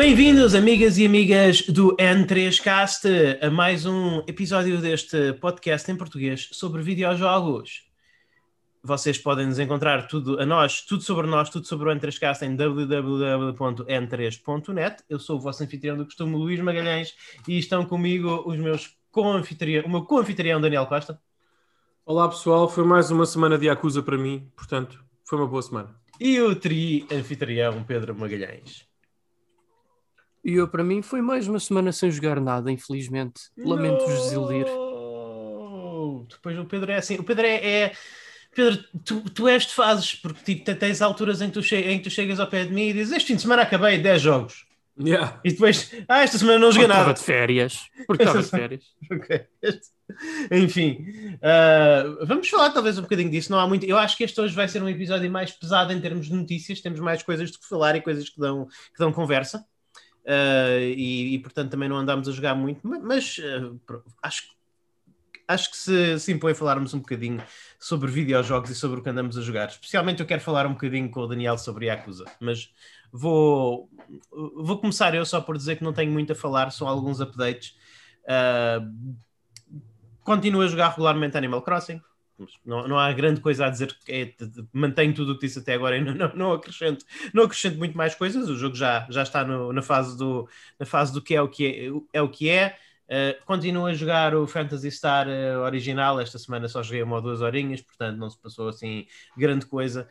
Bem-vindos, amigas e amigas do N3Cast, a mais um episódio deste podcast em português sobre videojogos. Vocês podem nos encontrar tudo a nós, tudo sobre nós, tudo sobre o N3Cast em www.n3.net. Eu sou o vosso anfitrião do costume, Luís Magalhães, e estão comigo os meus co-anfitrião, o meu co-anfitrião Daniel Costa. Olá pessoal, foi mais uma semana de acusa para mim, portanto, foi uma boa semana. E o tri-anfitrião Pedro Magalhães. E eu, para mim, foi mais uma semana sem jogar nada, infelizmente. Lamento-vos desiludir. Depois o Pedro é assim, o Pedro é, é Pedro, tu, tu és de fases, porque tipo, tens alturas em que, tu em que tu chegas ao pé de mim e dizes: Este fim de semana acabei 10 jogos. Yeah. E depois, ah, esta semana não joguei Porque nada. estava de férias. Porque estava de férias. Ok. Enfim, uh, vamos falar talvez um bocadinho disso. Não há muito. Eu acho que este hoje vai ser um episódio mais pesado em termos de notícias. Temos mais coisas de que falar e coisas que dão, que dão conversa. Uh, e, e, portanto também não andamos a jogar muito, mas uh, acho, acho que se, se impõe falarmos um bocadinho sobre videojogos e sobre o que andamos a jogar. Especialmente eu quero falar um bocadinho com o Daniel sobre Yakuza, mas vou, vou começar eu só por dizer que não tenho muito a falar, são alguns updates. Uh, continuo a jogar regularmente Animal Crossing. Não, não há grande coisa a dizer, é, mantenho tudo o que disse até agora e não, não, não, acrescento, não acrescento muito mais coisas. O jogo já, já está no, na, fase do, na fase do que é o que é. é, o que é. Uh, continuo a jogar o Phantasy Star uh, original. Esta semana só joguei uma ou duas horinhas, portanto não se passou assim grande coisa.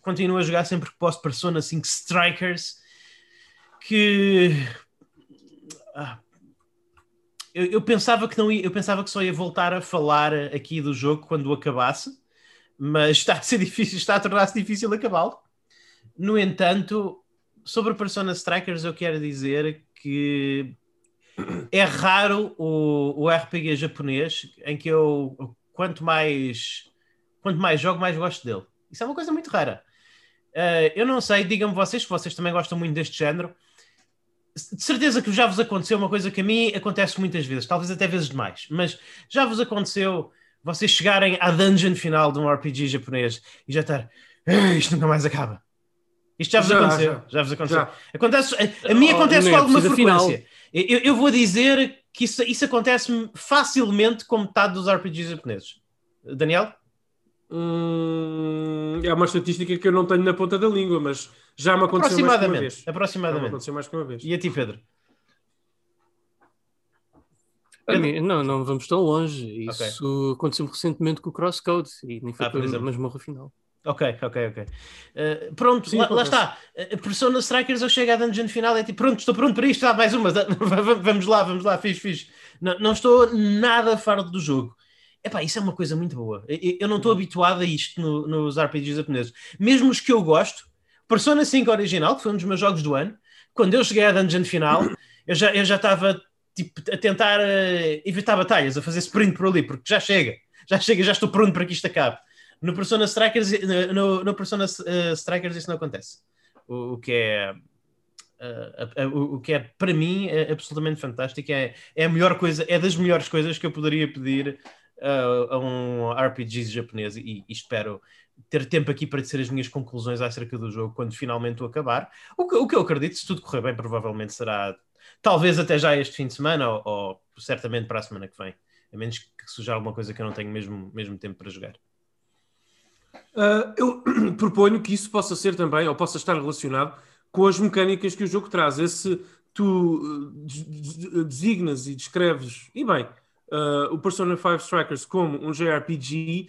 Continuo a jogar sempre que posso Persona 5 Strikers, que. Ah, eu, eu, pensava que não ia, eu pensava que só ia voltar a falar aqui do jogo quando acabasse, mas está a ser difícil, está a tornar-se difícil acabá-lo. No entanto, sobre Persona Strikers, eu quero dizer que é raro o, o RPG japonês em que eu quanto mais quanto mais jogo, mais gosto dele. Isso é uma coisa muito rara. Uh, eu não sei, digam-me vocês, que vocês também gostam muito deste género de certeza que já vos aconteceu uma coisa que a mim acontece muitas vezes, talvez até vezes demais, mas já vos aconteceu vocês chegarem à dungeon final de um RPG japonês e já estar isto nunca mais acaba. Isto já vos já, aconteceu. Já, já vos aconteceu. Já. Acontece, a, a mim acontece oh, com alguma frequência. Eu, eu, vou dizer que isso, isso acontece facilmente com metade dos RPGs japoneses. Daniel? Hum, é uma estatística que eu não tenho na ponta da língua, mas já me aconteceu mais que uma vez. Aproximadamente. Já me aconteceu mais que uma vez. E a ti, Pedro? A mim, não, não vamos tão longe. Isso okay. aconteceu recentemente com o Crosscode e nem foi ah, pela mesma final. Ok, ok, ok. Uh, pronto, Sim, lá, lá, está. Uh, Persona Strikers, eu chego à dungeon final é tipo, pronto, estou pronto para isto, há mais uma. vamos lá, vamos lá, fiz, fiz. Não, não estou nada fardo do jogo. Epá, isso é uma coisa muito boa. Eu, eu não estou habituado a isto no, nos RPGs japoneses. Mesmo os que eu gosto, Persona 5 original, que foi um dos meus jogos do ano, quando eu cheguei à dungeon final, eu já eu já estava tipo, a tentar uh, evitar batalhas, a fazer sprint por ali, porque já chega, já chega, já estou pronto para que isto acabe. No Persona Strikers, no, no Persona uh, Strikers isso não acontece. O, o que é Uh, o que é para mim é absolutamente fantástico é, é a melhor coisa, é das melhores coisas que eu poderia pedir a um RPG japonês e, e, espero ter tempo aqui para dizer as minhas conclusões acerca do jogo quando finalmente o acabar. O que, o que eu acredito, se tudo correr bem, provavelmente será talvez até já este fim de semana ou, ou certamente para a semana que vem, a menos que surja alguma coisa que eu não tenho mesmo, mesmo tempo para jogar. Uh, eu proponho que isso possa ser também, ou possa estar relacionado com as mecânicas que o jogo traz. Esse tu designas e descreves, e bem, uh, o Persona 5 Strikers como um JRPG,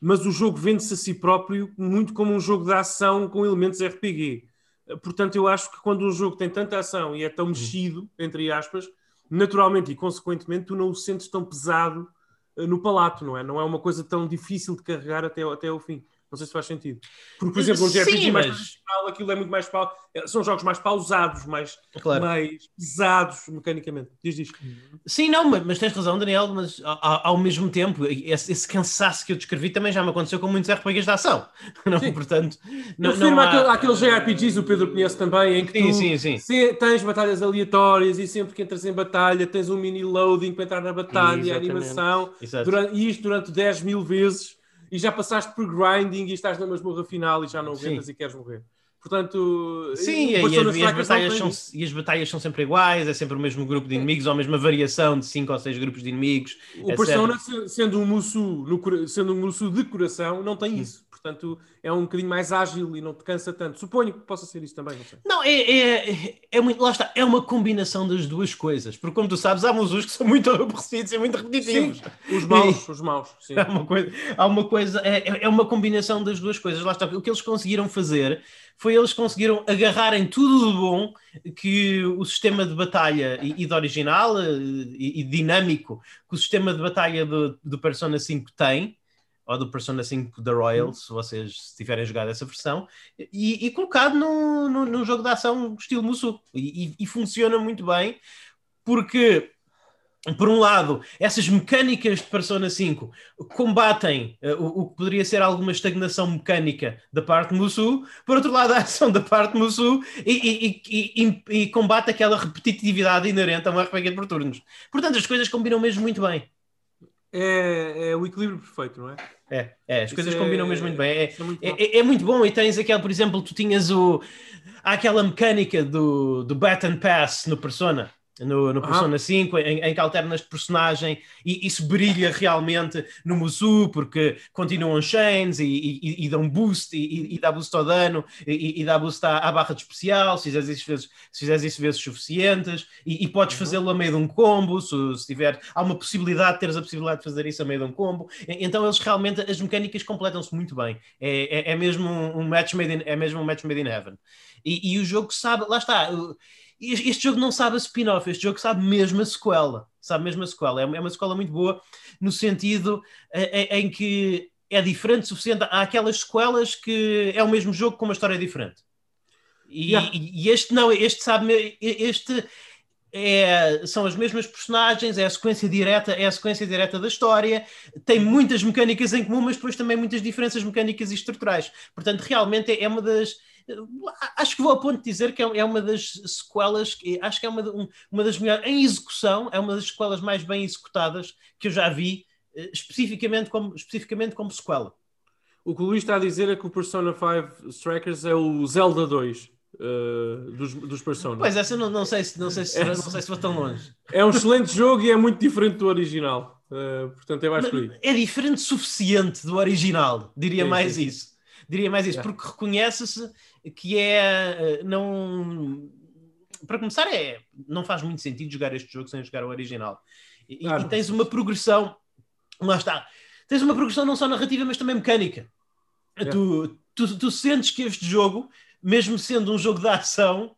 mas o jogo vende-se a si próprio muito como um jogo de ação com elementos RPG. Uh, portanto, eu acho que quando um jogo tem tanta ação e é tão mexido, entre aspas, naturalmente e consequentemente tu não o sentes tão pesado uh, no palato, não é? Não é uma coisa tão difícil de carregar até, até o fim. Não sei se faz sentido. Porque, por exemplo, um JRPG Sim, mais tradicional, aquilo é muito mais pau... são jogos mais pausados, mais, claro. mais pesados mecanicamente. Diz isto. Sim, não, mas, mas tens razão, Daniel, mas ao, ao mesmo tempo, esse, esse, cansaço que eu descrevi também já me aconteceu com muitos RPGs de ação. Não, portanto, não, não há... aqueles JRPGs, o Pedro conhece também, em que sim, tu sim, sim. tens batalhas aleatórias e sempre que entras em batalha tens um mini loading para entrar na batalha, a animação, durante, e isto durante 10 mil vezes e já passaste por grinding e estás na masmorra final e já não aguentas e queres morrer. Portanto, sim, e, e, as, e, as batalhas são, e as batalhas são sempre iguais, é sempre o mesmo grupo de inimigos, ou a mesma variação de 5 ou 6 grupos de inimigos. O etc. Persona, sendo um Musou, no, sendo um Musou de coração, não tem isso portanto é um bocadinho mais ágil e não te cansa tanto. Suponho que possa ser isso também, não sei. Não, é, é, é muito, lá está, é uma combinação das duas coisas, porque como tu sabes, há musos que são muito aborrecidos e muito repetitivos. Sim, os maus, e, os maus, sim. Há uma coisa, há uma coisa é, é uma combinação das duas coisas, lá está, o que eles conseguiram fazer foi eles conseguiram agarrarem tudo de bom que o sistema de batalha e, e de original e, e, dinâmico que o sistema de batalha do, do Persona 5 tem ou do Persona 5 da Royal, se vocês tiverem jogado essa versão, e, e colocado num, no no jogo de ação estilo Musu. E, e, funciona muito bem, porque, por um lado, essas mecânicas de Persona 5 combatem uh, o, o, que poderia ser alguma estagnação mecânica da parte Musu, por outro lado, a ação da parte Musu e, e, combate aquela repetitividade inerente a uma RPG por turnos. Portanto, as coisas combinam mesmo muito bem. É, é o equilíbrio perfeito, não é? É, é as coisas é, combinam mesmo muito bem. É, é muito, é, é, muito bom e tens aquela, por exemplo, tu tinhas o. Aquela mecânica do, do Baton Pass no Persona no, no Persona ah. 5, em, em, que alternas de personagem e isso brilha realmente no Musu, porque continuam chains e, e, e dão boost e, e, dá boost ao dano e, dá boost à, à, barra de especial, se fizeres isso vezes, se fizeres isso vezes suficientes, e, podes uhum. fazê-lo a meio de um combo, se, se, tiver, há uma possibilidade de teres a possibilidade de fazer isso a meio de um combo, então eles realmente, as mecânicas completam-se muito bem, é, é, é, mesmo um match made in, é mesmo um match made in heaven. E, o jogo sabe, lá está, este jogo não sabe a spin-off, este jogo sabe mesmo a sequela. Sabe mesmo a sequela. É uma, é sequela muito boa no sentido em, em que é diferente o suficiente. Há aquelas sequelas que é o mesmo jogo com uma história diferente. E, yeah. e, este não, este sabe, este é, são as mesmas personagens, é a sequência direta, é a sequência direta da história, tem muitas mecânicas em comum, mas depois também muitas diferenças mecânicas e estruturais. Portanto, realmente é uma das acho que vou a ponto de dizer que é, é uma das sequelas que acho que é uma, uma das melhores em execução, é uma das sequelas mais bem executadas que eu já vi, eh, especificamente como, especificamente como sequela. O que o Luís está a dizer é que o Persona 5 Strikers é o Zelda 2 uh, eh, dos, dos Persona. Pois essa não, não sei se não sei se, é, não sei se vou tão longe. É um excelente jogo e é muito diferente do original. Uh, portanto, é mais. É diferente o suficiente do original, diria sim, mais sim. isso. Diria mais isso, é. porque reconhece-se que é. Eh, não. Para começar, é, não faz muito sentido jogar este jogo sem jogar o original. E, e tens uma progressão. Lá está. Tens uma progressão não só narrativa, mas também mecânica. É. Tu, tu, tu sentes que este jogo, mesmo sendo um jogo de ação,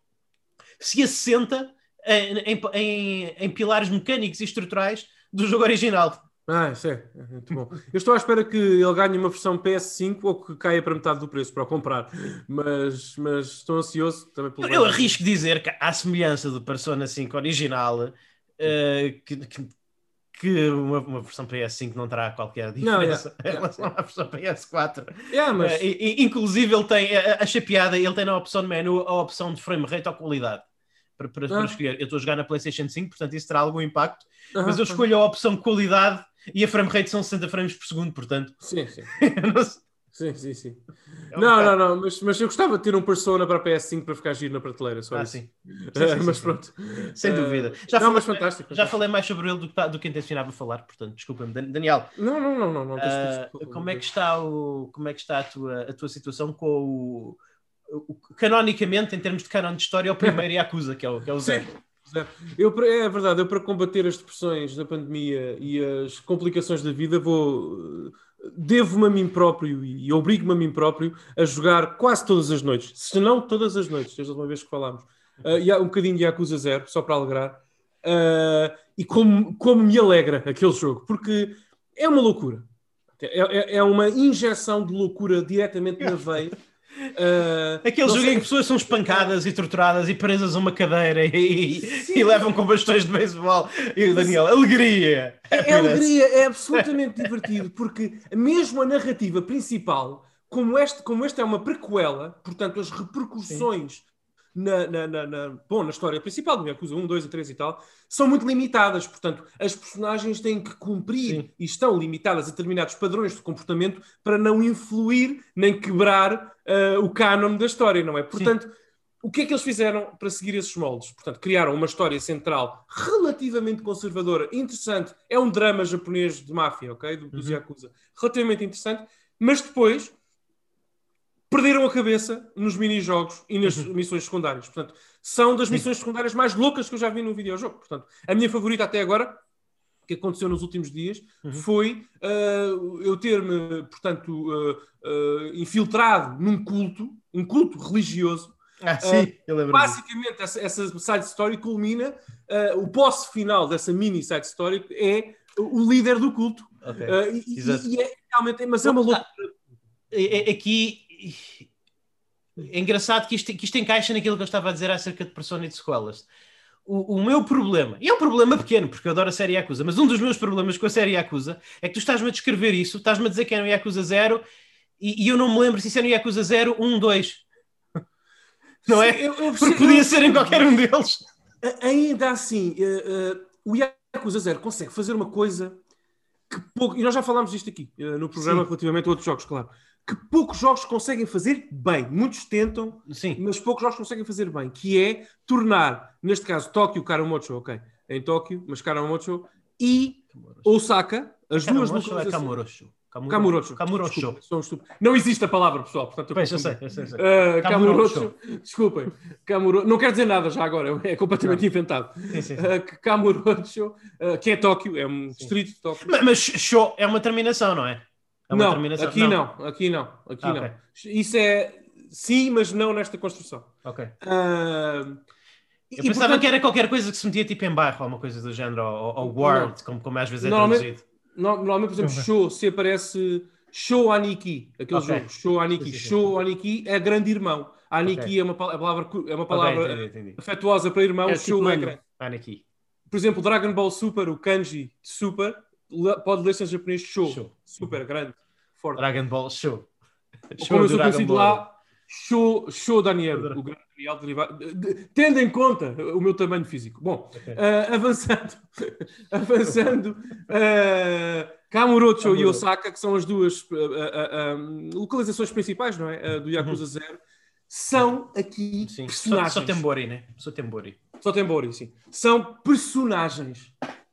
se assenta em, em, em, em pilares mecânicos e estruturais do jogo original. Ah, isso é, é muito bom. Eu estou à espera que ele ganhe uma versão PS5 ou que caia para metade do preço para o comprar, mas, mas estou ansioso também pelo. Eu, eu arrisco dizer que, à semelhança do Persona 5 original, uh, que, que, que uma, uma, versão PS5 não terá qualquer diferença não, é, em relação à versão PS4. É, mas... Uh, inclusive, ele tem, achei piada, ele tem na opção de menu a opção de frame rate ou qualidade para, para, ah. para escolher. Eu estou a jogar na PlayStation 5, portanto isso terá algum impacto, mas eu escolho a opção qualidade e a frame rate são 60 frames por segundo, portanto. Sim, sim. Sim, sim, sim. É um não, bocado. não, não, mas, mas eu gostava de ter um Persona para a PS5 para ficar giro na prateleira, só ah, isso. Sim. sim, sim mas sim, pronto. Sem dúvida. Já não, falei, mas fantástico. Já falei mais sobre ele do que, tá, do que intencionava falar, portanto, desculpa-me. Daniel. Não, não, não, não. não uh, como é que está, o, como é que está a, tua, a tua situação com o, o, Canonicamente, em termos de canon de história, é o primeiro Yakuza, que é o, que é o Zero. Eu, é verdade, eu para combater as depressões da pandemia e as complicações da vida vou devo-me a mim próprio e obrigo-me a mim próprio a jogar quase todas as noites, se não todas as noites, desde a última vez que falámos. Uh, um bocadinho de Yakuza Zero, só para alegrar. Uh, e como, como me alegra aquele jogo, porque é uma loucura. É, é, é uma injeção de loucura diretamente na veia. Uh, Aquele jogo sei... em que pessoas são espancadas e torturadas e presas a uma cadeira e, e levam com bastões de beisebol. E Daniel, alegria! É, é alegria, é absolutamente divertido, porque mesmo a narrativa principal, como este, como este é uma prequela, portanto, as repercussões na, na, na, na, bom, na história principal do Yakuza 1, 2 e 3 e tal, são muito limitadas. Portanto, as personagens têm que cumprir Sim. e estão limitadas a determinados padrões de comportamento para não influir nem quebrar uh, o canon da história, não é? Portanto, Sim. o que é que eles fizeram para seguir esses moldes? Portanto, criaram uma história central relativamente conservadora, interessante. É um drama japonês de máfia, ok? Do, dos uhum. Yakuza. Relativamente interessante. Mas depois perderam a cabeça nos mini-jogos e nas uhum. missões secundárias. Portanto, são das missões secundárias mais loucas que eu já vi num videojogo. Portanto, a minha favorita até agora, que aconteceu nos últimos dias, uhum. foi uh, eu ter-me, portanto, uh, uh, infiltrado num culto, um culto religioso. Ah, sim, eu lembro. Basicamente, essa, essa, side story culmina, o boss final dessa mini side story é o líder do culto. Okay. E, e, é realmente, mas é uma loucura. Aqui é engraçado que isto, que isto encaixa naquilo que eu estava a dizer acerca de Persona e de sequelas. O, o, meu problema, e é um problema pequeno, porque eu adoro a série Yakuza, mas um dos meus problemas com a série Yakuza é que tu estás-me a descrever isso, estás-me a dizer que é no Yakuza 0 e, e, eu não me lembro se isso é no Yakuza 0, 1, 2. Não é? Eu, eu porque podia ser em qualquer um deles. Ainda assim, uh, uh, o Yakuza 0 consegue fazer uma coisa que pouco. E nós já falámos disto aqui uh, no programa Sim. relativamente a outros jogos, claro que poucos jogos conseguem fazer bem. Muitos tentam, Sim. mas poucos jogos conseguem fazer bem, que é tornar, neste caso, Tóquio, Karamocho, ok, em Tóquio, mas Karamocho e Osaka, as duas localizações... É Kamurocho. Kamurocho. Kamurocho. Não existe a palavra, pessoal. Portanto, eu, Bem, eu sei, eu sei. sei. Uh, Kamurocho. Desculpem. Kamuro... Não quer dizer nada já agora, é completamente não. inventado. Sim, sim, sim. Uh, Kamurocho, uh, que é Tóquio, é um distrito de Tóquio. Mas, mas show é uma terminação, não é? É não, aqui não. não. aqui não, aqui ah, não. Okay. Isso é sim, mas não nesta construção. Ok. Uh, eu pensava portanto, que era qualquer coisa que se metia tipo em bairro, ou uma coisa do género, ou, ou word, como, como às vezes é traduzido. Normalmente, por exemplo, show, se aparece show Aniki, aquele okay. jogo, show Aniki. Sim, sim, sim. Show Aniki é grande irmão. Aniki okay. é uma palavra, é uma palavra okay, entendi, entendi. afetuosa para irmão, é, show tipo é grande. Aniki. Por exemplo, Dragon Ball Super, o kanji de Super, pode ler-se em japonês show. show. Super grande forte. Dragon Ball Show. show Como eu sou conhecido lá, Show, show Daniel, o grande Daniel derivado. Tendo em conta o meu tamanho físico. Bom, okay. uh, avançando, avançando, uh, Kamurocho e Osaka, que são as duas uh, localizações principais, não é? do Yakuza uhum. Zero, são aqui sim. personagens. Só, só Tembori, né? Só Tembori. Só Tembori, sim. São personagens,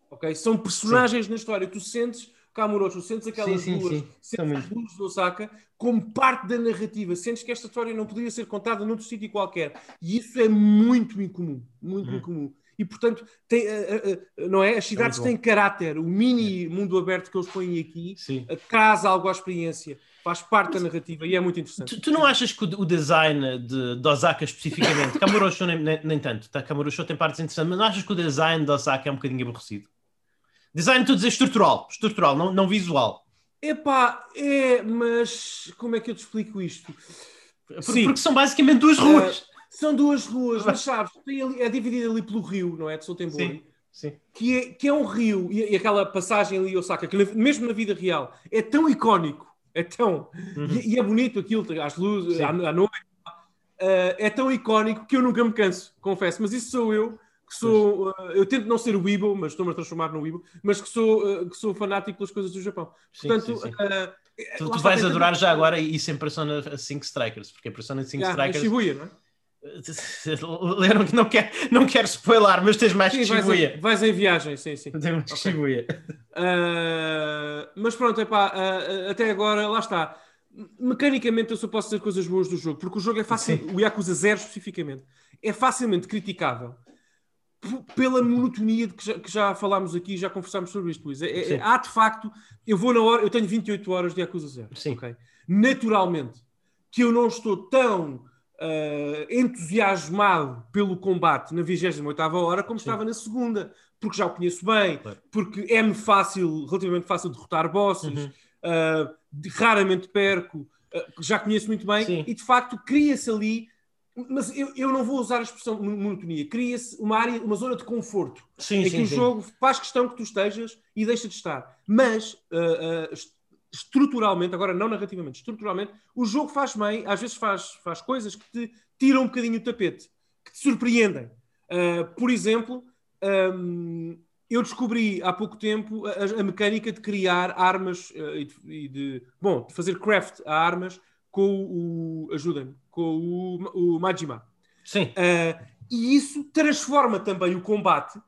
ok? São personagens sim. na história. Tu sentes Kamurocho, sentes aquelas sim, sim, duas, sim. sentes as luzes do Osaka como parte da narrativa, sentes que esta história não poderia ser contada noutro sítio qualquer. E isso é muito incomum, muito hum. incomum. E portanto, tem, uh, uh, não é? As cidades é têm caráter, o mini mundo aberto que eles põem aqui uh, traz algo à experiência faz parte da narrativa e é muito interessante. Tu, tu não achas que o, o design de, de, Osaka especificamente, Kamurocho nem, nem, nem, tanto, tá? Kamurocho tem partes interessantes, mas não achas que o design de Osaka é um bocadinho aborrecido? Design, tu dizer estrutural, estrutural, não, não visual. Epá, é, mas como é que eu te explico isto? Sim. Porque são basicamente duas ruas. Uh, são duas ruas, mas sabes, ali, é dividida ali pelo rio, não é? De Sotenbori. Sim. Sim. Que, é, que é um rio, e, e aquela passagem ali Osaka, que mesmo na vida real é tão icónico, é tão. Uhum. E, e, é bonito aquilo, às luzes, à, à, noite, uh, é tão icónico que eu nunca me canso, confesso, mas isso sou eu que sou, uh, eu tento não ser o Weibo, mas estou-me a transformar no Weibo, mas que sou, uh, que sou fanático pelas coisas do Japão. Portanto, sim, sim, sim. Uh, tu, tu vais adorar já agora isso em Persona 5 Strikers, porque a Persona 5 ah, Strikers. Shibuya, não é? Leram que não quer, não quero spoiler, mas tens mais sim, que Shibuya. Vais, vais em viagem, sim, sim. Tens mais okay. Shibuya. Uh, mas pronto, epá, uh, até agora, lá está. Mecanicamente eu só posso dizer coisas boas do jogo, porque o jogo é fácil, sim. o Yakuza 0 especificamente, é facilmente criticável pela monotonia de que já, que já falámos aqui, já conversámos sobre isto, Luís. É, é, há de facto, eu vou na hora, eu tenho 28 horas de Yakuza Zero. Sim. Okay? Naturalmente, que eu não estou tão uh, entusiasmado pelo combate na 28 hora como Sim. estava na segunda, porque já o conheço bem, claro. porque é-me fácil, relativamente fácil derrotar bosses, uhum. uh, raramente perco, uh, já conheço muito bem, Sim. e de facto cria-se ali mas eu, eu não vou usar a expressão monotonia. Cria-se uma área, uma zona de conforto. Sim, em sim, que o sim. jogo faz questão que tu estejas e deixa de estar. Mas uh, uh, estruturalmente, agora não narrativamente, estruturalmente, o jogo faz bem, às vezes faz, faz coisas que te tiram um bocadinho o tapete. surpreendem. Uh, por exemplo, um, eu descobri há pouco tempo a, a mecânica de criar armas uh, e, de, e, de, bom, de fazer craft a armas com o, ajudem-me, com o, o Majima. Sim. Uh, e isso transforma também o combate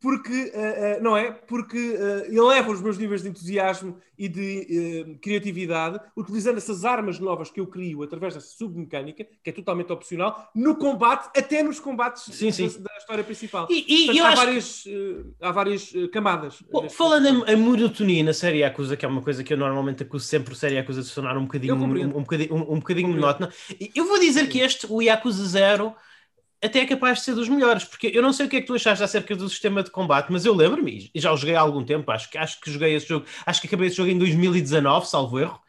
porque, uh, uh, não é? Porque uh, eleva os meus níveis de entusiasmo e de criatividade, utilizando essas armas novas que eu crio através dessa submecânica, que é totalmente opcional, no combate, até nos combates sim, sim. Da, da, história principal. E, e Portanto, há, várias, que... há várias camadas. Bom, falando em, em monotonia na série Yakuza, que é uma coisa que eu normalmente acuso sempre o série Yakuza de se tornar um bocadinho, um, um, bocadinho, um, um bocadinho monótona, eu vou dizer que este, o Yakuza Zero até é capaz de ser dos melhores, porque eu não sei o que é que tu achaste acerca do sistema de combate, mas eu lembro-me, e já o joguei há algum tempo, acho, acho que joguei esse jogo, acho que acabei esse jogo em 2019, salvo erro.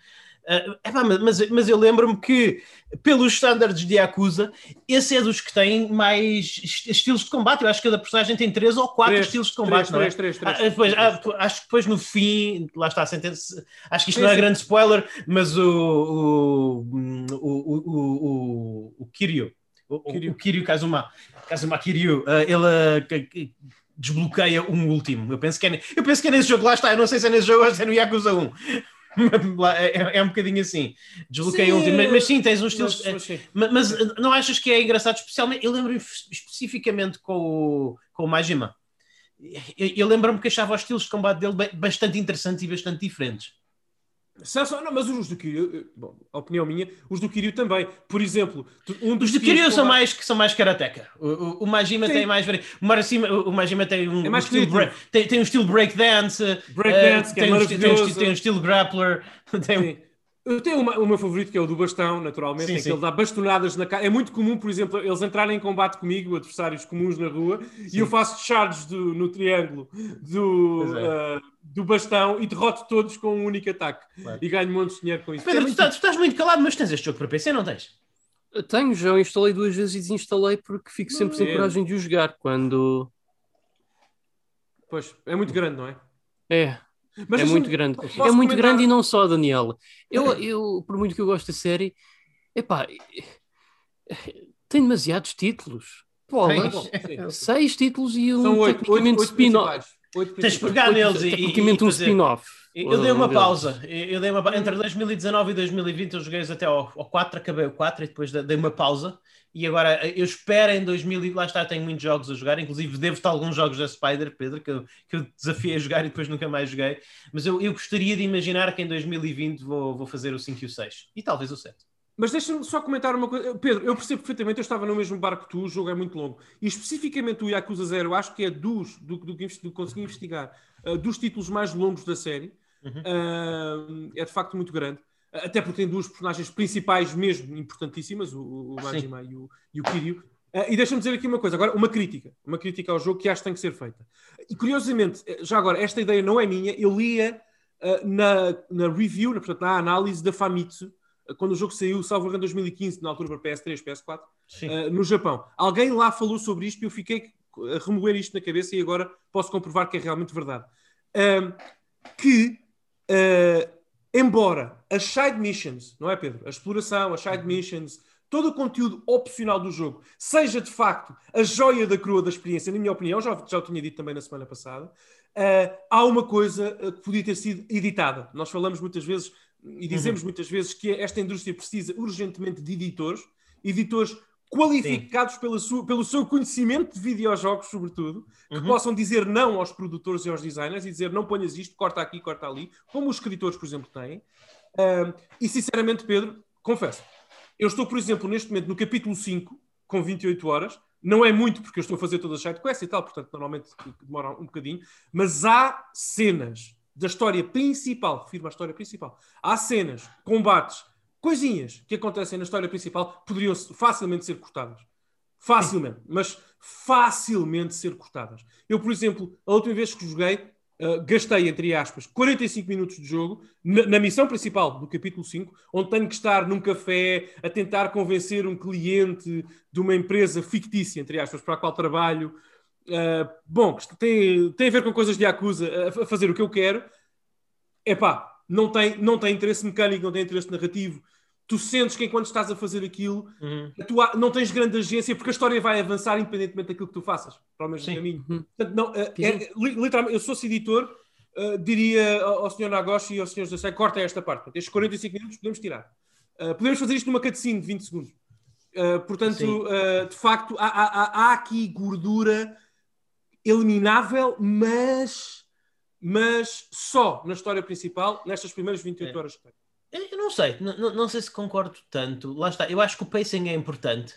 Uh, epá, mas, mas eu lembro-me que, pelos standards de Yakuza, esse é dos que tem mais estilos de combate. Eu acho que cada personagem tem três ou quatro três, estilos de combate. Três, três, três, ah, depois, ah, acho que depois no fim, lá está a sentença. Acho que isto sim, não é sim. grande spoiler, mas o, o, o, o, o, o Kiryu o, Kiryu. o Kiryu Kazuma, Kazuma Kiryu, uh, ele uh, desbloqueia um último. Eu penso, que é, eu penso que é nesse jogo, lá está, eu não sei se é nesse jogo ou se é no Yakuza 1. é, é, um bocadinho assim, desbloqueia o último, mas, mas, sim, tens uns estilos. Mas, mas, mas, não achas que é engraçado, especialmente? Eu lembro especificamente com o, com o Majima. Eu, eu lembro-me que achava os estilos de combate dele bastante interessantes e bastante diferentes. Só, não, mas os do Kiryu, bom, a opinião minha, os do Kiryu também. Por exemplo, um dos os do Kiryu são mais, que são mais karateka. O, o, o Majima Sim. tem mais. O, Maracima, o Majima tem um, é mais um estilo break, tem, tem um estilo breakdance, breakdance uh, tem, é um, tem, um, tem um estilo grappler. Tem, eu tenho uma, o meu favorito que é o do bastão, naturalmente, sim, em que sim. ele dá bastonadas na cara. É muito comum, por exemplo, eles entrarem em combate comigo, adversários comuns na rua, sim. e eu faço charges do, no triângulo do, é. uh, do bastão e derroto todos com um único ataque. Claro. E ganho um monte de dinheiro com isso. Pedro, é muito... tu, estás muito calado, mas tens este jogo para PC, não tens? tenho, já o instalei duas vezes e desinstalei porque fico sempre sem coragem de o jogar quando. Pois, é muito grande, não é? É. Mas é muito grande. É muito comentar... grande e não só, Daniel. Eu, eu, por muito que eu gosto da série, epá, tem demasiados títulos. Pô, seis títulos e um São tecnicamente spin-off. Tens de pegar neles e. Tecnicamente um spin-off. Eu dei uma pausa. Eu dei uma entre 2019 e 2020 eu joguei até ao, ao 4, acabei o 4 e depois dei uma pausa. E agora eu espero em 2000, lá está, tenho muitos jogos a jogar, inclusive devo-te alguns jogos da Spider, Pedro, que eu, que eu desafiei a jogar e depois nunca mais joguei. Mas eu, eu gostaria de imaginar que em 2020 vou, vou fazer o 5 e o 6 e talvez o 7. Mas deixa-me só comentar uma coisa. Pedro, eu percebo perfeitamente, eu estava no mesmo barco que tu, o jogo é muito longo. E especificamente o Yakuza Zero, acho que é dos, do, do, do que consegui investigar, uh, dos títulos mais longos da série. Uhum. Uh, é de facto muito grande. Até porque tem duas personagens principais mesmo importantíssimas, o, o Majima e o, e o Kiryu. Uh, e deixa-me dizer aqui uma coisa, agora uma crítica, uma crítica ao jogo que acho que tem que ser feita. E curiosamente, já agora, esta ideia não é minha, eu lia uh, na, na review, na, portanto, na análise da Famitsu, uh, quando o jogo saiu, salvo em 2015, na altura para PS3, PS4, no Japão. Alguém lá falou sobre isto e eu fiquei a remover isto na cabeça e agora posso comprovar que é realmente verdade. que embora as side missions, não é, Pedro? A exploração, as side uhum. missions, todo o conteúdo opcional do jogo seja de facto a joia da crua da experiência, na minha opinião, já, já o tinha dito também na semana passada, uh, há uma coisa uh, que podia ter sido editada. Nós falamos muitas vezes e dizemos uhum. muitas vezes que esta indústria precisa urgentemente de editores, editores qualificados sua, pelo seu conhecimento de videojogos, sobretudo, que uhum. possam dizer não aos produtores e aos designers e dizer não ponhas isto, corta aqui, corta ali, como os escritores, por exemplo, têm. e sinceramente, Pedro, confesso, eu estou, por exemplo, neste momento no capítulo 5, com 28 horas. Não é muito, porque eu estou a fazer todas as sidequests e tal, portanto, normalmente demora um bocadinho. Mas há cenas da história principal, refiro a história principal, há cenas, combates, coisinhas que acontecem na história principal poderiam facilmente ser cortadas. Facilmente, mas facilmente ser cortadas. Eu, por exemplo, a última vez que joguei, uh, gastei, entre aspas, 45 minutos de jogo na, na, missão principal do capítulo 5, onde tenho que estar num café a tentar convencer um cliente de uma empresa fictícia, entre aspas, para a qual trabalho. Uh, bom, tem, tem a ver com coisas de acusa, a, a fazer o que eu quero. Epá, não tem, não tem interesse mecânico, não tem interesse narrativo, tu sentes que enquanto estás a fazer aquilo, uhum. tu não tens grande agência porque a história vai avançar independentemente daquilo que tu faças, para o mesmo Sim. caminho. Uhum. Portanto, não, é, é, literalmente, eu sou editor, uh, diria ao Sr. Nagoshi e ao Sr. José, corta esta parte. Portanto, estes 45 minutos podemos tirar. Uh, podemos fazer isto numa cutscene de 20 segundos. Uh, portanto, de facto, há, há, há, aqui gordura eliminável, mas, mas só na história principal, nestas primeiras 28 é. horas que tem. Eu não sei, não, não sei se concordo tanto. Lá está, eu acho que o pacing é importante.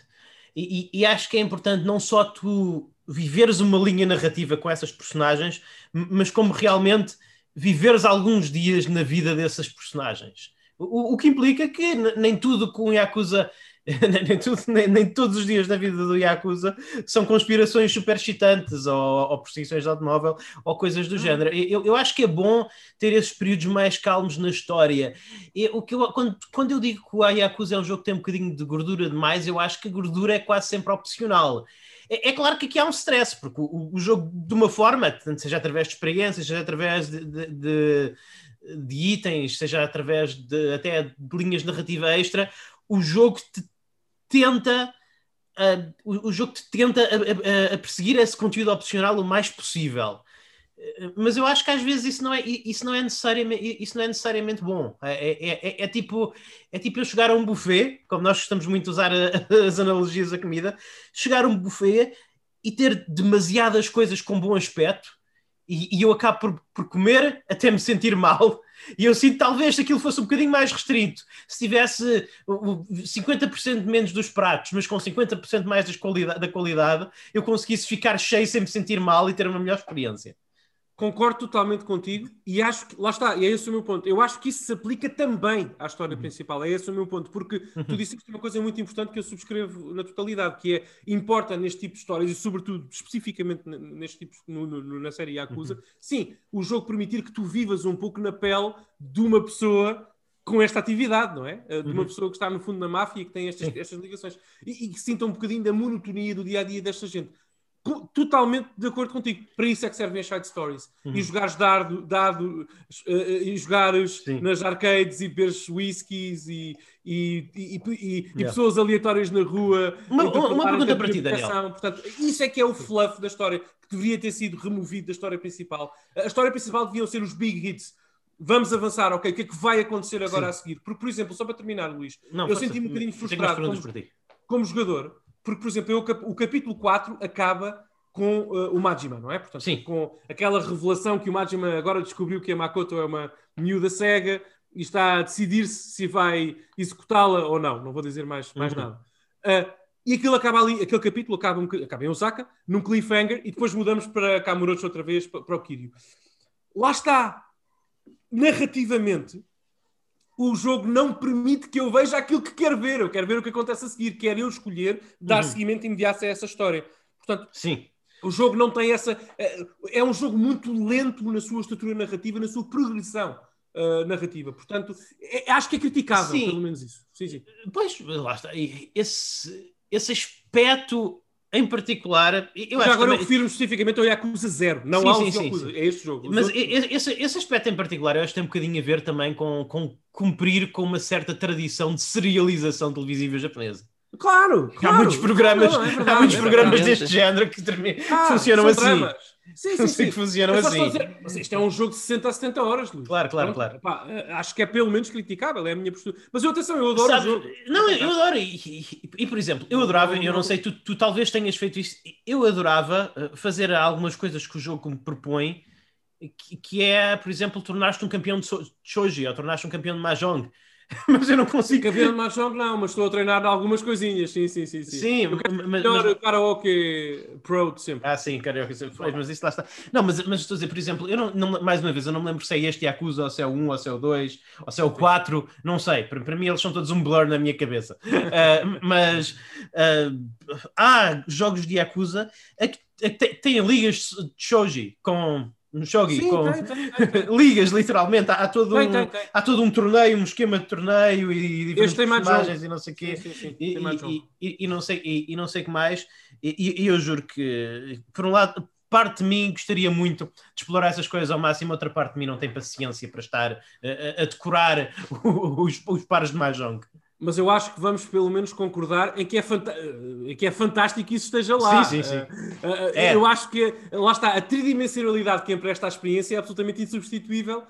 E, e, e, acho que é importante não só tu viveres uma linha narrativa com essas personagens, mas como realmente viveres alguns dias na vida dessas personagens. O, o que implica que nem tudo com Yakuza nem, tudo, nem, nem, todos os dias da vida do Yakuza são conspirações super excitantes ou, ou perseguições de automóvel ou coisas do hum. género. Eu, eu acho que é bom ter esses períodos mais calmos na história. E, o que eu, quando, quando eu digo que o Yakuza é um jogo que tem um bocadinho de gordura demais, eu acho que a gordura é quase sempre opcional. É, é claro que aqui há um stress, porque o, o, jogo, de uma forma, seja através de experiências, seja através de, de, de de itens, seja através de até de linhas de narrativa extra, o jogo te tenta uh, o, o, jogo tenta a, a, a, perseguir esse conteúdo opcional o mais possível. Uh, mas eu acho que às vezes isso não é, isso não é, necessariamente, isso não é necessariamente bom. É, é, é, é tipo, é tipo eu chegar a um buffet, como nós gostamos muito de usar a, as analogias da comida, chegar a um buffet e ter demasiadas coisas com bom aspecto e, e eu acabo por, por comer até me sentir mal e eu sinto talvez se aquilo fosse um bocadinho mais restrito, se tivesse 50% menos dos pratos, mas com 50% mais qualidade, da qualidade, eu conseguisse ficar cheio sem me sentir mal e ter uma melhor experiência. Concordo totalmente contigo e acho que, lá está, e é esse o meu ponto. Eu acho que isso se aplica também à história uhum. principal, é esse o meu ponto, porque tu uhum. disseste uma coisa muito importante que eu subscrevo na totalidade, que é, importa neste tipo de histórias e, sobretudo, especificamente neste tipo, no, no, na série Yakuza, uhum. sim, o jogo permitir que tu vivas um pouco na pele de uma pessoa com esta atividade, não é? Eh, de uma uhum. pessoa que está no fundo da máfia e que tem estas, estas ligações e, e que sinta um bocadinho da monotonia do dia a dia desta gente totalmente de acordo contigo. Para isso é que servem as side stories. Uhum. E jogares dado, dado uh, e jogares Sim. nas arcades e beberes whiskies e, e, e, e, yeah. pessoas aleatórias na rua. Uma, uma pergunta para ti, Daniel. Portanto, isso é que é o fluff da história, que deveria ter sido removido da história principal. A história principal deviam ser os big hits. Vamos avançar, ok? O que é que vai acontecer agora Sim. a seguir? Porque, por exemplo, só para terminar, Luís, Não, eu senti-me um bocadinho frustrado como, como jogador porque, por exemplo, eu, o capítulo 4 acaba com uh, o Majima, não é? Portanto, Sim. com aquela revelação que o Majima agora descobriu que a Makoto é uma miúda cega e está a decidir-se se vai executá-la ou não. Não vou dizer mais, mais uhum. nada. Uh, e aquilo acaba ali, aquele capítulo acaba, um, acaba em Osaka, num cliffhanger, e depois mudamos para Kamurocho outra vez, para, para o Kiryu. Lá está. Narrativamente, o jogo não permite que eu veja aquilo que quero ver. Eu quero ver o que acontece a seguir. Quero eu escolher dar uhum. seguimento imediato a essa história. Portanto, sim. O jogo não tem essa. É, é um jogo muito lento na sua estrutura narrativa, na sua progressão uh, narrativa. Portanto, é, acho que é criticável, sim. pelo menos isso. Sim, sim. Pois, lá está. Esse, esse aspecto em particular, eu Já agora também... eu refiro-me especificamente ao Yakuza Zero, não sim, há sim, Yakuza, sim, é este jogo. Mas outros... esse, esse aspecto em particular eu acho que tem um bocadinho a ver também com, com cumprir com uma certa tradição de serialização televisiva japonesa. Claro, claro, há muitos programas, é verdade, há muitos é programas deste género que terminam, ah, funcionam assim. Dramas. Sim, sim, sim. que funcionam assim. Dizer, isto é um jogo de 60 a 70 horas, Luís. Claro, claro, claro. Pá, eh, acho que é pelo menos criticável, é a minha postura. Mas eu, atenção, eu adoro Sabe, o jogo. Não, eu adoro. E, e, e, por exemplo, eu adorava, eu não sei, tu, tu talvez tenhas feito isso, eu adorava eh, fazer algumas coisas que o jogo me propõe, que, que é, por exemplo, tornar-te um campeão de Shoji ou tornar-te um campeão de Mahjong. mas eu não consigo. Cabelo de Mahjong não, mas estou a treinar algumas coisinhas, sim, sim, sim. Sim, sim mas, melhor mas... karaoke pro de sempre. Ah, sim, karaoke sempre. mas isso lá está. Não, mas, mas estou a dizer, por exemplo, eu não, não, mais uma vez, eu não me lembro se é este Yakuza ou se é o 1 ou se é o 2 ou se é o 4, não sei. Para, para mim eles são todos um blur na minha cabeça. Uh, mas uh, há jogos de Yakuza que têm ligas de shoji com no Shogi, Sim, com tem, tem, tem, ligas, literalmente. Há, todo um, há todo um torneio, um esquema de torneio e diferentes personagens e não sei o quê. Sim, sim, e, e, e, e, não sei, e, e não sei o que mais. E, e eu juro que, por um lado, parte de mim gostaria muito de explorar essas coisas ao máximo, outra parte de mim não tem paciência para estar a, a decorar os, os pares de Mahjong. Mas eu acho que vamos pelo menos concordar em que é, em que é fantástico que isso esteja lá. Sim, sim, sim. Uh, uh, é. Eu acho que, lá está, a tridimensionalidade que empresta à experiência é absolutamente insubstituível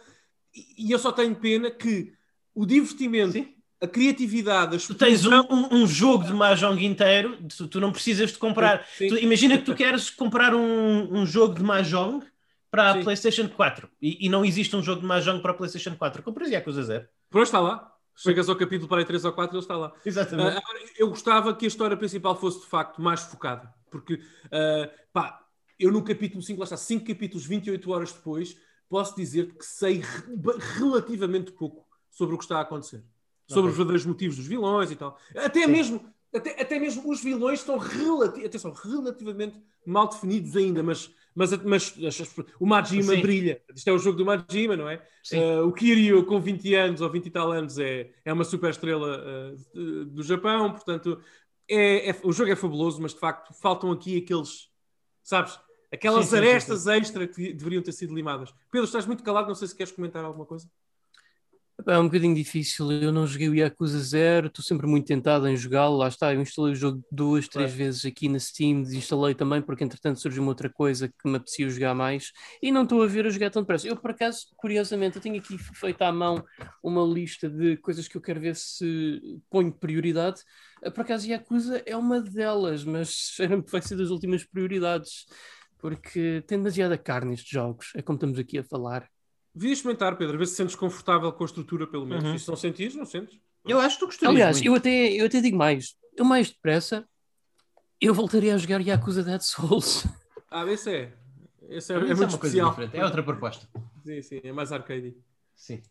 e, e eu só tenho pena que o divertimento, sim. a criatividade, Tu tens um, um, jogo de Mahjong inteiro, tu, tu não precisas de comprar. Tu, imagina que tu queres comprar um, um jogo de Mahjong para a PlayStation 4 e, e, não existe um jogo de Mahjong para a PlayStation 4. Compras Yakuza Zero. Pois está lá. Chegas ao capítulo para aí 3 ou 4 ele está lá. Exatamente. Uh, eu gostava que a história principal fosse de facto mais focada, porque uh, pá, eu no capítulo 5, lá está, 5 capítulos, 28 horas depois, posso dizer que sei relativamente pouco sobre o que está a acontecer. Sobre okay. os verdadeiros motivos dos vilões e tal. Até Sim. mesmo, até, até mesmo os vilões estão relati atenção, relativamente mal definidos ainda, mas, mas, mas o Majima Sim. brilha. Isto é o jogo do Majima, não é? Uh, o Kiryu, com 20 anos ou 20 e tal anos, é, é uma super estrela uh, do Japão, portanto, é, é, o jogo é fabuloso, mas de facto faltam aqui aqueles, sabes, aquelas sim, sim, arestas sim, extra que deveriam ter sido limadas. Pedro, estás muito calado, não sei se queres comentar alguma coisa. É um bocadinho difícil. Eu não joguei o Yakuza Zero, estou sempre muito tentado em jogá-lo. Lá está, eu instalei o jogo duas, três claro. vezes aqui na Steam, desinstalei também porque entretanto surgiu uma outra coisa que me apetecia jogar mais e não estou a ver a jogar tão depressa. Eu, por acaso, curiosamente, eu tenho aqui feito à mão uma lista de coisas que eu quero ver se ponho prioridade. Por acaso, Yakuza é uma delas, mas vai ser das últimas prioridades porque tem demasiada carne estes jogos, é como estamos aqui a falar. Devia experimentar, Pedro, ver se sentes confortável com a estrutura, pelo menos. Uhum. E se não sentires, não sentes. Eu acho que tu gostarias. Aliás, eu até, eu até digo mais. Eu mais depressa, eu voltaria a jogar Yakuza Dead Souls. Ah, esse é. Esse é, é, é muito especial. É outra proposta. Sim, sim, é mais arcade. Sim.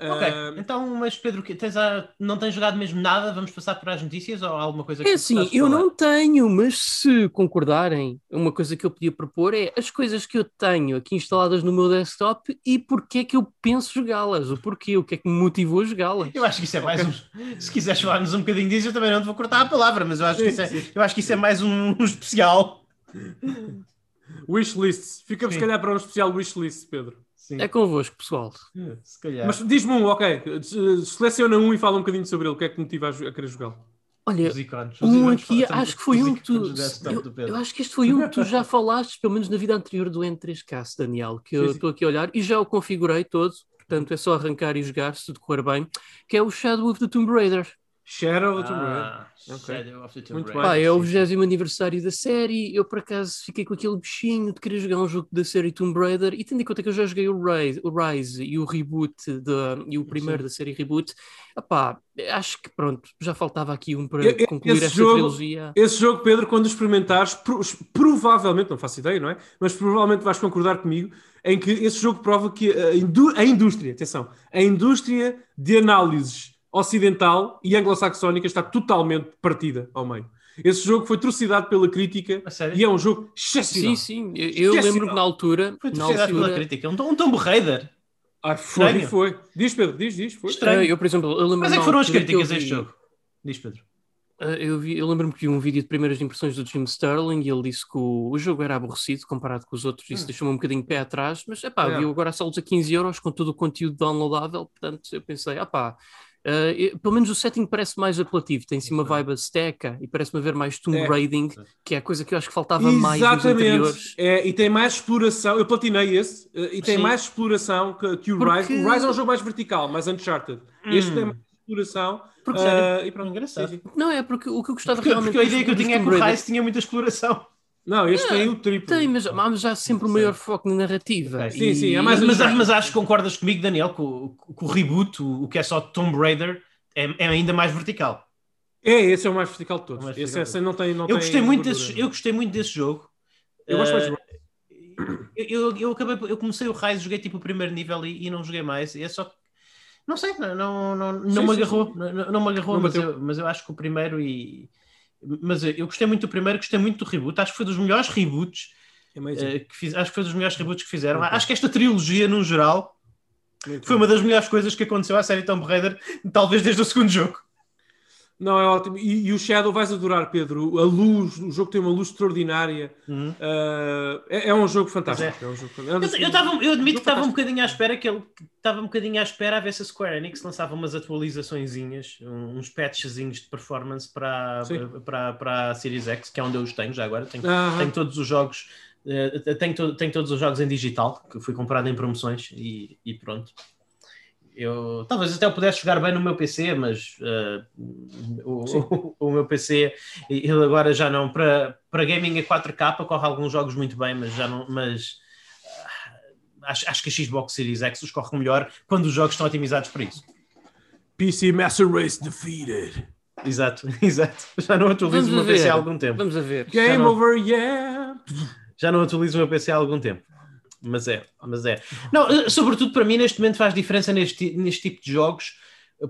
Ok, uh... então, mas Pedro, tens a... não tens jogado mesmo nada? Vamos passar para as notícias ou alguma coisa que É assim, eu não tenho, mas se concordarem, uma coisa que eu podia propor é as coisas que eu tenho aqui instaladas no meu desktop e porque é que eu penso jogá-las, o porquê, o que é que me motivou a jogá-las. Eu acho que isso é mais okay. um. Se quiseres falar-nos um bocadinho disso, eu também não te vou cortar a palavra, mas eu acho que isso é, eu acho que isso é mais um, um especial. Wishlist. Ficamos, se calhar, para um especial wishlist, Pedro. Sim. É convosco, pessoal. É, se calhar. Mas diz-me um, ok. Seleciona um e fala um bocadinho sobre ele. O que é que motiva a, querer jogá-lo? Olha, um aqui, acho que foi um que tu. Eu, eu, acho que este foi um que tu já falaste, pelo menos na vida anterior do N3Cast, Daniel, que eu estou aqui a olhar e já o configurei todo, portanto é só arrancar e jogar se tudo correr bem, que é o Shadow of the Tomb Raider. Shadow of the Tomb Raider. Ah, okay. Of Raider. Pá, é o 20 aniversário da série. Eu, por acaso, fiquei com aquele bichinho de querer jogar um jogo da série Tomb Raider. E tendo em conta que eu já joguei o Rise, o Rise e o Reboot de, e o primeiro Sim. da série Reboot, epá, acho que pronto, já faltava aqui um para eu, concluir esta jogo, trilogia. Esse jogo, Pedro, quando experimentares, provavelmente, não faço ideia, não é? Mas provavelmente vais concordar comigo em que esse jogo prova que a, indú a indústria, atenção, a indústria de análises ocidental e anglo-saxónica está totalmente partida ao meio. Esse jogo foi trucidado pela crítica e é um jogo excepcional. Sim, sim. Eu, eu lembro que na altura. Foi trucidado altura... pela crítica. Um, um Tomb Raider. Ah, foi, Estranho. foi. Diz, Pedro, diz, diz. Foi. Estranho. Eu, por exemplo, eu lembro Mas é que foram as críticas a este jogo? Diz, Pedro. Uh, eu, vi, eu lembro-me que vi um vídeo de primeiras impressões do Jim Sterling e ele disse que o, o jogo era aborrecido comparado com os outros, isso hum. deixou-me um bocadinho pé atrás, mas é pá, é. viu agora a salos a 15 euros com todo o conteúdo downloadável, portanto eu pensei, ah pá, Uh, pelo menos o setting parece mais apelativo, tem sim uma vibe azteca e parece-me haver mais tomb é. raiding, que é a coisa que eu acho que faltava Exatamente. mais nos anteriores. É, e tem mais exploração, eu platinei esse, uh, e tem sim. mais exploração que, que o Porque... Rise. O Rise é um jogo mais vertical, mais Uncharted. Hum. Este tem mais exploração. Porque, uh, e pronto, engraçado. Não, é porque o que eu gostava porque, realmente... Porque a ideia que eu tinha é que o Rise tinha muita exploração. Não, este tem o triplo. Tem, mas, mas há sempre o maior foco na narrativa. Okay. Sim, e... sim. É mais, mas, mas, mas acho que concordas comigo, Daniel, que o, o reboot, o, o que é só Tomb Raider, é, é ainda mais vertical. É, esse é o mais vertical de todos. esse, esse não tem, não eu, gostei muito desse, eu gostei muito desse jogo. Eu gosto mais de uh, eu, eu, acabei, eu comecei o Rise, joguei tipo o primeiro nível e, e não joguei mais. É só não sei, não, não, não, não sim, me agarrou, sim. Não, não, me agarrou, não mas, eu, mas eu acho que o primeiro e mas eu gostei muito do primeiro, gostei muito do reboot, acho que foi dos melhores reboots uh, que fiz, acho que foi dos melhores reboots que fizeram. Okay. Acho que esta trilogia, no geral, muito foi bom. uma das melhores coisas que aconteceu à série Tomb Raider, talvez desde o segundo jogo. Não, é ótimo. E, e, o Shadow vais adorar, Pedro. A luz, o jogo tem uma luz extraordinária. Uhum. Uh, é, é, um jogo fantástico. É. É um jogo, é um eu, eu, tava, eu, admito que estava um bocadinho à espera que ele estava um bocadinho à espera a ver se a Square Enix lançava umas atualizaçõezinhas, uns patchzinhos de performance para, para, para, para a Series X, que é onde eu os tenho já agora. Tenho, uhum. tenho todos os jogos. Uh, tenho, to, tenho todos os jogos em digital, que fui comprado em promoções e, e pronto eu talvez até eu pudesse jogar bem no meu PC, mas uh, o, o, o, meu PC ele agora já não para, para gaming a 4K corre alguns jogos muito bem, mas já não mas uh, acho, acho que a Xbox Series X os corre melhor quando os jogos estão otimizados para isso. PC Master Race defeated. Exato, exato. Já não atualizo o meu PC há algum tempo. Vamos a ver. Game não, over, yeah! Já não atualizo o meu PC há algum tempo. Mas é, mas é. Não, eh, sobretudo para mim, neste momento faz diferença neste, neste tipo de jogos,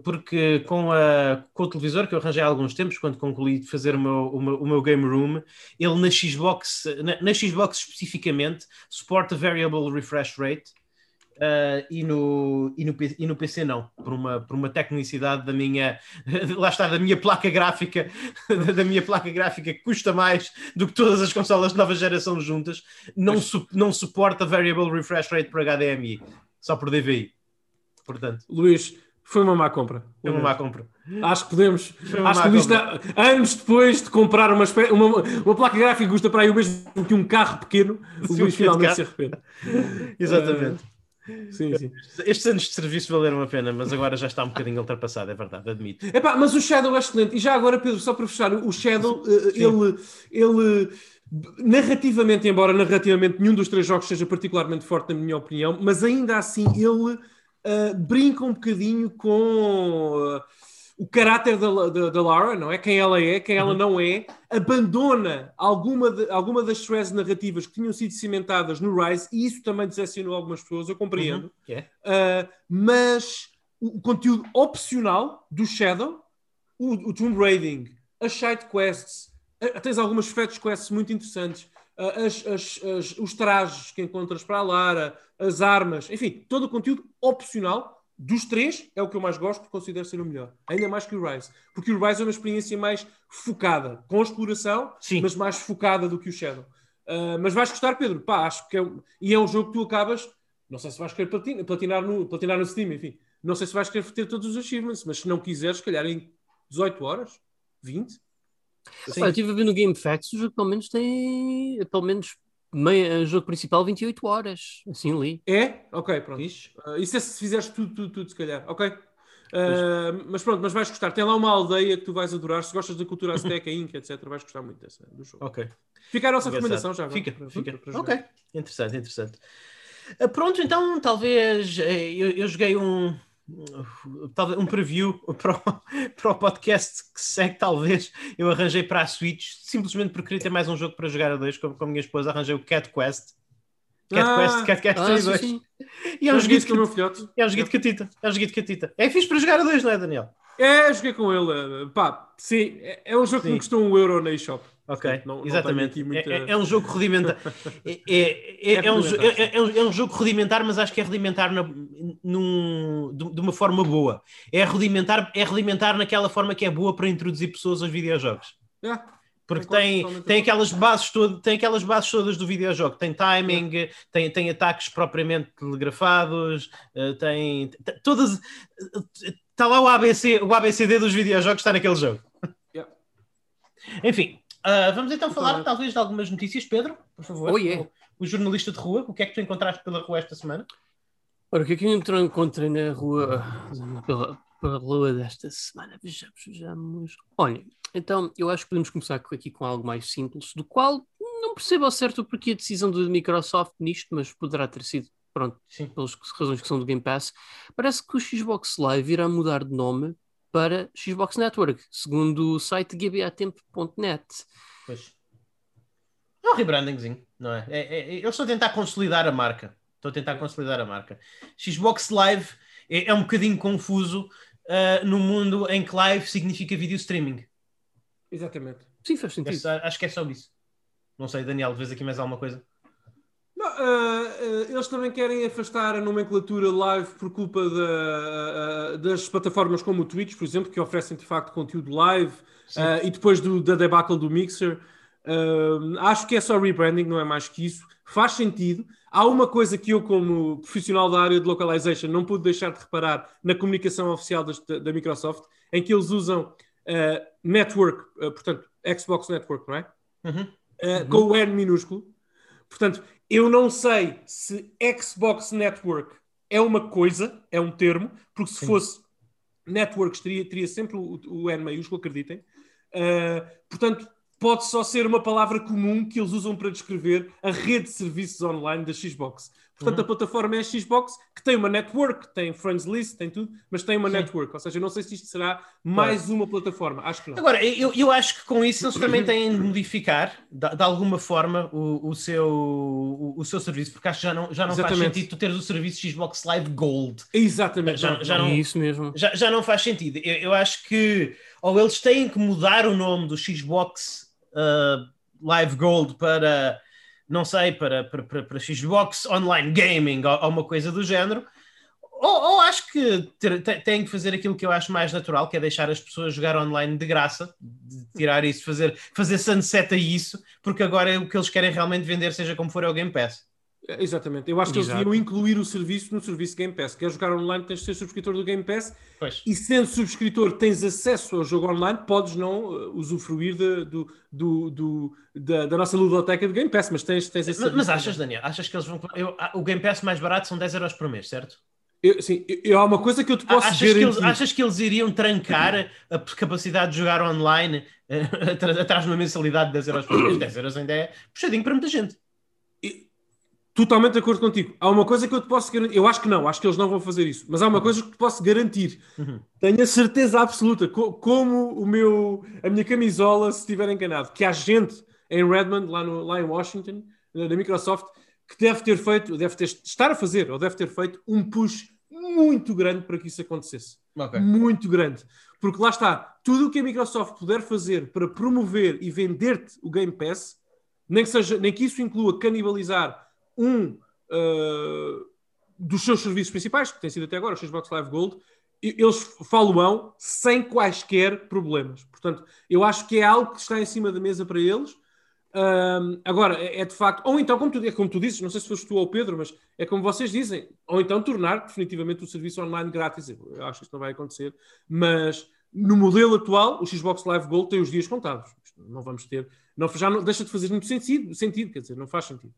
porque com, a, com o televisor que eu arranjei há alguns tempos, quando concluí de fazer o meu, o meu, o meu game room, ele na Xbox, na, na Xbox especificamente, suporta variable refresh rate Uh, e, no, e, no, e no PC não, por uma, por uma tecnicidade da minha, lá está, da minha placa gráfica, da minha placa gráfica que custa mais do que todas as consolas de nova geração juntas, não, su, não suporta variable refresh rate por HDMI, só por DVI. Portanto, Luís, foi uma má compra. Foi uma má compra. Acho que podemos. Acho que Luís está, anos depois de comprar uma, uma, uma placa gráfica que custa para aí o mesmo que um carro pequeno, o Luís finalmente se arrepende. Exatamente. Uh, Sim, sim. Estes anos de serviço valeram a pena, mas agora já está um bocadinho ultrapassado, é verdade, admito. Epá, mas o Shadow é excelente. E já agora, Pedro, só para fechar, o Shadow, eh, ele, ele narrativamente, embora narrativamente nenhum dos três jogos seja particularmente forte, na minha opinião, mas ainda assim ele uh, brinca um bocadinho com. Uh, o caráter da, da, da, Lara, não é? Quem ela é, quem ela uhum. não é, abandona alguma, de, alguma das threads narrativas que tinham sido cimentadas no Rise, e isso também decepcionou algumas pessoas, eu compreendo. Uhum. Yeah. Uh, mas o, o, conteúdo opcional do Shadow, o, o Tomb Raiding, as side quests, uh, tens algumas fetch quests muito interessantes, uh, as, as, as, os trajes que encontras para a Lara, as armas, enfim, todo o conteúdo opcional dos três, é o que eu mais gosto, considero ser o melhor. Ainda mais que o Rise. Porque o Rise é uma experiência mais focada, com exploração, Sim. mas mais focada do que o Shadow. Uh, mas vais gostar, Pedro? Pá, acho que é, e é um jogo que tu acabas. Não sei se vais querer platinar, platinar, no, platinar no Steam, enfim. Não sei se vais querer ter todos os achievements, mas se não quiseres, se calhar em 18 horas, 20. Sim. eu estive a ver no Game Facts, o jogo pelo menos tem pelo menos meia, eh, jogo principal 28 horas, assim li. É? Ok, pronto. Uh, isso é se fizeres tudo, tudo, tudo, se calhar. Ok. Uh, mas pronto, mas vais gostar. Tem lá uma aldeia que tu vais adorar. Se gostas da cultura azteca, inca, etc., vais gostar muito dessa, do jogo. Ok. Fica a nossa recomendação já. Fica, para, fica. Para ok, interessante, interessante. Uh, pronto, então talvez eu, eu joguei um, um preview para o, para o podcast que segue, talvez eu arranjei para a Switch, simplesmente porque queria ter mais um jogo para jogar a dois, como com a minha esposa, arranjei o Cat Quest. Cat ah, Quest, Cat Quest ah, 2. E é um joguito com filhote. É um joguito catita. É um joguito catita. É fixe para jogar a dois, não é, Daniel? É, joguei com ele. Pá, sim, é, é um jogo sim. que me custou um euro na eShop. Ok, não, exatamente. Não muita... é, é, um jogo rudimentar. é, é, é, um, é, um, jogo rudimentar, mas acho que é rudimentar na, num, de, uma forma boa. É rudimentar, é rudimentar naquela forma que é boa para introduzir pessoas aos videojogos. Porque tem, tem, aquelas bases todo, tem aquelas bases todas do videojogo. Tem timing, tem, tem ataques propriamente telegrafados, tem, tem todas. Está lá o ABC, o ABCD dos videojogos, está naquele jogo. Yeah. Enfim, Uh, vamos então falar talvez de algumas notícias, Pedro, por favor. Oh, yeah. o, o, jornalista de rua, o que é que tu encontraste pela rua esta semana? Ora, o que é que eu encontrei na rua, pela, pela rua desta semana? Vejamos, vejamos. Olha, então eu acho que podemos começar aqui com algo mais simples, do qual não percebo ao certo o porquê a decisão da Microsoft nisto, mas poderá ter sido, pronto, Sim. pelas razões que são do Game Pass. Parece que o Xbox Live irá mudar de nome para Xbox Network, segundo o site gbatempo.net. Pois. É um rebrandingzinho, não é? É, é, é? Eu estou a tentar consolidar a marca. Estou a tentar consolidar a marca. Xbox Live é, é um bocadinho confuso uh, no mundo em que live significa vídeo streaming. Exatamente. Sim, faz sentido. acho que é só isso. Não sei, Daniel, vês aqui mais alguma coisa? Não, uh, uh, eles também querem afastar a nomenclatura live por culpa uh, das plataformas como o Twitch, por exemplo, que oferecem de facto conteúdo live e depois do, da debacle do Mixer. acho que é só rebranding, não é mais que isso. Faz sentido. Há uma coisa que eu, como profissional da área de localization, não pude deixar de reparar na comunicação oficial da, da Microsoft, em que eles usam network, portanto, Xbox Network, não é? Uhum. Uhum. Com o N minúsculo. Portanto, eu não sei se Xbox Network é uma coisa, é um termo, porque se Sim. fosse networks teria, teria sempre o, o N maiúsculo, acreditem. Uh, portanto, pode só ser uma palavra comum que eles usam para descrever a rede de serviços online da Xbox. Portanto, uhum. a plataforma é a Xbox, que tem uma network, tem friends list, tem tudo, mas tem uma Sim. network. Ou seja, eu não sei se isto será mais claro. uma plataforma. Acho que não. Agora, eu, eu acho que com isso eles também têm de modificar, de, de alguma forma, o, o, seu, o, o, seu serviço, porque acho que já não, já não faz sentido tu teres o serviço Xbox Live Gold. Exatamente. Já, já não, é isso mesmo. Já, já não faz sentido. Eu, eu acho que ou eles têm que mudar o nome do Xbox uh, Live Gold para não sei, para, para, para, para Xbox Online Gaming ou, ou, uma coisa do género, ou, ou acho que tem que fazer aquilo que eu acho mais natural, que é deixar as pessoas jogar online de graça, de tirar isso, fazer, fazer sunset a isso, porque agora o que eles querem realmente vender, seja como for, é o Game Pass. É, exatamente, eu acho que Exato. eles deviam incluir o serviço no serviço Game Pass. Quer jogar online, tens de ser subscritor do Game Pass pois. e sendo subscritor, tens acesso ao jogo online, podes não uh, usufruir de, do, do, do da, da, nossa ludoteca do Game Pass, mas tens, tens esse Mas, mas achas, Daniel, achas que eles vão. Eu, o Game Pass mais barato são 10 euros por mês, certo? Eu, sim, eu, há uma coisa que eu te posso achas dizer. Que eles, achas que eles iriam trancar a capacidade de jogar online uh, atrás de uma mensalidade de 10 euros por mês? 10 euros ainda é puxadinho para muita gente. Totalmente de acordo contigo. Há uma coisa que eu te posso garantir. Eu acho que não, acho que eles não vão fazer isso. Mas há uma coisa que te posso garantir. Uhum. Tenho a certeza absoluta, co como o meu, a minha camisola, se estiver enganado, que há gente em Redmond, lá, no, lá em Washington, da Microsoft, que deve ter feito, deve ter, estar a fazer, ou deve ter feito um push muito grande para que isso acontecesse. Okay. Muito grande. Porque lá está, tudo o que a Microsoft puder fazer para promover e vender-te o Game Pass, nem que, seja, nem que isso inclua canibalizar um uh, dos seus serviços principais, que tem sido até agora o Xbox Live Gold, eles falam sem quaisquer problemas. Portanto, eu acho que é algo que está em cima da mesa para eles. Um, agora, é, é, de facto, ou então, como tu, é como tu dizes, não sei se foste tu ou o Pedro, mas é como vocês dizem, ou então tornar definitivamente o serviço online grátis. Eu acho que isso não vai acontecer, mas no modelo atual, o Xbox Live Gold tem os dias contados. Não vamos ter, não, já não, deixa de fazer muito sentido, sentido, quer dizer, não faz sentido.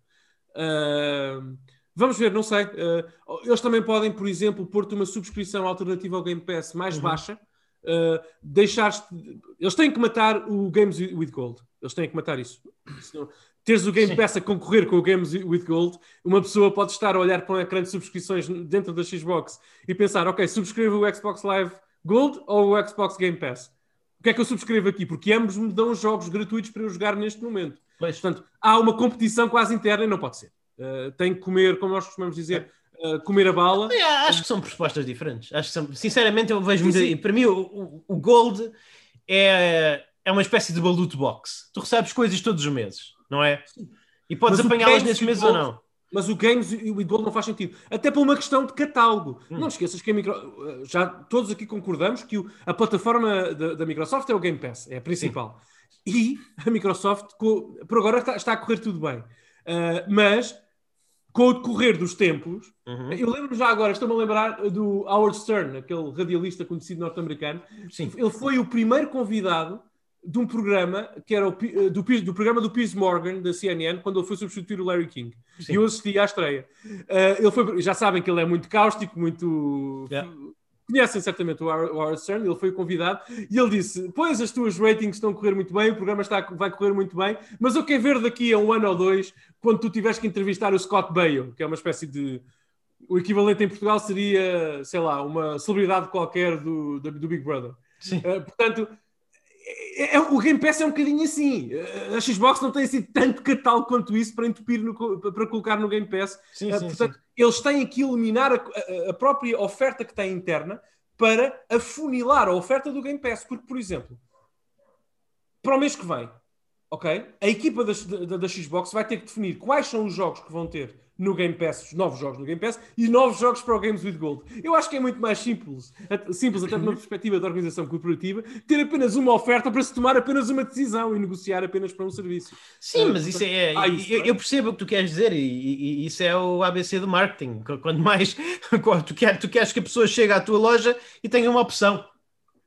Uh, vamos ver, não sei. Uh, eles também podem, por exemplo, pôr-te uma subscrição alternativa ao Game Pass mais uhum. baixa. Uh, deixar eles têm que matar o Games with Gold. Eles têm que matar isso. Senão, teres o Game Sim. Pass a concorrer com o Games with Gold, uma pessoa pode estar a olhar para um ecrã de subscrições dentro da Xbox e pensar: ok, subscrevo o Xbox Live Gold ou o Xbox Game Pass? O que é que eu subscrevo aqui? Porque ambos me dão jogos gratuitos para eu jogar neste momento. Portanto, há uma competição quase interna e não pode ser. Uh, tem que comer, como nós costumamos dizer, uh, comer a bala. Acho que são propostas diferentes. Acho que são, sinceramente, eu vejo muito. Para mim, o, o, Gold é, é uma espécie de balut box. Tu recebes coisas todos os meses, não é? E podes apanhá-las nesses meses ou não. Mas o Games e o Gold não faz sentido. Até por uma questão de catálogo. Hum. Não esqueças que a micro... Eh, já todos aqui concordamos que o, a plataforma da, da, Microsoft é o Game Pass, é a principal. Sim. E a Microsoft, por agora, está, está a correr tudo bem. Uh, mas com o decorrer dos tempos, uhum. eu lembro já agora, estou-me a lembrar do Howard Stern, aquele radialista conhecido norte-americano. Ele foi o primeiro convidado de um programa que era o, do, do, programa do Piers Morgan da CNN quando ele foi substituir o Larry King Sim. e eu assisti à estreia uh, ele foi, já sabem que ele é muito cáustico muito yeah conhecem certamente o Howard Stern, ele foi convidado e ele disse: Pois as tuas ratings estão a correr muito bem, o programa está, vai correr muito bem, mas eu quero ver daqui a um ano ou dois, quando tu tiveres que entrevistar o Scott Baio, que é uma espécie de. O equivalente em Portugal seria, sei lá, uma celebridade qualquer do, do, do Big Brother. Uh, portanto, é, é, o Game Pass é um bocadinho assim. A Xbox não tem assim tanto catálogo quanto isso para entupir no, para colocar no Game Pass. Sim, uh, sim, portanto, sim. eles têm que eliminar a, a, a, própria oferta que têm interna para afunilar a oferta do Game Pass. Porque, por exemplo, para o mês que vem, ok? A equipa da, da, da Xbox vai ter que definir quais são os jogos que vão ter no Game Pass, os novos jogos no Game Pass e novos jogos para o Games with Gold. Eu acho que é muito mais simples, simples até de uma perspectiva de organização corporativa, ter apenas uma oferta para se tomar apenas uma decisão e negociar apenas para um serviço. Sim, uh, mas isso é. Ah, isso, eu, eu, percebo o que tu queres dizer e, e, isso é o ABC do marketing. Quanto mais tu, quer, tu queres que a pessoa chegue à tua loja e tenha uma opção.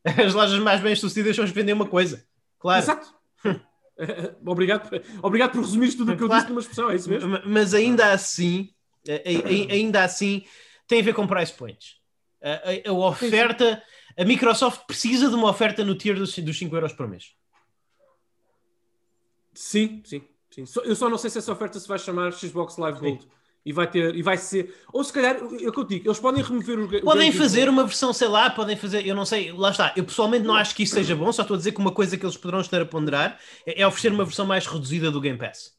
As lojas mais bem sucedidas são as vender uma coisa. Claro. Exato. obrigado, obrigado por resumir tudo o que eu disse numa expressão, é isso mesmo? Mas ainda assim, ainda assim, tem a ver com price points. A, a, a oferta, a Microsoft precisa de uma oferta no tier dos, dos 5 euros por mês. Sim, sim, sim. Eu só não sei se essa oferta se vai chamar Xbox Live Gold. Sim e vai ter e vai ser ou se calhar eu que eu digo eles podem remover o podem fazer uma versão sei lá podem fazer eu não sei lá está eu pessoalmente não acho que isso seja bom só estou a dizer que uma coisa que eles poderão estar a ponderar é, é oferecer uma versão mais reduzida do Game Pass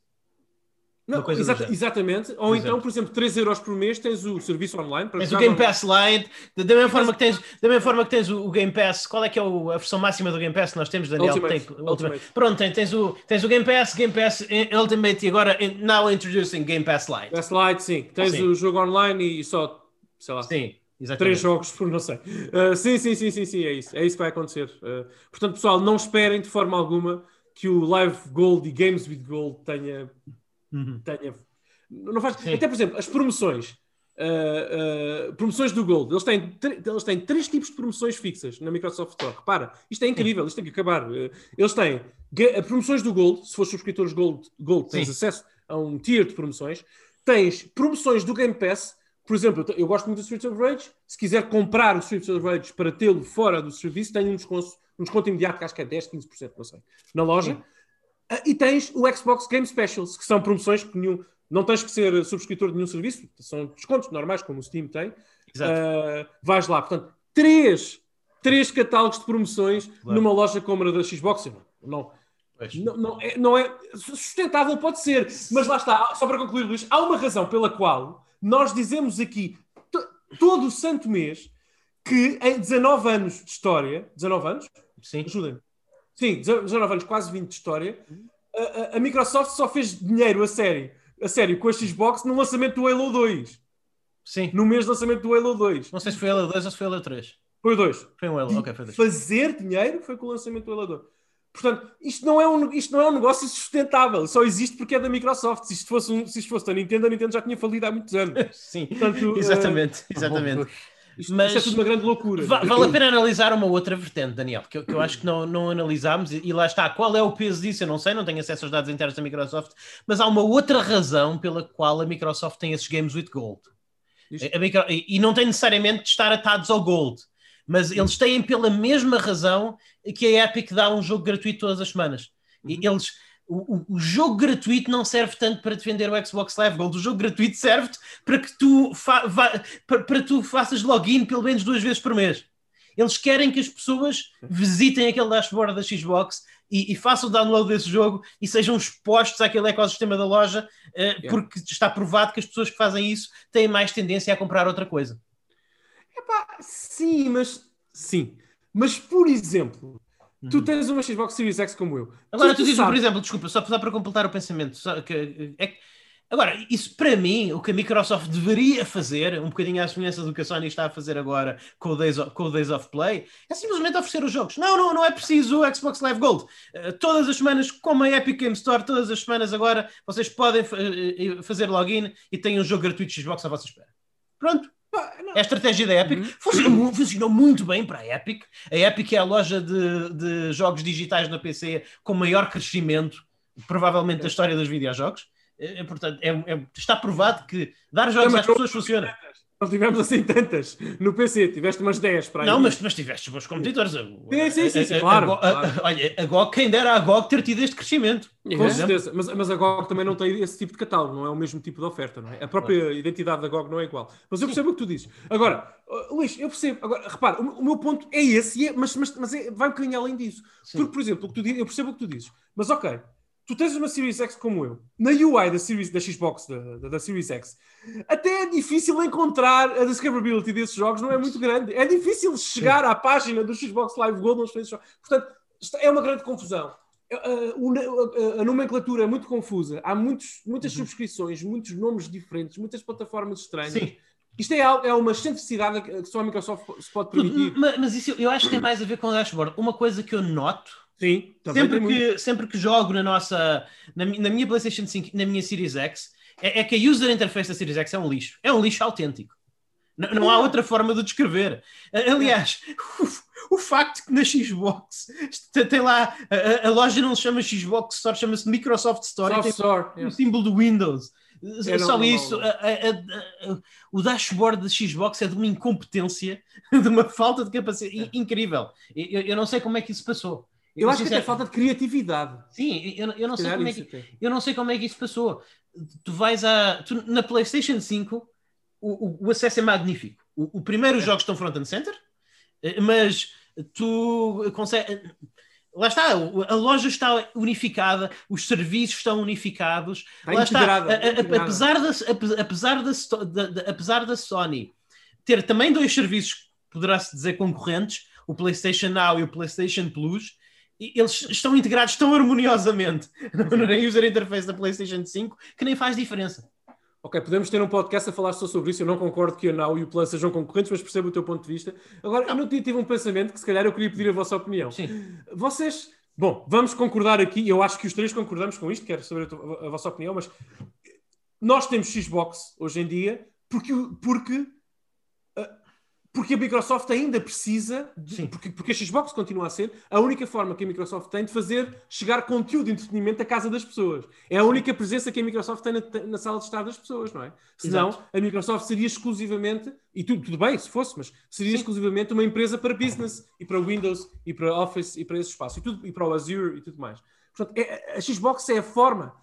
não, exata, exatamente. Ou então, por exemplo, 3 euros por mês tens o serviço online. tens o Game Pass Lite, da mesma, forma que tens, da mesma forma que tens o, Game Pass, qual é que é o, a versão máxima do Game Pass que nós temos, Daniel? Ultimate. Tem, Ultimate. Pronto, tens, tens, o, tens o Game Pass, Game Pass Ultimate e agora now introducing Game Pass Lite. Pass Lite, sim. Tens sim. o jogo online e só, sei lá. Sim. Exatamente. Três jogos por não sei. Uh, sim, sim, sim, sim, sim, é isso. É isso que vai acontecer. Uh, portanto, pessoal, não esperem de forma alguma que o Live Gold e Games with Gold tenha, uhum. tenha não faz... Até, por exemplo, as promoções. Uh, uh, promoções do Gold. Eles têm, eles têm três tipos de promoções fixas na Microsoft Store. Repara, isto é incrível, isto tem que acabar. Uh, eles têm promoções do Gold, se for subscritores Gold, Gold tens Sim. acesso a um tier de promoções. Tens promoções do Game Pass. Por exemplo, eu gosto muito do Streets of Rage. Se quiser comprar o Streets of Rage para tê-lo fora do serviço, tem um desconto, um desconto imediato que acho que é 10, 15%, não sei, na loja. E tens o Xbox Game Specials, que são promoções que nenhum não tens que ser subscritor de nenhum serviço, são descontos normais, como o Steam tem. Exato. Uh, vais lá. Portanto, três, três catálogos de promoções claro. numa loja como a da Xbox. Não, não, não, é, não é sustentável, pode ser, mas lá está. Só para concluir, Luís, há uma razão pela qual nós dizemos aqui todo o santo mês que em 19 anos de história, 19 anos? Sim. Ajudem-me. Sim, 19 anos, quase 20 de história, a, a Microsoft só fez dinheiro a sério a sério, com a Xbox no lançamento do Halo 2. Sim. No mês de lançamento do Halo 2. Não sei se foi Halo 2 ou se foi Halo 3. Foi o 2. Foi um Halo, ok, foi 2. Fazer dinheiro foi com o lançamento do Halo 2. Portanto, isto não, é um, isto não é um negócio sustentável, só existe porque é da Microsoft. Se isto fosse, um, se isto fosse da Nintendo, a Nintendo já tinha falido há muitos anos. Sim, Portanto, exatamente, uh, exatamente. Isto, mas isto é tudo uma grande loucura. Vale a pena analisar uma outra vertente, Daniel, que eu, que eu acho que não, não analisámos, e, e, lá está. Qual é o peso disso? Eu não sei, não tenho acesso aos dados internos da Microsoft, mas há uma outra razão pela qual a Microsoft tem esses games with gold. Micro, e não tem necessariamente de estar atados ao gold, mas eles têm pela mesma razão que a Epic dá um jogo gratuito todas as semanas. E uhum. eles o, o, jogo gratuito não serve tanto para defender o Xbox Live Gold. O jogo gratuito serve para que tu, fa para, para tu faças login pelo menos duas vezes por mês. Eles querem que as pessoas visitem aquele dashboard da Xbox e, e façam o download desse jogo e sejam expostos àquele ecossistema da loja, uh, yeah. porque está provado que as pessoas que fazem isso têm mais tendência a comprar outra coisa. Epá, sim, mas sim. Mas, por exemplo, Tu uhum. tens uma Xbox Series X como eu. Agora, tu, tu dizes, por exemplo, desculpa, só para completar o pensamento, que, é, agora, isso para mim, o que a Microsoft deveria fazer, um bocadinho à semelhança do que a Sony está a fazer agora com o Days of, com o Days of Play, é simplesmente oferecer os jogos. Não, não, não é preciso o Xbox Live Gold. Uh, todas as semanas, como a Epic Game Store, todas as semanas agora, vocês podem uh, fazer login e têm um jogo gratuito de Xbox à vossa espera. Pronto. É a estratégia da Epic. Uhum. Funcionou, funcionou, muito bem para a Epic. A Epic é a loja de, de jogos digitais na PC com maior crescimento, provavelmente, da história dos videojogos. É, é portanto, é, é, está provado que dar jogos às pessoas funciona. Não tivemos assim tantas no PC, tiveste umas 10 para aí. Não, mas, mas tiveste bons competidores. Sim, sim, sim, sim claro, a, a, a, claro. Olha, a GOG, quem dera a GOG ter tido este crescimento. Com é. certeza, mas, mas a GOG também não tem esse tipo de catálogo, não é o mesmo tipo de oferta, não é? A própria claro. identidade da GOG não é igual. Mas eu percebo sim. o que tu dizes. Agora, Luís, eu percebo. Agora, repara, o, o meu ponto é esse, é, mas, mas, mas é, vai um bocadinho além disso. Sim. Porque, por exemplo, o que tu, eu percebo o que tu dizes, mas ok, tu tens uma Series X como eu, na UI da, Series, da Xbox, da, da, da, Series X, até é difícil encontrar a discoverability desses jogos, não é muito grande. É difícil chegar Sim. à página do Xbox Live Gold onde jogos. Portanto, é uma grande confusão. a, a, nomenclatura é muito confusa. Há muitos, muitas uhum. subscrições, muitos nomes diferentes, muitas plataformas estranhas. Sim. Isto é, é uma excentricidade que só a Microsoft se pode permitir. Mas, mas, isso eu acho que tem mais a ver com o dashboard. Uma coisa que eu noto Sim, sempre, que, sempre que jogo na nossa na, na, minha PlayStation 5 na minha Series X é, é, que a user interface da Series X é um lixo. É um lixo autêntico. Não, não há outra forma de descrever. Aliás, o, o facto que na Xbox tem lá a, a loja não se chama Xbox Store, chama-se Microsoft Store, Soft Store o símbolo do Windows. É Só não, isso, não, não. A, a, o dashboard de Xbox é de uma incompetência, de uma falta de capacidade é. incrível. Eu, eu, não sei como é que isso passou. Eu, eu acho que é falta de criatividade. Sim, eu, eu não sei como é que, eu não sei como é que isso passou. Tu vais a tu, na PlayStation 5 o, o, acesso é magnífico. O, o primeiro é. jogos estão front and center, eh, mas tu consegues. Lá está, a loja está unificada, os serviços estão unificados. Está lá está, a, a, apesar, da, apesar, da, da, apesar da Sony ter também dois serviços, poderá-se dizer concorrentes, o PlayStation Now e o PlayStation Plus, eles estão integrados tão harmoniosamente na user interface da PlayStation 5 que nem faz diferença. Ok, podemos ter um podcast a falar só sobre isso. Eu não concordo que a Now e o Plus sejam concorrentes, mas percebo o teu ponto de vista. Agora, eu não tive um pensamento que se calhar eu queria pedir a vossa opinião. Sim. Vocês, bom, vamos concordar aqui. Eu acho que os três concordamos com isto. Quero saber a, a vossa opinião, mas nós temos Xbox hoje em dia porque, porque porque a Microsoft ainda precisa, de, porque, porque a Xbox continua a ser a única forma que a Microsoft tem de fazer chegar conteúdo de entretenimento à casa das pessoas. É a única presença que a Microsoft tem na, na sala de estar das pessoas, não é? Senão, Exato. a Microsoft seria exclusivamente, e tudo, tudo bem se fosse, mas seria Sim. exclusivamente uma empresa para business e para Windows e para Office e para esse espaço e, tudo, e para o Azure e tudo mais. Portanto, é, a Xbox é a forma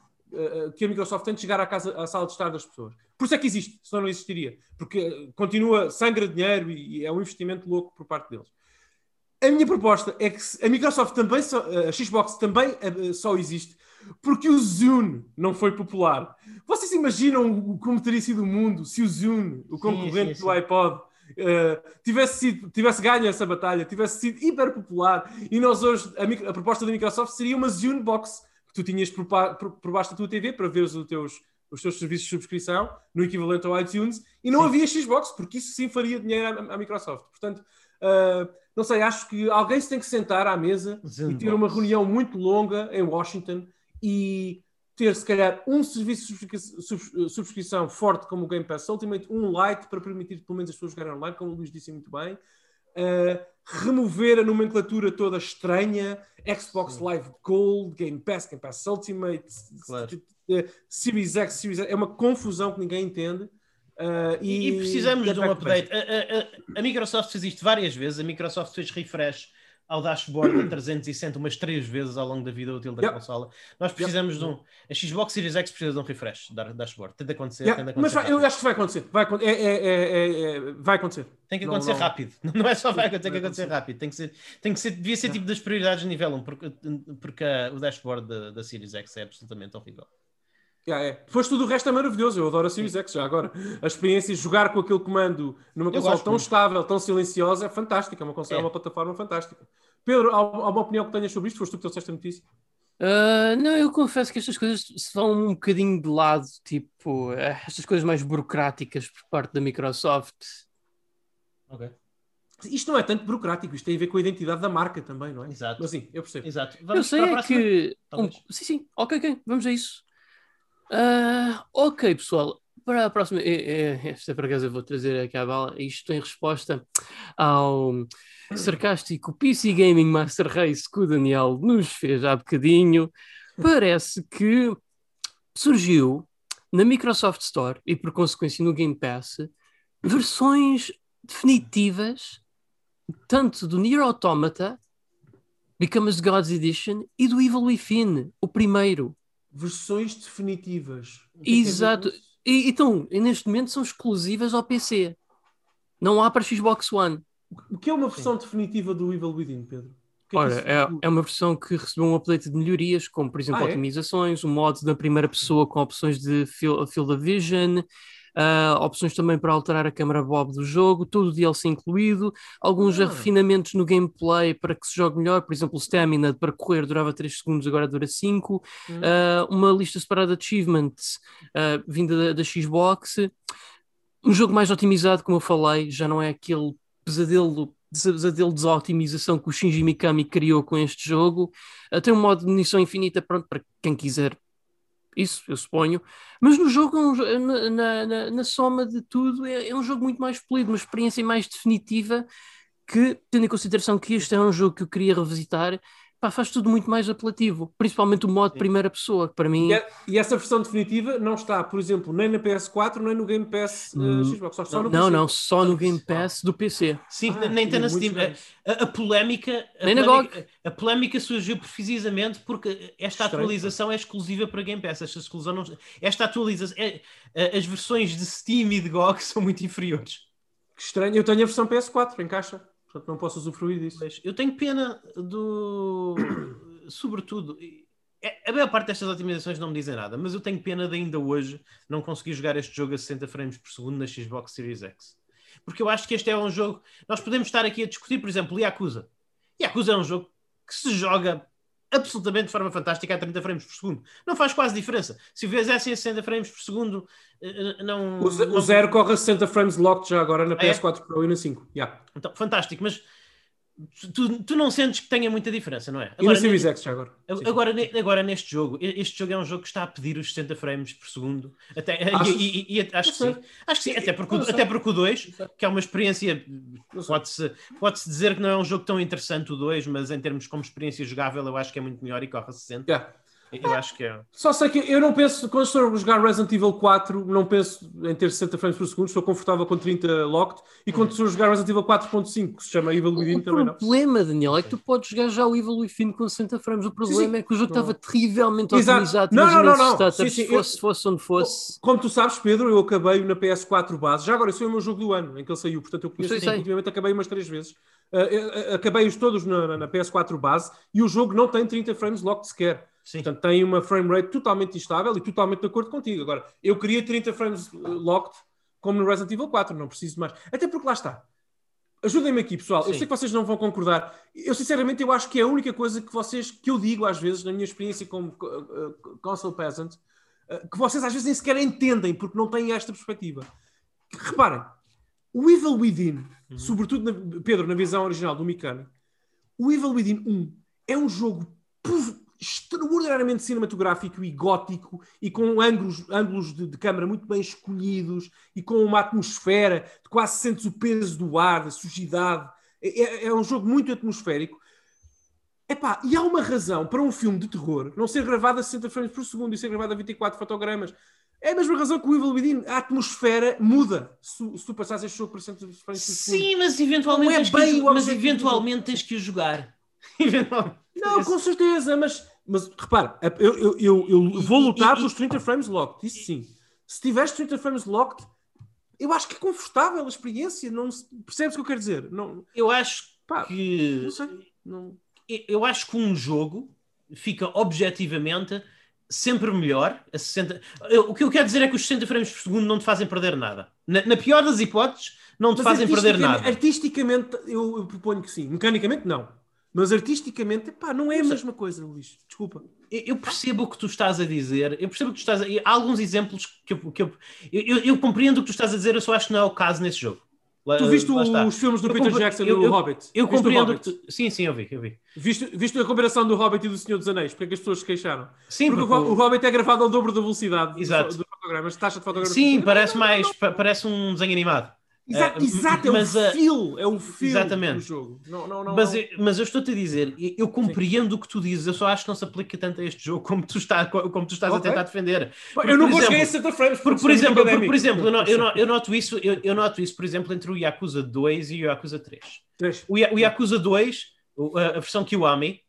que a Microsoft tem de chegar à, casa, à sala de estar das pessoas. Por isso é que existe, senão não existiria. Porque continua, sangra dinheiro e, e é um investimento louco por parte deles. A minha proposta é que a Microsoft também, só, a Xbox também só existe porque o Zune não foi popular. Vocês imaginam como teria sido o mundo se o Zune, o concorrente sim, sim, sim. do iPod, uh, tivesse, sido, tivesse ganho essa batalha, tivesse sido hiper popular e nós hoje, a, a proposta da Microsoft seria uma Zune Box tu tinhas por, por, por baixo da tua TV para ver os teus, os teus serviços de subscrição no equivalente ao iTunes e não sim. havia Xbox, porque isso sim faria dinheiro à, à Microsoft. Portanto, uh, não sei, acho que alguém se tem que sentar à mesa sim, e ter uma reunião muito longa em Washington e ter, se calhar, um serviço de subscrição forte como o Game Pass Ultimate, um light para permitir pelo menos as pessoas jogarem online, como o Luís disse muito bem. Uh, remover a nomenclatura toda estranha, Xbox Sim. Live Gold, Game Pass, Game Pass Ultimate, claro. Series X, Series X, é uma confusão que ninguém entende. Uh, e, e, precisamos de um update. A, a, a, Microsoft fez isto várias vezes, a Microsoft fez refresh ao dashboard a 360 umas três vezes ao longo da vida útil da yep. consola. Nós precisamos yep. de um. A Xbox Series X precisa de um refresh da dashboard. Tem de acontecer. Tem de acontecer Mas vai, eu acho que vai acontecer. Vai, é, é, é, vai acontecer. Tem que acontecer não, não. rápido. Não é só vai acontecer, tem que acontecer rápido. Tem que ser, tem que ser, devia ser tipo das prioridades de nível 1, porque, porque o dashboard da, da Series X é absolutamente horrível. Yeah, é. Depois tudo o resto é maravilhoso. Eu adoro a Series X já agora. A experiência de jogar com aquele comando numa console tão muito. estável, tão silenciosa é fantástica. É uma, console, é. uma plataforma fantástica. Pedro, há alguma opinião que tenhas sobre isto? Foste tu que trouxeste a notícia? Uh, não, eu confesso que estas coisas se vão um bocadinho de lado, tipo, eh, estas coisas mais burocráticas por parte da Microsoft. Ok. Isto não é tanto burocrático, isto tem a ver com a identidade da marca também, não é? Exato. Mas sim, eu percebo. Exato. Vamos eu sei é que. Um... Sim, sim, ok, ok, vamos a isso. Uh, ok, pessoal, para a próxima. É, é, esta por acaso eu vou trazer aqui à bala, isto em resposta ao sarcástico PC Gaming Master Race que o Daniel nos fez há bocadinho, parece que surgiu na Microsoft Store e por consequência no Game Pass versões definitivas tanto do Nier Automata, Become as Gods Edition e do Evil Within, o primeiro. Versões definitivas. É Exato. E, então, neste momento são exclusivas ao PC. Não há para Xbox One. O que é uma versão Sim. definitiva do Evil Within, Pedro? É Ora, é, é, uma versão que recebeu um update de melhorias, como por exemplo ah, é? otimizações, o modo da primeira pessoa com opções de field of vision, uh, opções também para alterar a câmera Bob do jogo, todo o DLC incluído, alguns ah. refinamentos no gameplay para que se jogue melhor, por exemplo, o stamina para correr durava 3 segundos, agora dura 5, hum. uh, uma lista separada de achievements uh, vinda da, da Xbox, um jogo mais otimizado, como eu falei, já não é aquele pesadelo pesadelo de desotimização que o Shinji Mikami criou com este jogo. Uh, tem um modo de munição infinita, pronto, para quem quiser isso, eu suponho. Mas no jogo, é na, na, na, soma de tudo, é, é, um jogo muito mais polido, uma experiência mais definitiva que, tendo em consideração que este é um jogo que eu queria revisitar, pá, faz tudo muito mais apelativo, principalmente o modo primeira pessoa, que para mim. E, é, e, essa versão definitiva não está, por exemplo, nem na PS4, nem no Game Pass uh, Xbox, só, só no Não, PC. não, só no Game Pass do PC. Sim, ah, nem está na Steam. A, a, polémica, a, nem polémica, a polémica surgiu precisamente porque esta Estranho. atualização é exclusiva para Game Pass. Esta, exclusão não, esta atualização, é, as versões de Steam e de GOG são muito inferiores. Que estranho, eu tenho a versão PS4 em caixa. Portanto, não posso usufruir disso. Mas eu tenho pena do. Sobretudo, é, a maior parte destas otimizações não me dizem nada, mas eu tenho pena de ainda hoje não conseguir jogar este jogo a 60 frames por segundo na Xbox Series X. Porque eu acho que este é um jogo. Nós podemos estar aqui a discutir, por exemplo, Yakuza. Yakuza é um jogo que se joga absolutamente de forma fantástica a 30 frames por segundo. Não faz quase diferença. Se o fizessem a 60 frames por segundo, eh, eh, não. O, não... o zero corre a 60 frames locked já agora na PS4 ah, é? Pro e na 5. Yeah. Então, fantástico, mas tu, tu não sentes que tenha muita diferença, não é? Agora, e no Series X já agora. Agora, agora, neste jogo, este jogo é um jogo que está a pedir os 60 frames por segundo. Até, e, e, e, acho que sim. Acho que sim, até porque, até porque o 2, que é uma experiência, pode-se pode -se dizer que não é um jogo tão interessante o 2, mas em termos como experiência jogável, eu acho que é muito melhor e corre a 60. Yeah. Eu acho que é. Só sei que eu não penso, quando estou a jogar Resident Evil 4, não penso em ter 60 frames por segundo, estou confortável com 30 locked. E quando estou a jogar Resident Evil 4.5, que se chama Evil Within, também não. O problema, Daniel, é que tu podes jogar já o Evil Within com 60 frames. O problema sim, sim. é que o jogo estava terrivelmente Exato. otimizado. Não, não, não, não. Sim, sim. Se fosse, eu, fosse onde fosse. Como tu sabes, Pedro, eu acabei na PS4 base. Já agora, esse foi o meu jogo do ano em que ele saiu, portanto eu conheço. Ultimamente acabei umas 3 vezes. Uh, acabei-os todos na, na PS4 base e o jogo não tem 30 frames locked sequer. Sim. Portanto, tem uma frame rate totalmente instável e totalmente de acordo contigo. Agora, eu queria 30 frames uh, locked como no Resident Evil 4, não preciso mais. Até porque lá está. Ajudem-me aqui, pessoal. Sim. Eu sei que vocês não vão concordar. Eu, sinceramente, eu acho que é a única coisa que vocês, que eu digo às vezes, na minha experiência como uh, uh, console peasant, uh, que vocês às vezes nem sequer entendem, porque não têm esta perspectiva. Reparem, o Evil Within, uhum. sobretudo, na, Pedro, na visão original do Mikami, o Evil Within 1 é um jogo extraordinariamente cinematográfico e gótico e com ângulos, ângulos de, de, câmara muito bem escolhidos e com uma atmosfera de quase sentes o peso do ar, da sujidade. É, é, é um jogo muito atmosférico. Epá, e há uma razão para um filme de terror não ser gravado a 60 frames por segundo e ser gravado a 24 fotogramas. É a mesma razão que o Evil Within, a atmosfera muda se, se tu passares este jogo por 60 frames por segundo. Sim, mas eventualmente, é bem que, mas eventualmente tens que o jogar. Não, com certeza, mas, mas repara, eu, eu, eu, eu vou lutar pelos 30 frames locked, isso sim. Se tiveres 30 frames locked, eu acho que é confortável a experiência, não percebes o que eu quero dizer? Não, eu acho pá, que não sei, não... eu acho que um jogo fica objetivamente sempre melhor a 60. o que eu quero dizer é que os 60 frames por segundo não te fazem perder nada. Na, na pior das hipóteses, não te Mas fazem perder nada. Artisticamente, eu, eu proponho que sim. Mecanicamente, não. Mas artisticamente, pá, não é a mesma coisa, Luís. Desculpa. Eu percebo o que tu estás a dizer. Eu percebo que tu estás a... Há alguns exemplos que eu, que eu, eu, eu, compreendo o que tu estás a dizer, eu só acho que não é o caso nesse jogo. Tu viste os filmes do Peter Jackson e do Hobbit? Eu compreendo. Tu... Sim, sim, eu vi. Eu vi. Viste, viste a comparação do Hobbit e do Senhor dos Anéis? Porque é que as pessoas se queixaram? Sim, porque, porque o, Hobbit é gravado ao dobro da velocidade Exato. do, do fotogramas, taxa de fotogramas. Sim, parece mais. Parece um desenho animado. Exato, uh, exato é mas, o feel, é o feel exatamente. do jogo. Não, não, não, mas, eu, mas eu estou-te a dizer, eu compreendo Sim. o que tu dizes, eu só acho que não se aplica tanto a este jogo como tu, está, como tu estás okay. a tentar defender. Porque, eu não vou jogar em 60 frames porque, por exemplo, por, por exemplo eu, eu, eu, noto isso, eu, eu, noto isso, por exemplo, entre o Yakuza 2 e o Yakuza 3. 3. O, o Yakuza 2, a, versão Kiwami,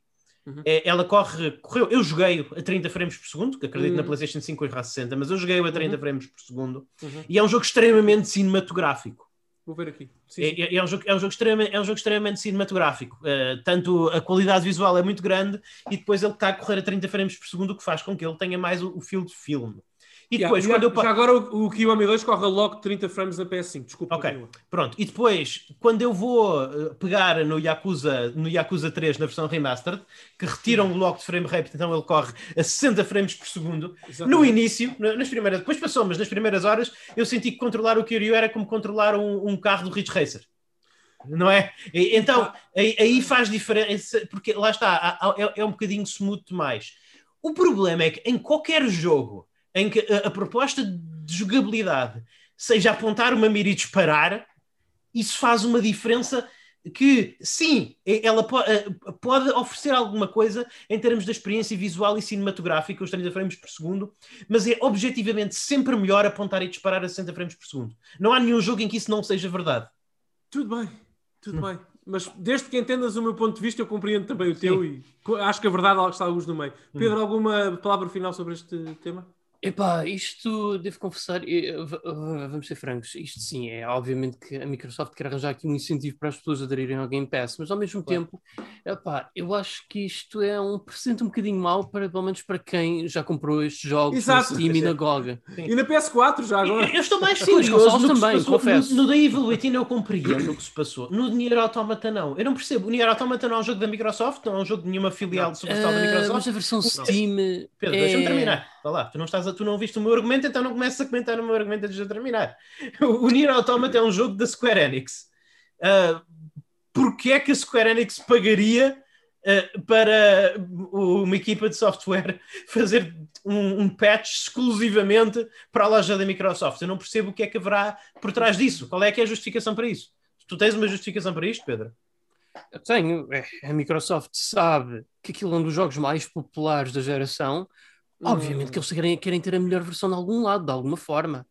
Uhum. É, ela corre, correu, eu joguei a 30 frames por segundo, que acredito uhum. na PlayStation 5 corre a 60, mas eu joguei a 30 uhum. frames por segundo uhum. e é um jogo extremamente cinematográfico. Vou ver aqui. Sim, é, sim. É, é, um jogo, é, um jogo extremamente, é um jogo extremamente cinematográfico. Uh, tanto a qualidade visual é muito grande e depois ele está a correr a 30 frames por segundo, o que faz com que ele tenha mais o, o feel de filme. E depois, yeah, quando eu... agora o, o Kiwami 2 corre logo 30 frames na PS5, desculpa. Ok, continua. pronto. E depois, quando eu vou eh, pegar no Yakuza, no Yakuza 3 na versão remastered, que retiram o lock de frame rate, então ele corre a 60 frames por segundo. Exatamente. No início, nas primeiras, depois passou, mas nas primeiras horas, eu senti que controlar o Kiryu era como controlar um, um carro do Ridge Racer não é? Então, aí, aí, faz diferença, porque lá está, é, é um bocadinho smooth demais. O problema é que em qualquer jogo em que a, a proposta de jogabilidade seja apontar uma mira e disparar, isso faz uma diferença que, sim, ela pode oferecer alguma coisa em termos da experiência visual e cinematográfica, os 30 frames por segundo, mas é objetivamente sempre melhor apontar e disparar a 60 frames por segundo. Não há nenhum jogo em que isso não seja verdade. Tudo bem, tudo hum. bem. Mas desde que entendas o meu ponto de vista, eu compreendo também o teu Sim. e acho que a verdade está alguns no meio. Hum. Pedro, alguma palavra final sobre este tema? Epá, isto devo confessar, vamos ser francos, isto sim, é obviamente que a Microsoft quer arranjar aqui um incentivo para as pessoas aderirem ao Game Pass, mas ao mesmo claro. tempo, epá, eu acho que isto é um presente um bocadinho mau, para, pelo menos para quem já comprou estes jogos Exato. no Steam e na GOG. E na PS4 já agora. Eu estou mais curioso no também, passou, confesso. No, no The Evil Within eu compreendo o que se passou, no Nier Automata não. Eu não percebo, o Nier Automata não é um jogo da Microsoft, não é um jogo de nenhuma filial de sucursal uh, da Microsoft. Mas a versão Steam... Pedro, é... deixa-me terminar. Vá lá, tu não, estás a, tu não ouviste o meu argumento, então não começas a comentar o meu argumento antes de terminar. O, o Nier Automata é um jogo da Square Enix. Uh, Porquê é que a Square Enix pagaria uh, para uma equipa de software fazer um, um, patch exclusivamente para a loja da Microsoft? Eu não percebo o que é que haverá por trás disso. Qual é que é a justificação para isso? Tu tens uma justificação para isto, Pedro? Eu tenho. É, a Microsoft sabe que aquilo é um dos jogos mais populares da geração Obviamente que eles querem, querem ter a melhor versão de algum lado, de alguma forma.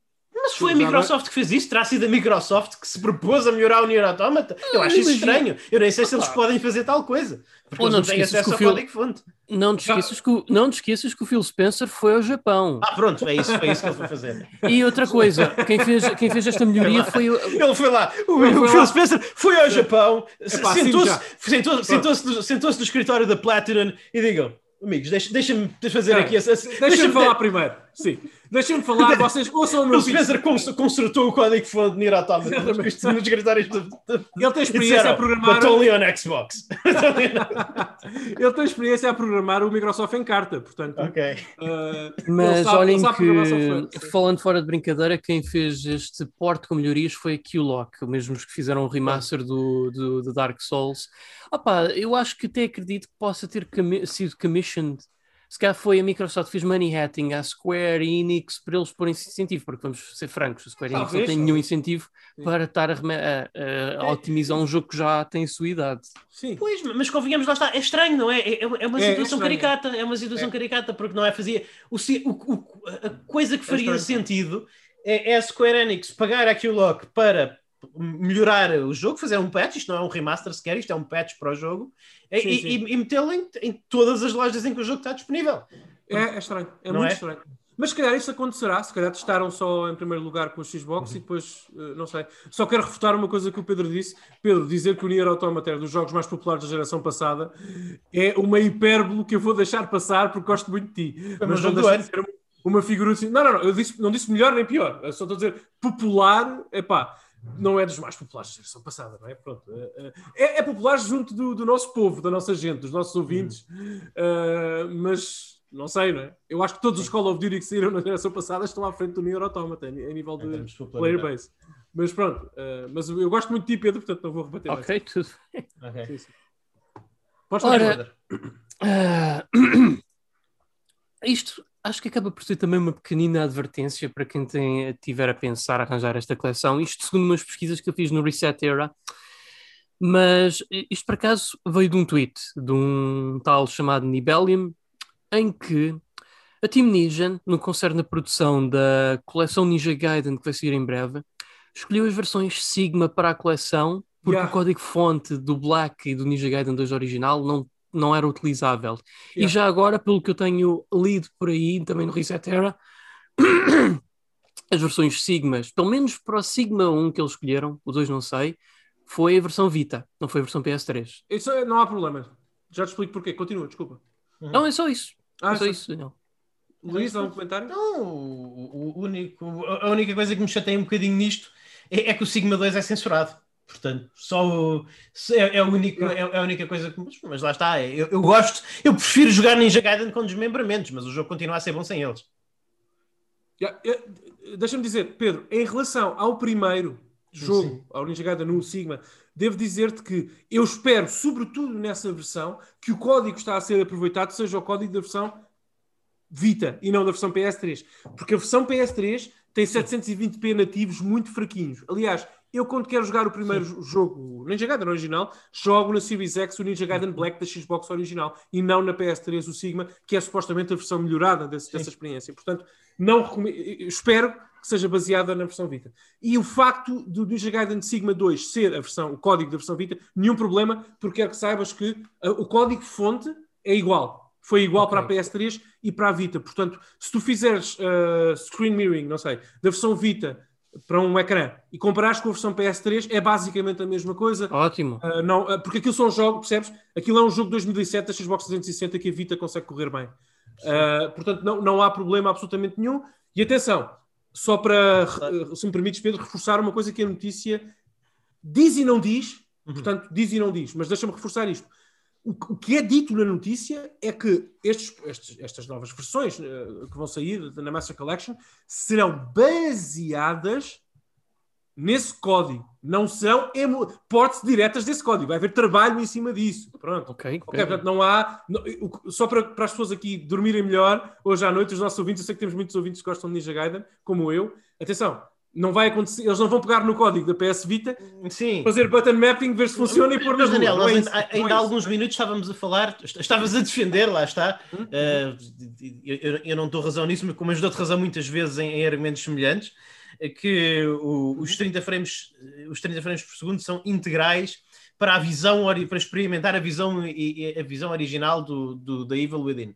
Mas foi a Microsoft que fez isso? Terá sido a Microsoft que se propôs a melhorar o Nier Automata? Eu acho isso estranho. Eu nem sei se eles podem fazer tal coisa. Porque Ou não, não têm acesso ao código-fonte. Não te, esqueças que o, não te esqueças que o Phil Spencer foi ao Japão. Ah, pronto, é isso, foi isso que ele foi fazer. E outra coisa, quem fez, quem fez esta melhoria foi o... Ele foi lá, o, o Phil lá. Spencer foi ao Japão, sentou-se sentou sentou sentou no escritório da Platinum e digam Amigos, deixa-me deixa fazer aqui essa. Deixa-me deixa falar primeiro. Sim. Deixa-me falar, vocês ouçam o meu vídeo. Spencer cons consertou o código fonte de Nier Automata nos escritórios de, Ele tem experiência a programar... Only on Xbox. Ele tem experiência a programar o Microsoft em carta, portanto... Ok. Uh, Mas sabe, olhem que, falando fora de brincadeira, quem fez este porte com melhorias foi a Q-Lock, mesmos que fizeram o remaster do, do, do Dark Souls. Opa, eu acho que até acredito que possa ter sido commissioned se calhar foi a Microsoft que fez money hatting à Square Enix para eles porem incentivo, porque vamos ser francos, a Square Enix não tem nenhum incentivo Sim. para estar a, a, a, otimizar um jogo que já tem a sua idade. Sim. Pois, mas convenhamos, lá está, é estranho, não é? É, é uma é, situação é caricata, é uma situação é. caricata, porque não é fazia. O, o, o a coisa que é faria sentido é, é a Square Enix pagar a Q-Lock para melhorar o jogo, fazer um patch, isto não é um remaster sequer, isto é um patch para o jogo, sim, e, sim. e, e metê-lo em, em, todas as lojas em que o jogo está disponível. É, é estranho, é não muito é? estranho. Mas se calhar isso acontecerá, se calhar testaram só em primeiro lugar com o Xbox uhum. e depois, eh, não sei. Só quero refutar uma coisa que o Pedro disse. Pedro, dizer que o Nier Automata é dos jogos mais populares da geração passada é uma hipérbole que eu vou deixar passar porque gosto muito de ti. Mas não deixa de ser uma figura assim. Não, não, não, eu disse, não disse melhor nem pior. Eu só estou a dizer popular, é pá não é dos mais populares da geração passada, não é? Pronto, é, é, é popular junto do, do, nosso povo, da nossa gente, dos nossos ouvintes, uh, mas não sei, não é? Eu acho que todos os Call of Duty que saíram na geração passada estão à frente do Nier Automata, a nível de, de player base. Mas pronto, uh, mas eu gosto muito de ti, Pedro, portanto não vou rebater Ok, mais. tudo bem. Okay. Sim, sim. Podes Ora, uh, isto acho que acaba por ser também uma pequenina advertência para quem tem, tiver a pensar arranjar esta coleção. Isto segundo umas pesquisas que eu fiz no Reset Era. Mas isto por acaso veio de um tweet de um tal chamado Nibelium, em que a Team Ninja, no concerne a produção da coleção Ninja Gaiden, que vai sair em breve, escolheu as versões Sigma para a coleção, porque yeah. o código-fonte do Black e do Ninja Gaiden 2 original não não era utilizável. Yeah. E já agora, pelo que eu tenho lido por aí, também no Reset Era, as versões Sigmas, pelo menos para o Sigma 1 que eles escolheram, o 2 não sei, foi a versão Vita, não foi a versão PS3. Isso não há problema. Já te explico porquê. Continua, desculpa. Uhum. Não, é só isso. Ah, é só isso, não. Luís, algum comentário? Não, o, o, único, a única coisa que me chateia um bocadinho nisto é, é que o Sigma 2 é censurado. Portanto, só é, é, único, é, é, a única coisa que. Mas lá está, é, eu, eu, gosto, eu prefiro jogar Ninja Gaiden com desmembramentos, mas o jogo continua a ser bom sem eles. Deixa-me dizer, Pedro, em relação ao primeiro jogo, Sim. ao Ninja Gaiden no Sigma, devo dizer-te que eu espero, sobretudo nessa versão, que o código está a ser aproveitado seja o código da versão Vita e não da versão PS3, porque a versão PS3 tem 720p nativos muito fraquinhos. Aliás, eu quando quero jogar o primeiro Sim. jogo Ninja Gaiden original, jogo na Series X o Ninja Gaiden Black da Xbox original e não na PS3 o Sigma, que é supostamente a versão melhorada desse, dessa experiência. Portanto, não espero que seja baseada na versão Vita. E o facto do Ninja Gaiden Sigma 2 ser a versão, o código da versão Vita, nenhum problema, porque quero que saibas que uh, o código fonte é igual. Foi igual okay. para a PS3 e para a Vita. Portanto, se tu fizeres uh, screen mirroring, não sei, da versão Vita para um ecrã e comparares com a versão PS3, é basicamente a mesma coisa. Ótimo. Uh, não, uh, porque aquilo são jogos, percebes? Aquilo é um jogo de 2007 da Xbox 360 que a Vita consegue correr bem. Uh, portanto, não, não há problema absolutamente nenhum. E atenção, só para, se me permites, Pedro, reforçar uma coisa que a notícia diz e não diz, uhum. portanto, diz e não diz, mas deixa-me reforçar isto o, que é dito na notícia é que estes, estes, estas novas versões uh, que vão sair na Master Collection serão baseadas nesse código. Não são portes diretas desse código. Vai haver trabalho em cima disso. Pronto. Ok. okay portanto, não há. Não, só para, para as pessoas aqui dormirem melhor, hoje à noite, os nossos ouvintes, eu sei que temos muitos ouvintes que gostam de Ninja Gaiden, como eu. Atenção, não vai acontecer, eles não vão pegar no código da PS Vita, Sim. fazer button mapping, ver se funciona e pôr na Daniel, nós ainda, é ainda há alguns minutos estávamos a falar, estavas a defender, lá está. Uh, eu, eu, não dou razão nisso, mas como ajudou-te razão muitas vezes em, em argumentos semelhantes, é que o, os, 30 frames, os 30 frames por segundo são integrais para a visão, para experimentar a visão, a visão original do, do, da Evil Within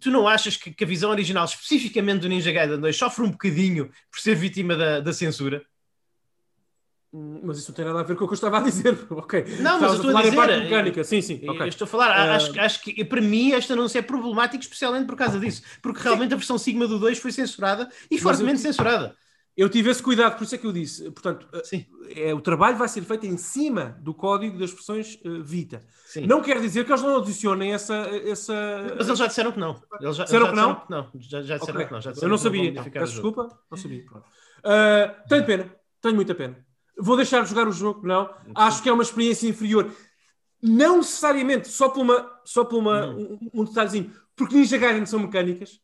tu não achas que, que, a visão original, especificamente do Ninja Gaiden 2, sofre um bocadinho por ser vítima da, da censura? Mas isso não tem nada a ver com o que eu estava a dizer. ok. Não, mas eu estou a, a dizer. Parte mecânica. Sim, sim. Okay. estou a falar. Uh... Acho, acho que para mim este anúncio é problemático, especialmente por causa disso. Porque realmente sim. a versão Sigma do 2 foi censurada e fortemente eu... censurada. Eu tive esse cuidado, por isso é que eu disse. Portanto, eh, Sim. É, o trabalho vai ser feito em cima do código das versões uh, Vita. Sim. Não quer dizer que eles não adicionem essa, essa. Mas eles já disseram que não. Eles já, disseram, já que, não? que não? Já, já disseram okay. que não. Já eu não sabia. Não. Peço desculpa. Não sabia. Uh, tenho pena. Tenho muita pena. Vou deixar de jogar o jogo? Não. Sim. Acho que é uma experiência inferior. Não necessariamente, só por uma, só por uma, um, um detalhezinho. Porque Ninja Gaiden são mecânicas.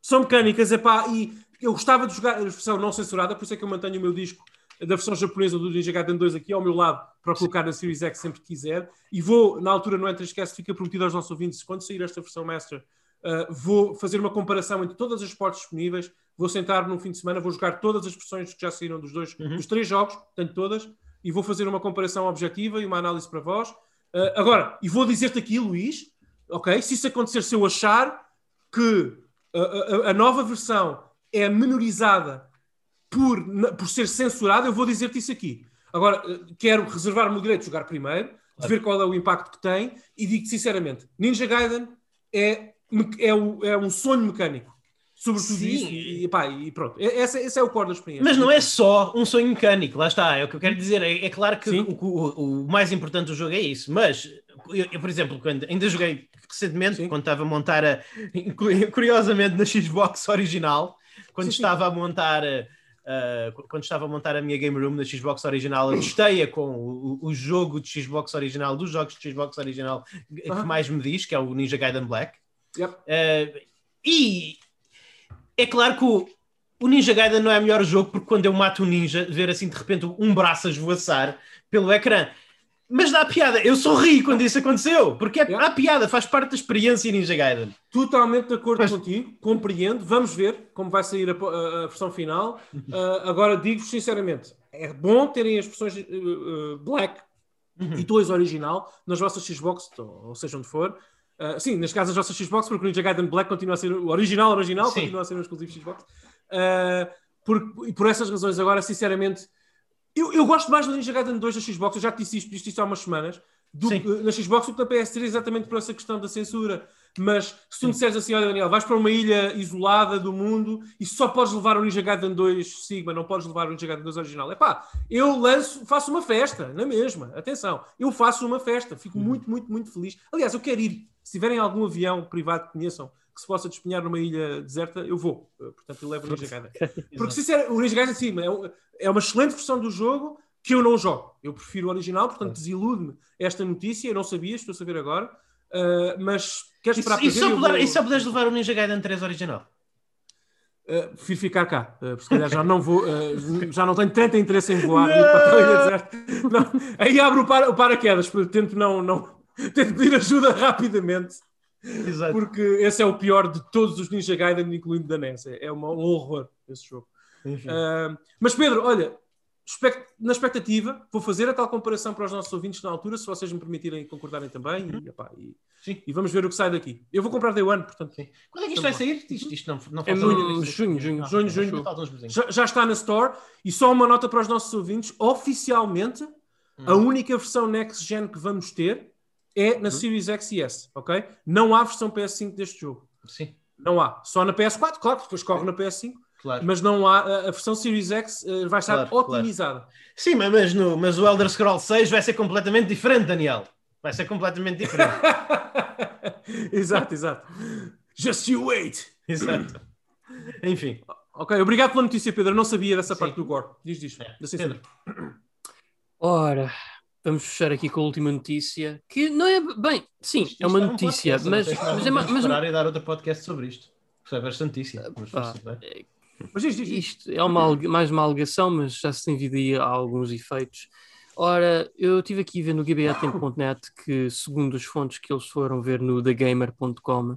São mecânicas, epá, e eu gostava de jogar a versão não censurada, por isso é que eu mantenho o meu disco da versão japonesa do Ninja Gaiden 2 aqui ao meu lado para colocar na Series X sempre que quiser. E vou, na altura, no Entre Esquece, fica prometido aos nossos ouvintes, quando sair esta versão Master, uh, vou fazer uma comparação entre todas as portas disponíveis. Vou sentar num fim de semana, vou jogar todas as versões que já saíram dos dois, uhum. dos três jogos, portanto todas, e vou fazer uma comparação objetiva e uma análise para vós. Uh, agora, e vou dizer-te aqui, Luís, ok? Se isso acontecer, se eu achar que a, a, a nova versão é menorizada por, por ser censurada, eu vou dizer-te isso aqui. Agora, eh, quero reservar-me o direito de jogar primeiro, de ver qual é o impacto que tem, e digo sinceramente: Ninja Gaiden é, é, o, é um sonho mecânico. Sobretudo Sim. isso, e, pá, e pronto. Esse, esse é o core da experiência. Mas não é só um sonho mecânico, lá está, é o que eu quero dizer. É, é claro que o, o, o, mais importante do jogo é isso, mas eu, eu por exemplo, quando ainda joguei recentemente, Sim. quando estava a montar, a, curiosamente, na Xbox original, quando sim, estava sim. a montar uh, quando estava a montar a minha game room na Xbox original, eu testei com o, o, jogo de Xbox original, dos jogos de Xbox original que mais me diz, que é o Ninja Gaiden Black. Yep. Uh, e é claro que o, o Ninja Gaiden não é o melhor jogo porque quando eu mato um ninja, ver assim de repente um braço a esvoaçar pelo ecrã mas dá piada. Eu sorri quando isso aconteceu, porque é, yeah. há piada, faz parte da experiência Ninja Gaiden. Totalmente de acordo mas... contigo, compreendo. Vamos ver como vai sair a, a, versão final. Uh, agora digo-vos sinceramente: é bom terem as versões uh, Black uhum. e 2 original nas vossas Xbox, ou, ou seja onde for. Uh, sim, nas casas das vossas Xbox, porque o Ninja Gaiden Black continua a ser o original, original, sim. continua a ser um exclusivo Xbox. Uh, por, e por essas razões, agora, sinceramente, eu, eu gosto mais do Ninja Gaiden 2 da Xbox, eu já te disse isto, disse isto há umas semanas, do, na Xbox do que na PS3, exatamente por essa questão da censura. mas se tu me disseres assim, olha Daniel, vais para uma ilha isolada do mundo e só podes levar o Ninja Gaiden 2 Sigma, não podes levar o Ninja Gaiden 2 original. É pá, eu lanço, faço uma festa, na mesma, atenção, eu faço uma festa, fico uhum. muito, muito, muito feliz. Aliás, eu quero ir, se tiverem algum avião privado que conheçam, que se possa despenhar numa ilha deserta, eu vou. Portanto, eu levo o Ninja Gaiden. Porque, sinceramente, o Ninja Gaiden, sim, é, é uma excelente versão do jogo que eu não jogo. Eu prefiro o original, portanto, desilude-me esta notícia. Eu não sabia, estou a saber agora. Uh, mas queres esperar para ver? Só vou... E só podes levar o Ninja Gaiden 3 original? Uh, prefiro ficar cá, uh, porque se calhar já não vou, uh, já não tenho tanto interesse em voar para não, Aí abro o, para, o paraquedas, tento não, não tento pedir ajuda rapidamente Exato. Porque esse é o pior de todos os Ninja Gaiden, incluindo da NES. É, é um horror esse jogo. Uh, mas Pedro, olha, na expectativa, vou fazer a tal comparação para os nossos ouvintes na altura, se vocês me permitirem concordarem também. Uhum. E, epá, e, e, vamos ver o que sai daqui. Eu vou comprar Day One, portanto. Sim. Quando é que isto vai sair? Isto, isto não, não é junho, junho, junho, ah, junho, junho. Já, já, está na Store. E só uma nota para os nossos ouvintes: oficialmente, hum. a única versão Next Gen que vamos ter é na uhum. Series X e S, ok? Não há versão PS5 deste jogo. Sim. Não há. Só na PS4, claro, depois corre na PS5. Claro. Mas não há, a versão Series X uh, vai estar claro, otimizada. Claro. Sim, mas, no, mas o Elder Scrolls 6 vai ser completamente diferente, Daniel. Vai ser completamente diferente. exato, exato. Just you wait. Exato. Enfim. Ok, obrigado pela notícia, Pedro. Eu não sabia dessa Sim. parte do Gore. Diz, diz. É. Pedro. Ora, Vamos fechar aqui com a última notícia, que não é bem, sim, isto, é uma notícia, é um mas, mas, é mas, mas esperar e dar outro podcast sobre isto. Isso é bastantíssimo. Mas, é, mas isto, isto, é uma, mais uma alegação, mas já se tem vindo aí a alguns efeitos. Ora, eu estive aqui vendo no gbatempo.net que, segundo as fontes que eles foram ver no thegamer.com,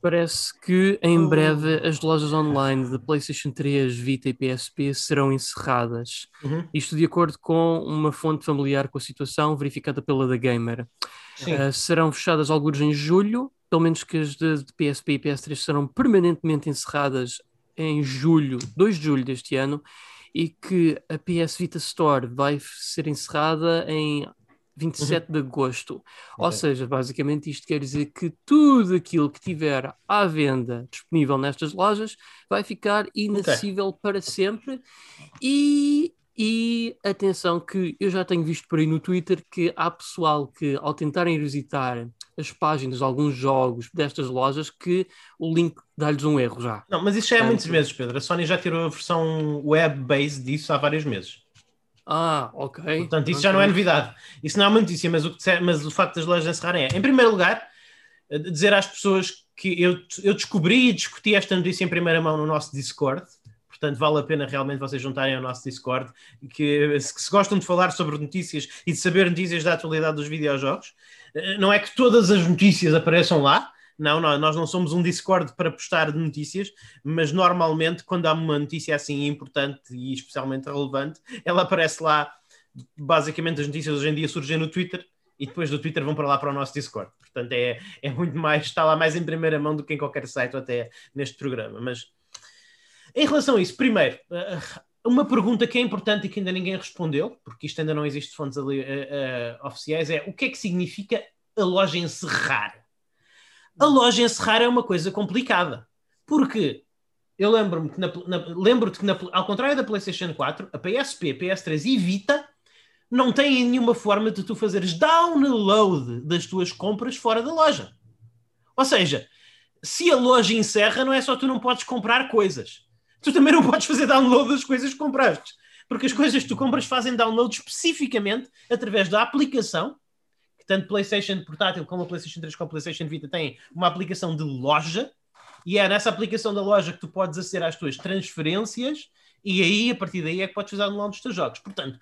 Parece que em oh. breve as lojas online de PlayStation 3, Vita e PSP serão encerradas. Uhum. Isto de acordo com uma fonte familiar com a situação verificada pela The Gamer. Uh, serão fechadas alguns em julho, pelo menos que as de, de PSP e PS3 serão permanentemente encerradas em julho, 2 de julho deste ano, e que a PS Vita Store vai ser encerrada em 27 uhum. de agosto. Okay. Ou seja, basicamente isto quer dizer que tudo aquilo que tiver à venda disponível nestas lojas vai ficar inacessível okay. para sempre. E, e atenção que eu já tenho visto por aí no Twitter que há pessoal que ao tentarem visitar as páginas de alguns jogos destas lojas que o link dá-lhes um erro já. Não, mas isso já é há muitos meses, Pedro. A Sony já tirou a versão web-based disso há vários meses. Ah, ok. Portanto, isso okay. já não é novidade. Isso não é uma notícia, mas o, que, mas o facto das lojas encerrarem é, em primeiro lugar, eh, dizer às pessoas que eu, eu descobri e discuti esta notícia em primeira mão no nosso Discord. Portanto, vale a pena realmente vocês juntarem ao nosso Discord, que se, se gostam de falar sobre notícias e de saber notícias da atualidade dos videojogos. Eh, não é que todas as notícias apareçam lá, não, não, nós não somos um Discord para postar notícias, mas normalmente quando há uma notícia assim importante e especialmente relevante, ela aparece lá. Basicamente, as notícias hoje em dia surgem no Twitter e depois do Twitter vão para lá para o nosso Discord. Portanto, é, é muito mais, está lá mais em primeira mão do que em qualquer site até neste programa. Mas em relação a isso, primeiro, eh, uma pergunta que é importante e que ainda ninguém respondeu, porque isto ainda não existe fontes ali, uh, uh, oficiais, é o que é que significa a loja encerrar? A loja encerrar é uma coisa complicada. Porque eu lembro-me que, na, na, lembro-te que na, ao contrário da PlayStation 4, a PSP, PS3 e Vita não têm nenhuma forma de tu fazeres download das tuas compras fora da loja. Ou seja, se a loja encerra, não é só tu não podes comprar coisas. Tu também não podes fazer download das coisas que compraste. Porque as coisas que tu compras fazem download especificamente através da aplicação tanto PlayStation portátil como a PlayStation 3 como a PlayStation Vita têm uma aplicação de loja e é nessa aplicação da loja que tu podes aceder às tuas transferências e aí, a partir daí, é que podes fazer download dos teus jogos. Portanto,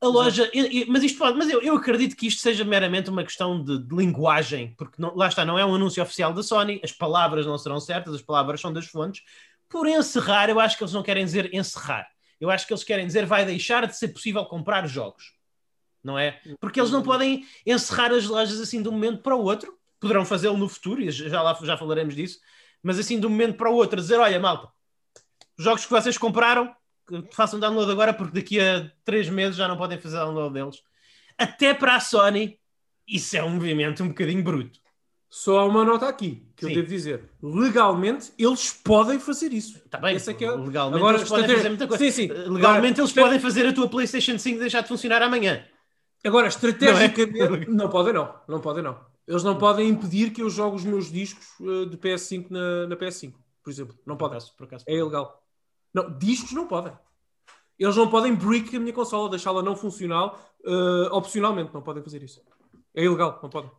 a loja, mas isto pode, mas eu, eu acredito que isto seja meramente uma questão de, de linguagem, porque não, lá está, não é um anúncio oficial da Sony, as palavras não serão certas, as palavras são das fontes. Por encerrar, eu acho que eles não querem dizer encerrar. Eu acho que eles querem dizer vai deixar de ser possível comprar jogos não é? Porque eles não podem encerrar as lojas assim de um momento para o outro, poderão fazê-lo no futuro, e já lá já falaremos disso, mas assim de um momento para o outro, dizer: olha, malta, os jogos que vocês compraram, façam download agora, porque daqui a três meses já não podem fazer download deles. Até para a Sony, isso é um movimento um bocadinho bruto. Só há uma nota aqui que Sim. eu devo dizer. Legalmente, eles podem fazer isso. Está bem. É que é... Legalmente, Agora, eles podem fazer muita coisa. Sim, sim. Legalmente, eles podem fazer a tua PlayStation 5 deixar de funcionar amanhã. Agora, estrategicamente, não, é? não podem não. Não podem não. Eles não podem impedir que eu jogue os meus discos uh, de PS5 na, na, PS5, por exemplo. Não podem. Por acaso, por acaso, é ilegal. Não, discos não podem. Eles não podem brick a minha consola, deixá-la não funcional uh, opcionalmente. Não podem fazer isso. É ilegal, não podem.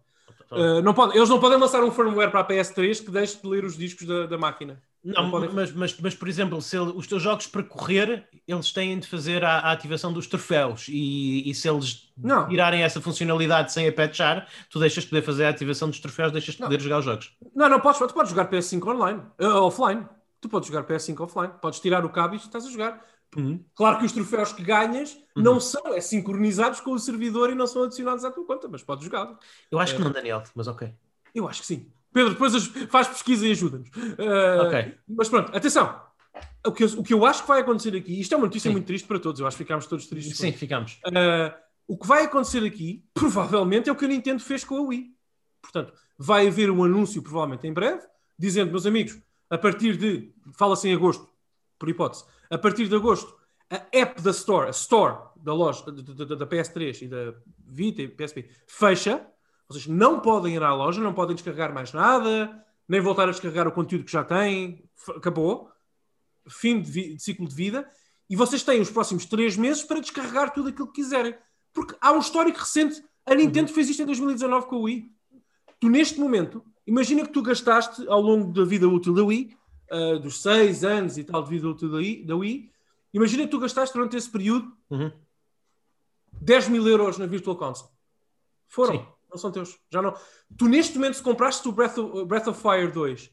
Uh, não pode, eles não podem lançar um firmware para a PS3 que deixe de ler os discos da, da máquina. Não, não mas, mas, mas, por exemplo, se ele, os teus jogos para correr, eles têm de fazer a, a ativação dos troféus e, e se eles não. tirarem essa funcionalidade sem a patchar, tu deixas de poder fazer a ativação dos troféus, deixas de poder jogar os jogos. Não, não podes, tu podes jogar PS5 online, uh, offline. Tu podes jogar PS5 offline, podes tirar o cabo e estás a jogar. Uhum. Claro que os troféus que ganhas uhum. não são é, sincronizados com o servidor e não são adicionados à tua conta, mas podes jogar. Eu acho é. que não, Daniel, mas ok. Eu acho que sim. Pedro, depois faz pesquisa e ajuda-nos. Uh, ok. Mas pronto, atenção. O que, eu, o que eu acho que vai acontecer aqui, isto é uma notícia sim. muito triste para todos, eu acho que ficámos todos tristes. Sim, ficamos. Uh, o que vai acontecer aqui, provavelmente, é o que a Nintendo fez com a Wii. Portanto, vai haver um anúncio, provavelmente em breve, dizendo, meus amigos, a partir de, fala-se em agosto, por hipótese, a partir de agosto, a app da Store, a Store da loja da, da, da PS3 e da Vita e PSP fecha. Vocês não podem ir à loja, não podem descarregar mais nada, nem voltar a descarregar o conteúdo que já têm. Acabou. Fim de, de ciclo de vida. E vocês têm os próximos três meses para descarregar tudo aquilo que quiserem. Porque há um histórico recente. A Nintendo fez isto em 2019 com a Wii. Tu, neste momento, imagina que tu gastaste ao longo da vida útil da Wii, uh, dos seis anos e tal de vida útil da Wii, da Wii Imagina que tu gastaste durante esse período uhum. 10 mil euros na Virtual Console. Foram, Sim. Não são teus. Já não. Tu neste momento, se compraste o Breath of, Breath of Fire 2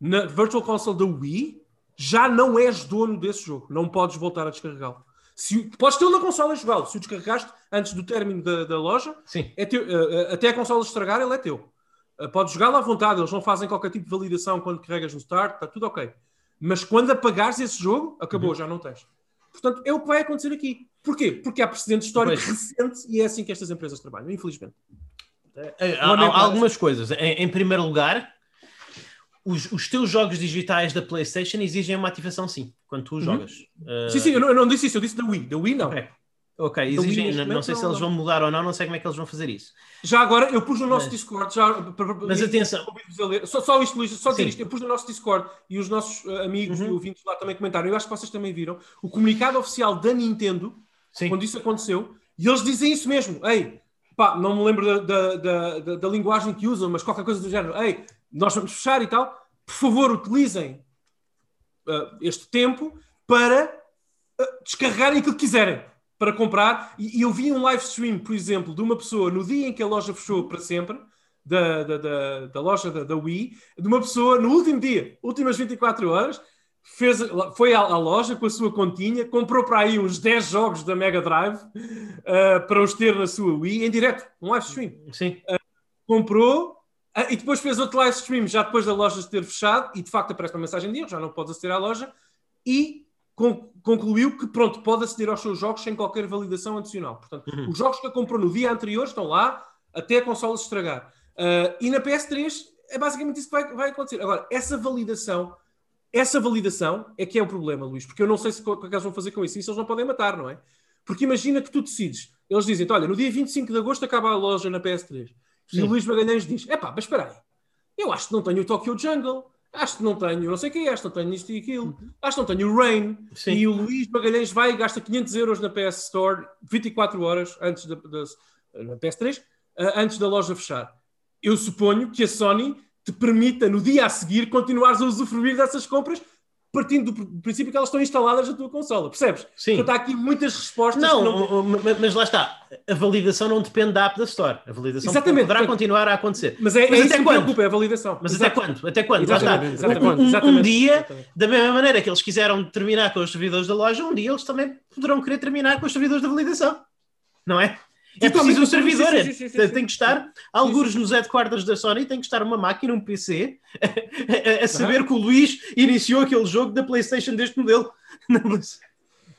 na Virtual Console da Wii, já não és dono desse jogo. Não podes voltar a descarregá-lo. Se, podes tê-lo na consola e jogá-lo. Se o descarregaste antes do término da, da loja, Sim. É teu, uh, até a consola estragar, ele é teu. Uh, podes jogá-lo à vontade. Eles não fazem qualquer tipo de validação quando carregas no start. Está tudo ok. Mas quando apagares esse jogo, acabou, uhum. já não tens. Portanto, é o que vai acontecer aqui. Porquê? Porque há precedente histórico recente e é assim que estas empresas trabalham, infelizmente. É, há, há algumas coisas. Em, em primeiro lugar, os, os, teus jogos digitais da PlayStation exigem uma ativação sim, quando tu uhum. jogas. Uh... Sim, sim, eu não, eu não, disse isso, eu disse da Wii. Da Wii não. Okay. Ok, exigem, não, não sei se eles vão mudar ou não, não sei como é que eles vão fazer isso. Já agora, eu pus no nosso mas, Discord, já, mas atenção. Só, só isto, Luís, só dizer isto, eu pus no nosso Discord e os nossos uh, amigos uhum. e ouvintes lá também comentaram, eu acho que vocês também viram, o comunicado oficial da Nintendo, Sim. quando isso aconteceu, e eles dizem isso mesmo, ei, pá, não me lembro da, da, da, da linguagem que usam, mas qualquer coisa do género, ei, nós vamos fechar e tal, por favor, utilizem uh, este tempo para uh, descarregarem aquilo que quiserem para comprar. E, e, eu vi um live stream, por exemplo, de uma pessoa no dia em que a loja fechou para sempre, da, da, da, da loja da, da, Wii, de uma pessoa no último dia, últimas 24 horas, fez, foi à, à loja com a sua continha, comprou para aí uns 10 jogos da Mega Drive uh, para os ter na sua Wii, em direto, um live stream. Sim. Uh, comprou. Uh, e depois fez outro live stream já depois da loja ter fechado e de facto aparece uma mensagem de erro, já não pode aceder à loja e concluiu que pronto, pode aceder aos seus jogos sem qualquer validação adicional. Portanto, uhum. os jogos que a comprou no dia anterior estão lá até a consola se estragar. Uh, e na PS3 é basicamente isso que vai, vai, acontecer. Agora, essa validação, essa validação é que é o problema, Luís, porque eu não sei se o que eles vão fazer com isso, isso eles não podem matar, não é? Porque imagina que tu decides, eles dizem, olha, no dia 25 de agosto acaba a loja na PS3. Sim. E o Luís Magalhães diz, epá, mas espera aí, eu acho que não tenho o Tokyo Jungle, Acho que não tenho, não sei o que é, acho que não tenho isto e aquilo. Uhum. Acho que não tenho o Rain. Sim. E o Luís Magalhães vai e gasta 500 euros na PS Store 24 horas antes da, da na PS3, eh, antes da loja fechar. Eu suponho que a Sony te permita no dia a seguir continuares a usufruir dessas compras partindo do princípio que elas estão instaladas na tua consola, percebes? Sim. Portanto, há aqui muitas respostas. Não, não... mas lá está. A validação não depende da app da Store. A validação exatamente, poderá continuar a acontecer. Mas é, mas é até isso quando? preocupa, é a validação. Mas Exato. até quando? Até quando? Exatamente, exatamente, um, um, um dia, exatamente. da mesma maneira que eles quiseram terminar com os servidores da loja, um dia eles também poderão querer terminar com os servidores da validação. Não é? É preciso um servidor, sim, sim, sim, tem que estar, alguns nos headquarters da Sony, tem que estar uma máquina, um PC, a, a, a saber uhum. que o Luís iniciou aquele jogo da PlayStation deste modelo.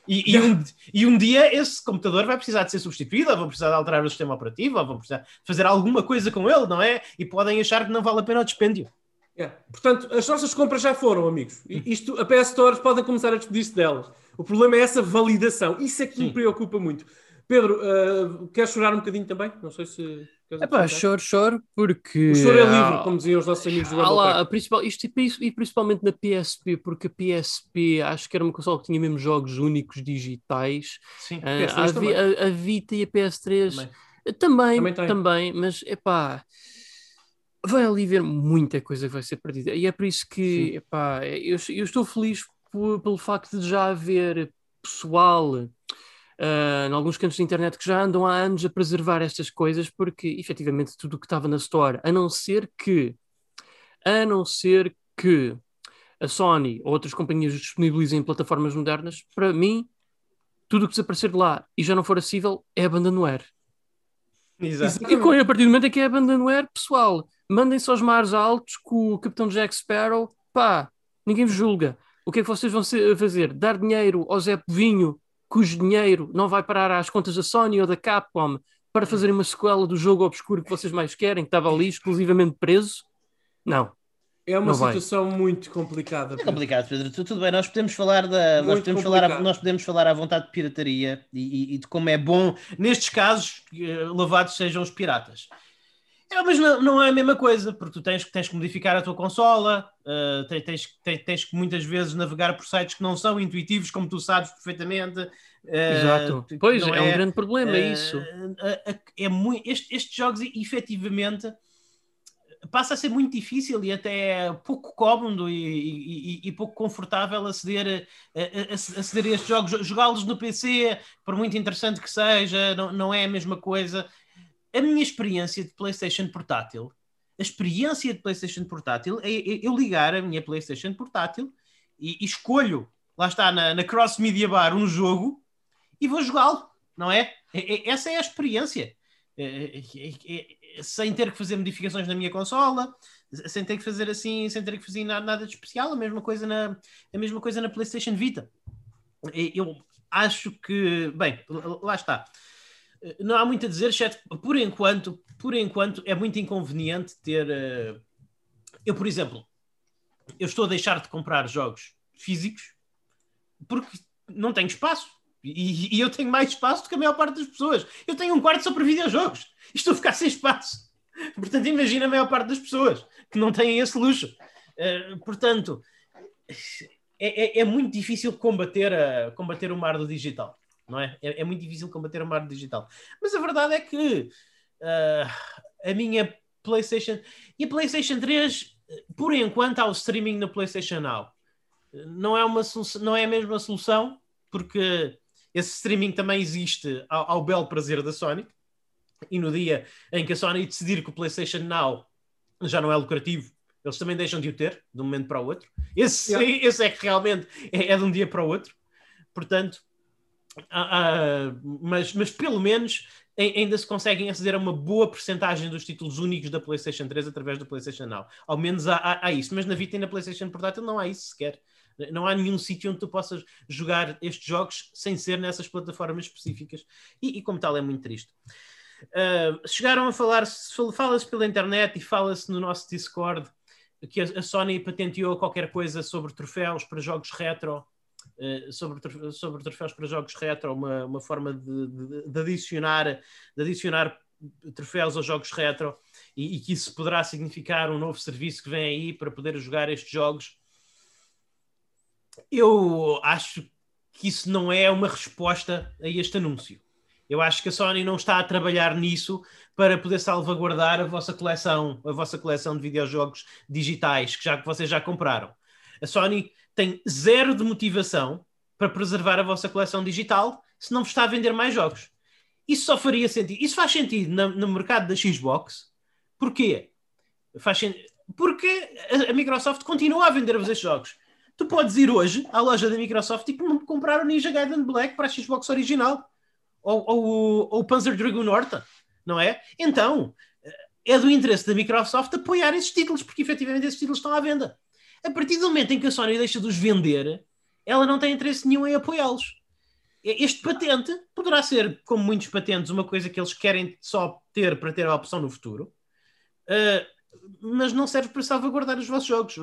E, e, um, e, um, dia esse computador vai precisar de ser substituído, ou vão precisar de alterar o sistema operativo, ou vão precisar fazer alguma coisa com ele, não é? E podem achar que não vale a pena o dispêndio. É. Portanto, as nossas compras já foram, amigos. Isto, a PS Stores podem começar a despedir-se delas. O problema é essa validação. Isso é que Sim. me preocupa muito. Pedro, uh, queres chorar um bocadinho também? Não sei se. É pá, choro, choro, porque. O choro é livre, como diziam os nossos amigos do ah, lá, a principal, isto e principalmente na PSP, porque a PSP acho que era uma console que tinha mesmo jogos únicos digitais. Sim, uh, a, a, a, Vita e a PS3 também, também, também, também mas é pá vai ali ver muita coisa que vai ser perdida. E é por isso que epá, eu, eu estou feliz por, pelo facto de já haver pessoal uh, em alguns cantos da internet que já andam há anos a preservar estas coisas, porque efetivamente tudo o que estava na Store, a não ser que, a não ser que a Sony ou outras companhias disponibilizem plataformas modernas, para mim, tudo o que desaparecer de lá e já não for acessível é abandonware. Exato. E a partir do momento em que é abandonware, pessoal, mandem-se aos mares altos com o Capitão Jack Sparrow, pá, ninguém vos julga. O que é que vocês vão fazer? Dar dinheiro ao Zé Povinho, cujo dinheiro não vai parar às contas da Sony ou da Capcom para fazerem uma sequela do jogo obscuro que vocês mais querem, que estava ali exclusivamente preso? Não. É uma situação vai. muito complicada. É complicado, Pedro. Tudo bem, nós podemos falar da, nós podemos falar, nós podemos falar à vontade de pirataria e, e, e de como é bom nestes casos eh, lavados sejam os piratas. É, mas não, não, é a mesma coisa, porque tu tens, tens que modificar a tua consola, uh, tens, tens, tens, que muitas vezes navegar por sites que não são intuitivos, como tu sabes perfeitamente. Uh, Exato. Pois, é, é, um grande problema, é isso. é muito, este, estes jogos, efetivamente, passa a ser muito difícil e até pouco cómodo e, e, e pouco confortável aceder a, aceder a estes jogos. Jogá-los no PC, por muito interessante que seja, não, não é a mesma coisa a minha experiência de PlayStation portátil, a experiência de PlayStation portátil é, é eu ligar a minha PlayStation portátil e, e escolho, lá está, na, na, Cross Media Bar, um jogo e vou jogá-lo, não é? é? é essa é a experiência. É, sem ter que fazer modificações na minha consola, sem ter que fazer assim, sem ter que fazer nada, nada de especial, a mesma coisa na, a mesma coisa na PlayStation Vita. Eu acho que, bem, lá está não há muito a dizer, exceto por enquanto, por enquanto é muito inconveniente ter. Uh, eu, por exemplo, eu estou a deixar de comprar jogos físicos porque não tenho espaço. E, e, eu tenho mais espaço do que a maior parte das pessoas. Eu tenho um quarto só para videojogos. E estou a ficar sem espaço. Portanto, imagina a maior parte das pessoas que não têm esse luxo. Uh, portanto, é, é, é, muito difícil combater, a, combater o mar do digital não é? é? é? muito difícil combater o mar digital. Mas a verdade é que uh, a minha PlayStation e a PlayStation 3, por enquanto, há o streaming na PlayStation Now. Não é, uma não é a mesma solução, porque esse streaming também existe ao, ao belo prazer da Sony. E no dia em que a Sony decidir que o PlayStation Now já não é lucrativo, eles também deixam de o ter, de um momento para o outro. Esse, yeah. esse é que realmente é, é de um dia para o outro. Portanto, Uh, mas, mas pelo menos ainda se conseguem aceder a uma boa percentagem dos títulos únicos da PlayStation 3 através do PlayStation Now. Ao menos há, há, há, isso, mas na Vita e na PlayStation portátil não há isso sequer. Não há nenhum sítio onde tu possas jogar estes jogos sem ser nessas plataformas específicas. E, e como tal, é muito triste. Uh, chegaram a falar, fala-se pela internet e fala-se no nosso Discord que a, a Sony patenteou qualquer coisa sobre troféus para jogos retro sobre, sobre troféus para jogos retro, uma, uma forma de, de, de adicionar, de adicionar troféus aos jogos retro e, e, que isso poderá significar um novo serviço que vem aí para poder jogar estes jogos. Eu acho que isso não é uma resposta a este anúncio. Eu acho que a Sony não está a trabalhar nisso para poder salvaguardar a vossa coleção, a vossa coleção de videojogos digitais que já que vocês já compraram. A Sony tem zero de motivação para preservar a vossa coleção digital se não vos está a vender mais jogos. Isso só faria sentido. Isso faz sentido no, no mercado da Xbox. Porquê? Faz Porque a, a Microsoft continua a vender-vos estes jogos. Tu podes ir hoje à loja da Microsoft e comprar o Ninja Gaiden Black para a Xbox original. Ou, ou, ou o Panzer Dragoon Horta. Não é? Então, é do interesse da Microsoft apoiar esses títulos, porque efetivamente esses títulos estão à venda. A partir do momento em que a Sony deixa de os vender, ela não tem interesse nenhum em apoiá-los. este patente poderá ser, como muitos patentes, uma coisa que eles querem só ter para ter a opção no futuro, uh, mas não serve para salvaguardar os vossos jogos.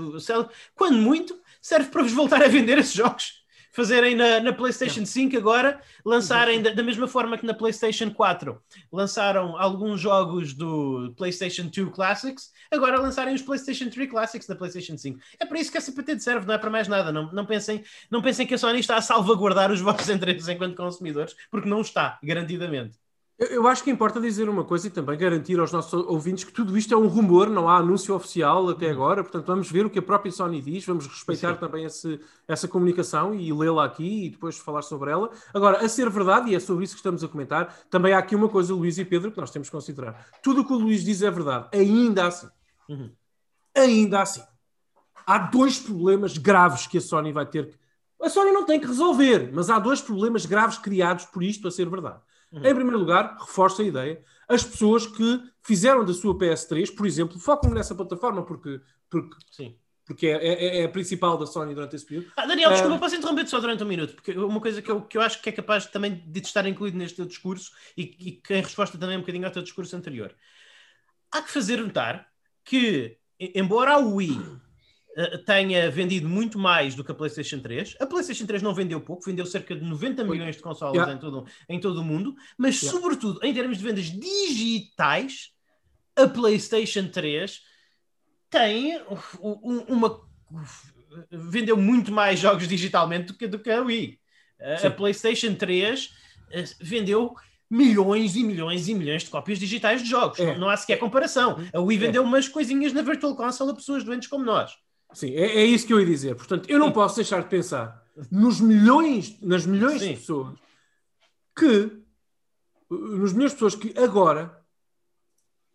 Quando muito, serve para vos voltar a vender esses jogos fazerem na, na PlayStation 5 agora, lançarem da, da, mesma forma que na PlayStation 4 lançaram alguns jogos do PlayStation 2 Classics, agora lançarem os PlayStation 3 Classics na PlayStation 5. É para isso que essa patente serve, não é para mais nada. Não, não, pensem, não pensem que a Sony está a salvaguardar os vossos interesses enquanto consumidores, porque não está, garantidamente. Eu acho que importa dizer uma coisa e também garantir aos nossos ouvintes que tudo isto é um rumor, não há anúncio oficial até agora, portanto vamos ver o que a própria Sony diz, vamos respeitar Sim. também esse, essa comunicação e lê-la aqui e depois falar sobre ela. Agora, a ser verdade, e é sobre isso que estamos a comentar, também há aqui uma coisa, Luís e Pedro, que nós temos que considerar. Tudo o que o Luís diz é verdade, ainda assim. Uhum. Ainda assim. Há dois problemas graves que a Sony vai ter que... A Sony não tem que resolver, mas há dois problemas graves criados por isto a ser verdade. Uhum. Em primeiro lugar, reforço a ideia, as pessoas que fizeram da sua PS3, por exemplo, focam nessa plataforma porque, porque, Sim. porque é, é, é, a principal da Sony durante esse período. Ah, Daniel, desculpa, uh, posso interromper-te só durante um minuto, porque uma coisa que eu, que eu acho que é capaz também de estar incluído neste teu discurso e, e que em resposta também um bocadinho ao teu discurso anterior. Há que fazer notar que, embora a Wii tenha vendido muito mais do que a PlayStation 3. A PlayStation 3 não vendeu pouco, vendeu cerca de 90 milhões de consoles yeah. em, todo, em todo o mundo, mas, yeah. sobretudo, em termos de vendas digitais, a PlayStation 3 tem uma. vendeu muito mais jogos digitalmente do que, do que a Wii. Sim. A PlayStation 3 eh, vendeu milhões e milhões e milhões de cópias digitais de jogos. É. Não, há sequer comparação. A Wii é. vendeu é. umas coisinhas na Virtual Console a pessoas doentes como nós. Sim, é, é, isso que eu ia dizer. Portanto, eu não posso deixar de pensar nos milhões, nas milhões Sim. de pessoas que, nos milhões de pessoas que agora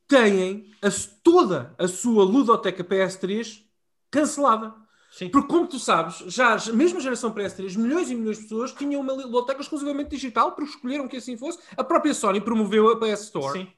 têm a, toda a sua ludoteca PS3 cancelada. Sim. Porque, como tu sabes, já mesmo a geração PS3, milhões e milhões de pessoas tinham uma ludoteca exclusivamente digital porque escolheram que assim fosse. A própria Sony promoveu a PS Store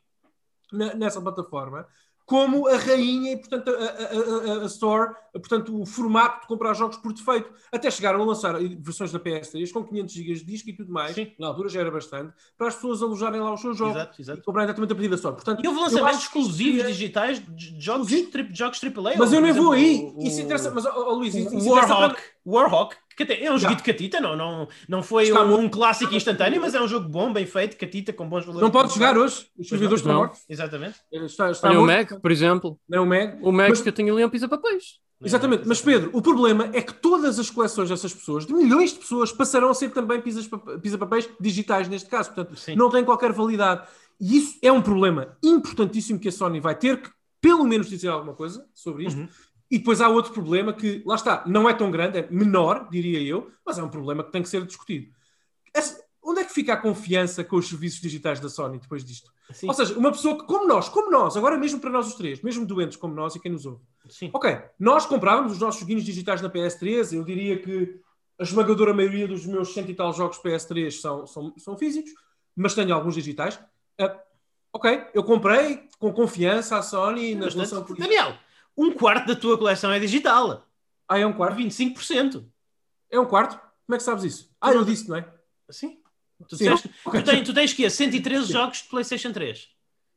nessa plataforma como a rainha e, portanto, a, a, a, Store, portanto, o formato de comprar jogos por defeito. Até chegaram a lançar versões da PS3 com 500 GB de disco e tudo mais. Sim. Na altura já era bastante, para as pessoas alojarem lá os seus jogos. Exato, exato. E comprarem diretamente a pedido da Store. Portanto, e houve lançamentos exclusivos que... digitais de jogos, tri, jogos AAA. Mas eu nem vou aí. O, isso interessa. Mas, oh, Luís, isso, isso Warhawk, para... Warhawk é um jogo de catita, não, não, não foi um, um, clássico instantâneo, mas é um jogo bom, bem feito, catita, com bons valores. Não pode jogar hoje, os servidores estão mortos. Exatamente. Está, está Olha o Mac, por exemplo. É o Mac. O Mac mas... que eu tenho ali é um pisa-papéis. Exatamente, mas Pedro, o problema é que todas as coleções dessas pessoas, de milhões de pessoas, passarão a ser também pisa-papéis digitais, neste caso, portanto, Sim. não têm qualquer validade. E isso é um problema importantíssimo que a Sony vai ter que, pelo menos, dizer alguma coisa sobre isto. Uhum. E depois há outro problema que, lá está, não é tão grande, é menor, diria eu, mas é um problema que tem que ser discutido. Esse, onde é que fica a confiança com os serviços digitais da Sony depois disto? Sim. Ou seja, uma pessoa que, como nós, como nós, agora mesmo para nós os três, mesmo doentes como nós e quem nos ouve. Sim. Ok, nós comprávamos os nossos joguinhos digitais na PS3, eu diria que a esmagadora maioria dos meus cento e tal jogos PS3 são, são, são físicos, mas tenho alguns digitais. Uh, ok, eu comprei com confiança a Sony na relação... Daniel, um quarto da tua coleção é digital. Ah, é um quarto? 25%. É um quarto? Como é que sabes isso? Ah, eu disse, não é? Sim. Tu, Sim. Tens, tu, tens, tu tens que 113 Sim. jogos de PlayStation 3.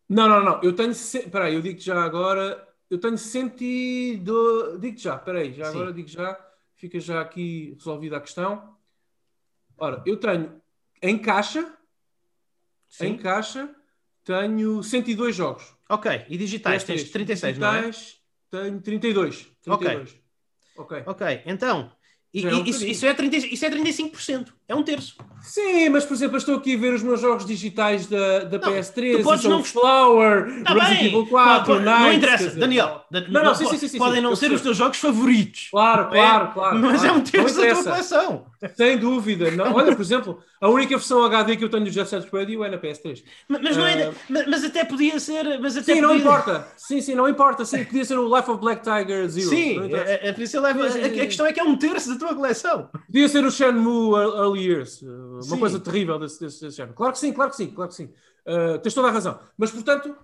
Não, não, não. Eu tenho. Espera aí, eu digo já agora. Eu tenho 102. Digo já, espera aí, já Sim. agora digo já. Fica já aqui resolvida a questão. Ora, eu tenho em caixa. Sim. Em caixa tenho 102 jogos. Ok, e digitais tens 36, digitais, não é? Tenho 32. 32. Ok. Ok, então. E, é um isso, isso, é 30, isso é 35%. É um terço. Sim, mas por exemplo, eu estou aqui a ver os meus jogos digitais da, da não, PS3. Tu podes não... Flower, tá Resident Evil 4, pode, Nights, Não interessa, Daniel. Não, não, sim, sim, sim, podem não ser os teus jogos favoritos. Claro, claro, claro. Mas claro. é um terço da tua coleção. Sem dúvida. Não. Olha, por exemplo, a única versão HD que eu tenho do Jet Set Radio é na PS3. Mas, mas, não é, uh, mas, mas, até podia ser. Mas até sim, podia... não importa. Sim, sim, não importa. Sim, podia ser o Life of Black Tiger Zero. Sim, é, é, podia ser Life, a, a, questão é que é um terço da tua coleção. Podia ser o Shenmue Early Years. Uma sim. coisa terrível desse, desse, desse género. Claro que sim, claro que sim, claro que sim. Uh, tens toda a razão. Mas, portanto,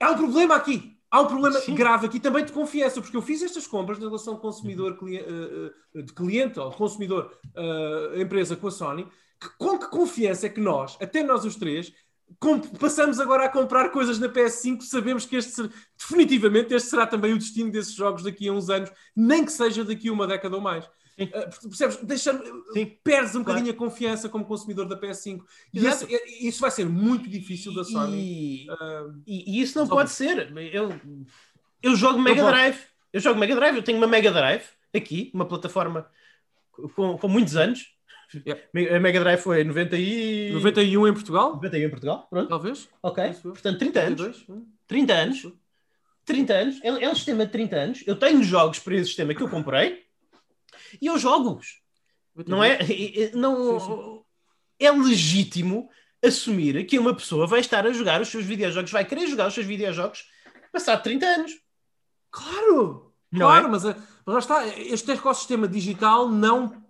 há um problema aqui. Há um problema Sim. grave aqui também de confiança, porque eu fiz estas compras na relação consumidor uh, de cliente ou de consumidor empresa com a Sony Que, com que confiança é que nós, até nós os três, passamos agora a comprar coisas na PS5, sabemos que este definitivamente este será também o destino desses jogos daqui a uns anos, nem que seja daqui a uma década ou mais. Uh, percebes? Deixa, perdes um bocadinho claro. a confiança como consumidor da PS5. E isso, isso, vai ser muito difícil da Sony. E, uh, e, e isso não pode ser. Eu, eu jogo Mega Drive. Eu jogo Mega Drive. Eu tenho uma Mega Drive aqui, uma plataforma com, com muitos anos. Yeah. A Mega Drive foi 90 e... 91 em Portugal? 91 em Portugal, pronto. Talvez. Ok. Portanto, 30 anos. 30 anos. 30 anos. É, é um sistema de 30 anos. Eu tenho jogos para esse sistema que eu comprei e eu jogo-os. Não é? Não, sim, sim. É legítimo assumir que uma pessoa vai estar a jogar os seus videojogos, vai querer jogar os seus videojogos passado 30 anos. Claro! Não claro, é? mas, mas lá está, este ecossistema digital não,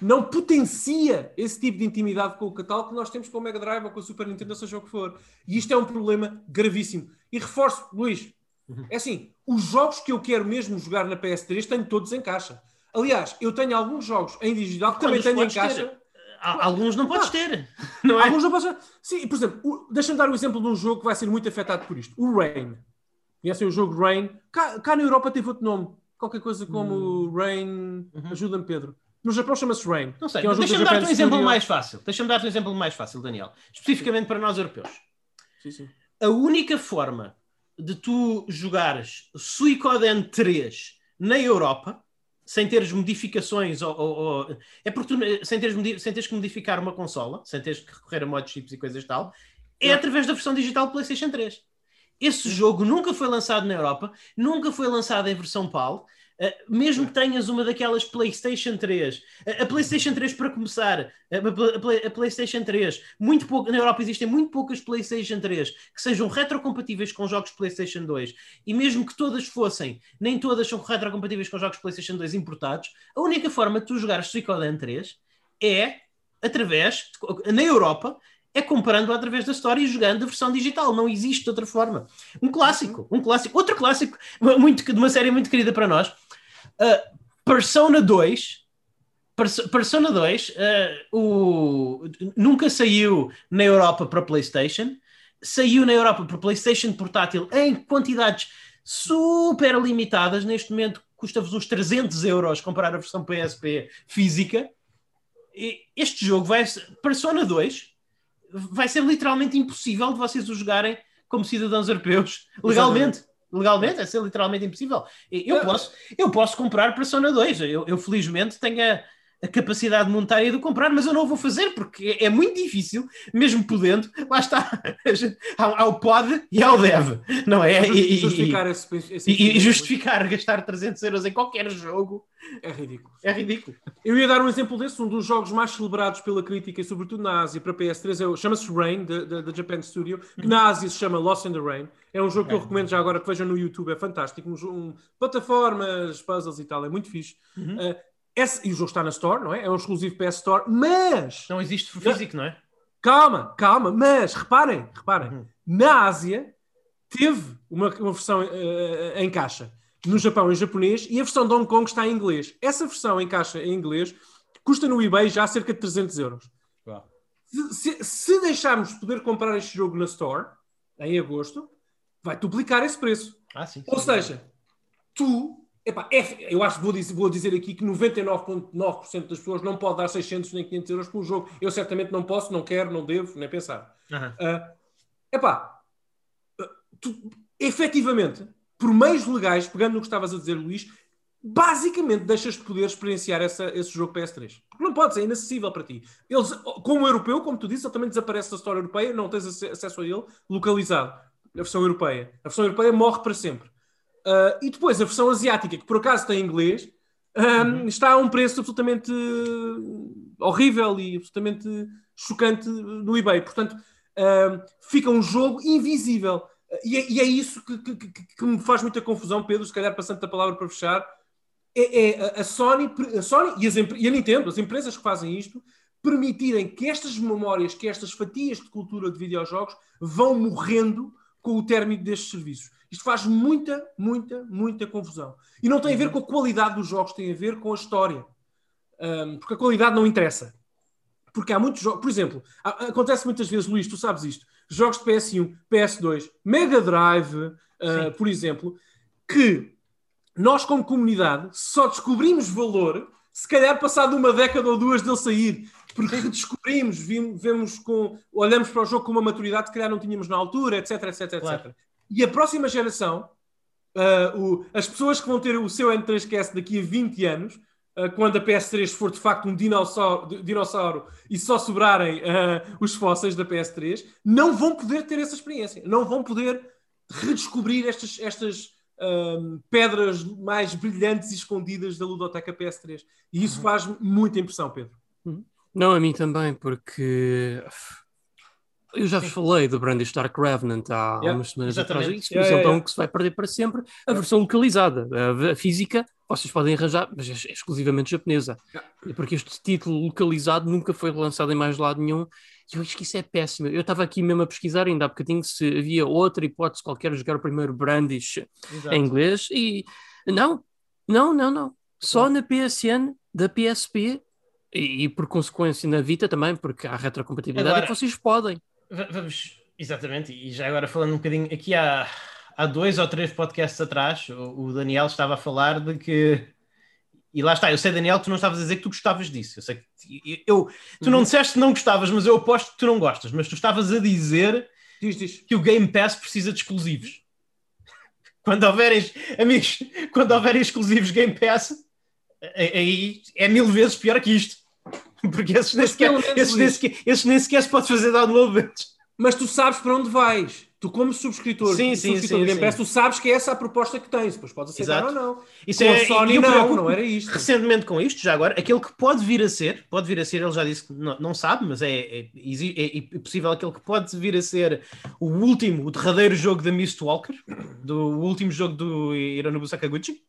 não potencia esse tipo de intimidade com o catálogo que nós temos com o Mega Drive ou com o Super Nintendo, seja o que for. E isto é um problema gravíssimo. E reforço, Luís, uhum. é assim, os jogos que eu quero mesmo jogar na PS3 tenho todos em caixa. Aliás, eu tenho alguns jogos em digital que também tenho em caixa. Ter. Alguns não podes ter. Não é? Alguns não podes ter. Sim, por exemplo, deixa-me dar o um exemplo de um jogo que vai ser muito afetado por isto. O Rain. Conhecem o jogo Rain? Cá, cá na Europa teve outro nome. Qualquer coisa como hum. Rain. Uhum. Ajuda-me, Pedro. No Japão chama-se Rain. Não sei. É um Deixa-me dar-te um exemplo mais fácil. Deixa-me dar-te um exemplo mais fácil, Daniel. Especificamente para nós europeus. Sim, sim. A única forma de tu jogares Suicoden 3 na Europa sem teres modificações ou, ou, ou é porque tu, sem, teres, sem teres que modificar uma consola, sem teres que recorrer a mods chips e coisas tal, é através da versão digital PlayStation 3. Esse jogo nunca foi lançado na Europa, nunca foi lançado em versão PAL, mesmo que tenhas uma daquelas PlayStation 3, uh, a PlayStation 3 para começar, a, a, PlayStation 3, muito pouco, na Europa existem muito poucas PlayStation 3 que sejam retrocompatíveis com jogos PlayStation 2, e mesmo que todas fossem, nem todas são retrocompatíveis com jogos PlayStation 2 importados, a única forma de tu jogares Suicoden 3 é através, na Europa, é comprando através da história e jogando a versão digital. Não existe outra forma. Um clássico, um clássico, outro clássico muito, de uma série muito querida para nós, Uh, Persona 2. Persona 2 uh, o, nunca saiu na Europa para PlayStation, saiu na Europa para PlayStation portátil em quantidades super limitadas. Neste momento custa-vos uns 300 euros comprar a versão PSP física. E este jogo vai Persona 2 vai ser literalmente impossível de vocês o jogarem como cidadãos europeus legalmente. Legalmente, vai ser literalmente impossível. Eu posso, eu posso comprar Persona 2. Eu, eu felizmente tenho a, a, capacidade monetária de comprar, mas eu não vou fazer porque é, é muito difícil, mesmo podendo. Lá está. há, o pode e há o deve, não é? E, justificar e, esse, esse e, justificar gastar 300 euros em qualquer jogo é ridículo. É ridículo. Eu ia dar um exemplo desse, um dos jogos mais celebrados pela crítica, e sobretudo na Ásia, para PS3, é, chama-se Rain, da Japan Studio, que na Ásia se chama Lost in the Rain. É um jogo que eu recomendo já agora que vejam no YouTube, é fantástico. Um, um plataformas, puzzles e tal, é muito fixe. Uhum. Uh, esse, e o jogo está na Store, não é? É um exclusivo PS Store, mas. Não existe físico, não é? Calma, calma, mas reparem, reparem, uhum. na Ásia teve uma, uma versão uh, em caixa no Japão em japonês e a versão de Hong Kong está em inglês. Essa versão em caixa em inglês custa no eBay já cerca de 300 euros. Se, se deixarmos poder comprar este jogo na Store, em agosto, vai duplicar esse preço. Ah, sim, sim, Ou seja, tu, epá, é, eu acho que vou dizer, vou dizer aqui que 99,9% das pessoas não pode dar 600 nem 500 euros por um jogo. Eu certamente não posso, não quero, não devo, nem pensar. Uhum. Uh, epá, tu, efetivamente, por meios legais, pegando no que estavas a dizer, Luís, basicamente deixas de poder experienciar essa, esse jogo PS3. Porque não pode ser, é inacessível para ti. Eles, como europeu, como tu disse, ele também desaparece da história europeia, não tens acesso a ele localizado. A versão europeia. A versão europeia morre para sempre. Uh, e depois a versão asiática, que por acaso tem inglês, um, uhum. está a um preço absolutamente horrível e absolutamente chocante no eBay. Portanto, uh, fica um jogo invisível. E é, e é isso que, que, que, que, me faz muita confusão, Pedro, se calhar passando a palavra para fechar. É, é a Sony, a Sony e, as, e a Nintendo, as empresas que fazem isto, permitirem que estas memórias, que estas fatias de cultura de videojogos vão morrendo com o término destes serviços. Isto faz muita, muita, muita confusão. E não tem a ver com a qualidade dos jogos, tem a ver com a história. Um, porque a qualidade não interessa. Porque há muitos jogos, por exemplo, acontece muitas vezes, Luís, tu sabes isto, jogos de PS1, PS2, Mega Drive, uh, por exemplo, que nós, como comunidade, só descobrimos valor se calhar passado uma década ou duas dele sair, porque redescobrimos, vimos, vemos com, olhamos para o jogo com uma maturidade que calhar não tínhamos na altura, etc, etc, claro. etc. E a próxima geração, uh, o, as pessoas que vão ter o seu N3QS daqui a 20 anos, uh, quando a PS3 for de facto um dinossauro, dinossauro e só sobrarem uh, os fósseis da PS3, não vão poder ter essa experiência, não vão poder redescobrir estas, estas um, pedras mais brilhantes e escondidas da ludoteca PS3. E isso uhum. faz muita impressão, Pedro. Uhum. Não, a mim também, porque eu já vos falei do Brandy Stark Revenant há yeah, umas semanas atrás. Isso, por yeah, exemplo, yeah, é um que se vai perder para sempre. A versão localizada, a, física, vocês podem arranjar, mas é, é exclusivamente japonesa. Porque este título localizado nunca foi lançado em mais lado nenhum eu acho que isso é péssimo. Eu estava aqui mesmo a pesquisar ainda há bocadinho se havia outra hipótese qualquer jogar o primeiro Brandish Exato. em inglês e não, não, não, não. Só na PSN da PSP e, e, por consequência na Vita também, porque há retrocompatibilidade agora, e vocês podem. Vamos, exatamente, e já agora falando um bocadinho aqui há, há dois ou três podcasts atrás, o, o Daniel estava a falar de que e lá está, eu sei, Daniel, tu não estavas a dizer que tu gostavas disso. Eu sei que eu, tu não uhum. disseste que não gostavas, mas eu aposto que tu não gostas. Mas tu estavas a dizer diz, diz. que o Game Pass precisa de exclusivos. Quando houverem, amigos, quando houverem exclusivos Game Pass, aí é mil vezes pior que isto. Porque esses nem, sequer, esses, nem sequer, esses nem sequer se pode fazer download. Mas tu sabes para onde vais tu como subscritor, sim, sim, subscritor sim, Game Pass, tu sabes que é essa a proposta que tens, depois podes aceitar Exato. ou não. Isso com é, a Sony não, não era isto. Recentemente com isto, já agora, aquele que pode vir a ser, pode vir a ser, ele já disse que não, não sabe, mas é, é, é, é, possível aquele que pode vir a ser o último, o derradeiro jogo da Mistwalker, do último jogo do Hironobu Sakaguchi.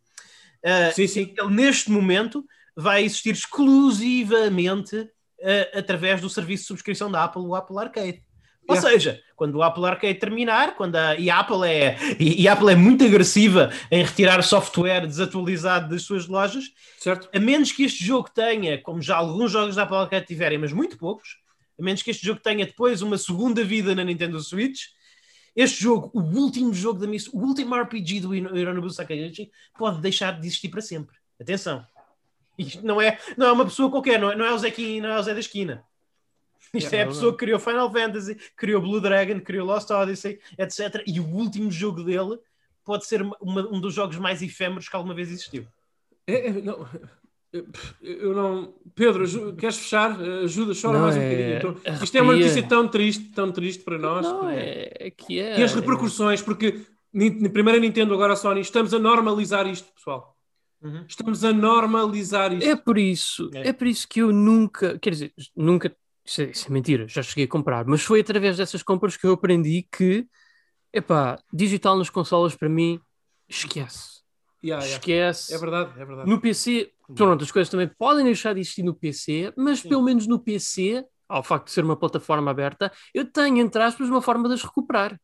Uh, sim, sim. Ele neste momento vai existir exclusivamente uh, através do serviço de subscrição da Apple, o Apple Arcade. Ou yeah. seja, quando o Apple Arcade terminar, quando a, e, a Apple é, e, e, Apple é muito agressiva em retirar software desatualizado das suas lojas, certo. a menos que este jogo tenha, como já alguns jogos da Apple Arcade tiverem, mas muito poucos, a menos que este jogo tenha depois uma segunda vida na Nintendo Switch, este jogo, o último jogo da Miss, o último RPG do Hironobu Sakaguchi, pode deixar de existir para sempre. Atenção. Isto não é, não é uma pessoa qualquer, não é, não é o Zé, não é o Zé da esquina. Isto é, é a pessoa que criou Final Fantasy, criou Blue Dragon, criou Lost Odyssey, etc. E o último jogo dele pode ser uma, um dos jogos mais efêmeros que alguma vez existiu. É, é, não, eu não. Pedro, queres fechar? Ajuda, chora não, mais um é... bocadinho. Então, isto é uma notícia tão triste, tão triste para nós. Não, é, é que é. E as repercussões, porque primeiro a Nintendo, agora a Sony, estamos a normalizar isto, pessoal. Uhum. Estamos a normalizar isto. É por isso, é. é por isso que eu nunca, quer dizer, nunca isso é, isso é, mentira, já cheguei a comprar, mas foi através dessas compras que eu aprendi que, epá, digital nas consolas para mim, esquece. Yeah, esquece. Yeah. É verdade, é verdade. No PC, pronto, as coisas também podem deixar de existir no PC, mas Sim. pelo menos no PC, ao facto de ser uma plataforma aberta, eu tenho, entre aspas, uma forma de as recuperar.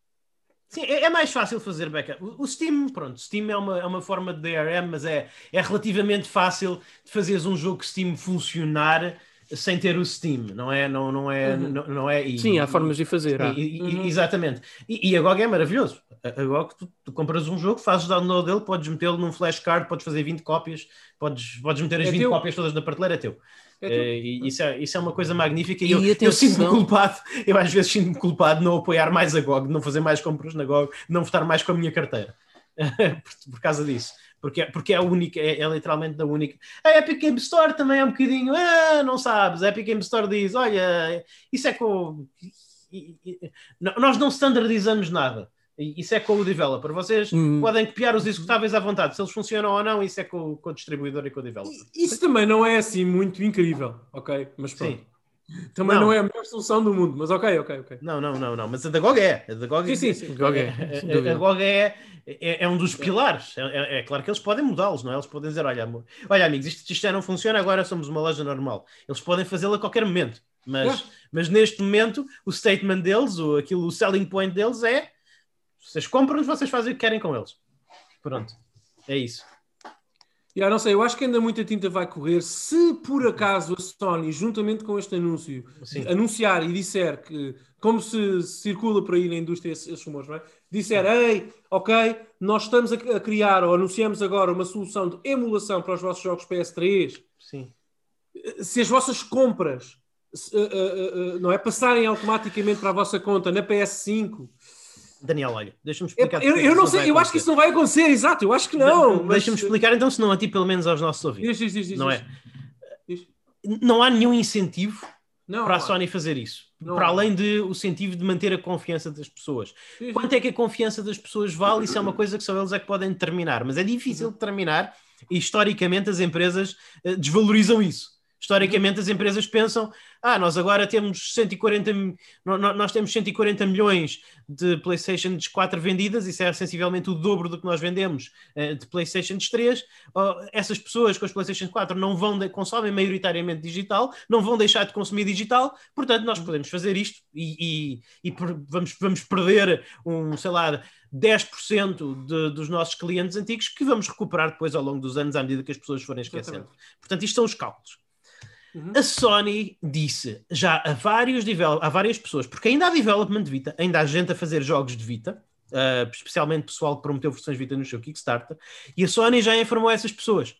Sim, é, é, mais fácil fazer backup. O, Steam, pronto, Steam é uma, é uma forma de DRM, mas é, é relativamente fácil de fazeres um jogo Steam funcionar sem ter o Steam, não é? Não, não é, uhum. não, não, é e, Sim, há formas de fazer. E, uhum. Exatamente. E, e, a GOG é maravilhoso. A, a GOG, tu, tu, compras um jogo, fazes download dele, podes metê-lo num flashcard, podes fazer 20 cópias, podes, podes meter as é 20 teu. cópias todas na prateleira, é teu. É é, isso, é, isso é uma coisa magnífica e, e eu, eu sinto-me culpado, eu às vezes sinto-me culpado de não apoiar mais a GOG, de não fazer mais compras na GOG, de não votar mais com a minha carteira por, por causa disso porque, é, porque é a única, é, é literalmente a única. A Epic Game Store também é um bocadinho, ah, não sabes, a Epic Game Store diz, olha, isso é com. Nós não standardizamos nada. Isso é com o developer. Vocês hum. podem copiar os executáveis à vontade. Se eles funcionam ou não, isso é com, com o distribuidor e com o developer. Isso também não é assim muito incrível, ok? Mas pronto. Sim. Também não. não. é a melhor solução do mundo, mas ok, ok, ok. Não, não, não, não. Mas a da GOG é. A da GOG sim, sim, sim. GOG é. A, a, a GOG é, é, é, um dos pilares. É, é, é claro que eles podem mudá-los, não é? Eles podem dizer: olha, olha amigos, isto, isto já não funciona, agora somos uma loja normal. Eles podem fazê-lo a qualquer momento. Mas, mas neste momento, o statement deles, o, aquilo, o selling point deles é: vocês compram-nos, vocês fazem o que querem com eles. Pronto. É isso. Yeah, não sei, eu acho que ainda muita tinta vai correr. Se por acaso a Sony, juntamente com este anúncio, Sim. anunciar e disser que, como se circula por aí na indústria esses rumores, não é? disser, ei, ok, nós estamos a, criar ou anunciamos agora uma solução de emulação para os vossos jogos PS3. Sim. Se as vossas compras uh, uh, uh, não é passarem automaticamente para a vossa conta na PS5 Daniel, olha, deixa-me explicar. Eu, eu, não sei, eu acho que isso não vai acontecer, exato, eu acho que não. Mas... Deixa-me explicar então, se não a ti, pelo menos aos nossos ouvintes. Diz, diz, diz, não é? Não há nenhum incentivo não, para a Sony fazer isso. Não, para além de o incentivo de manter a confiança das pessoas. Quanto é que a confiança das pessoas vale? Isso é uma coisa que só eles é que podem determinar. Mas é difícil uhum. determinar e historicamente as empresas uh, desvalorizam isso. Historicamente, as empresas pensam: ah, nós agora temos 140, nós temos 140 milhões de PlayStation 4 vendidas, isso é sensivelmente o dobro do que nós vendemos uh, de PlayStation 3. Uh, essas pessoas com as PlayStation 4 não vão consomem maioritariamente digital, não vão deixar de consumir digital, portanto, nós podemos fazer isto e, e, e vamos, vamos perder um, sei lá. 10% de, dos nossos clientes antigos que vamos recuperar depois ao longo dos anos à medida que as pessoas forem esquecendo. Exatamente. Portanto, isto são os cálculos. Uhum. A Sony disse já a, vários a várias pessoas, porque ainda há development de Vita, ainda há gente a fazer jogos de Vita, uh, especialmente pessoal que prometeu versões Vita no seu Kickstarter, e a Sony já informou essas pessoas.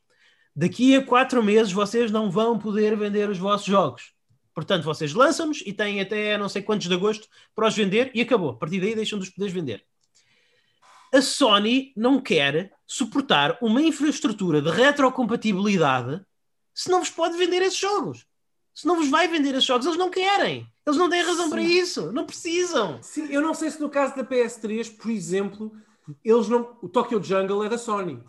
Daqui a quatro meses vocês não vão poder vender os vossos jogos. Portanto, vocês lançam-nos e têm até não sei quantos de agosto para os vender e acabou. A partir daí deixam de os poderes vender. A Sony não quer suportar uma infraestrutura de retrocompatibilidade se não vos pode vender esses jogos. Se não vos vai vender esses jogos, eles não querem. Eles não têm razão Sim. para isso. Não precisam. Sim, eu não sei se no caso da PS3, por exemplo, eles não. O Tokyo Jungle é da Sony.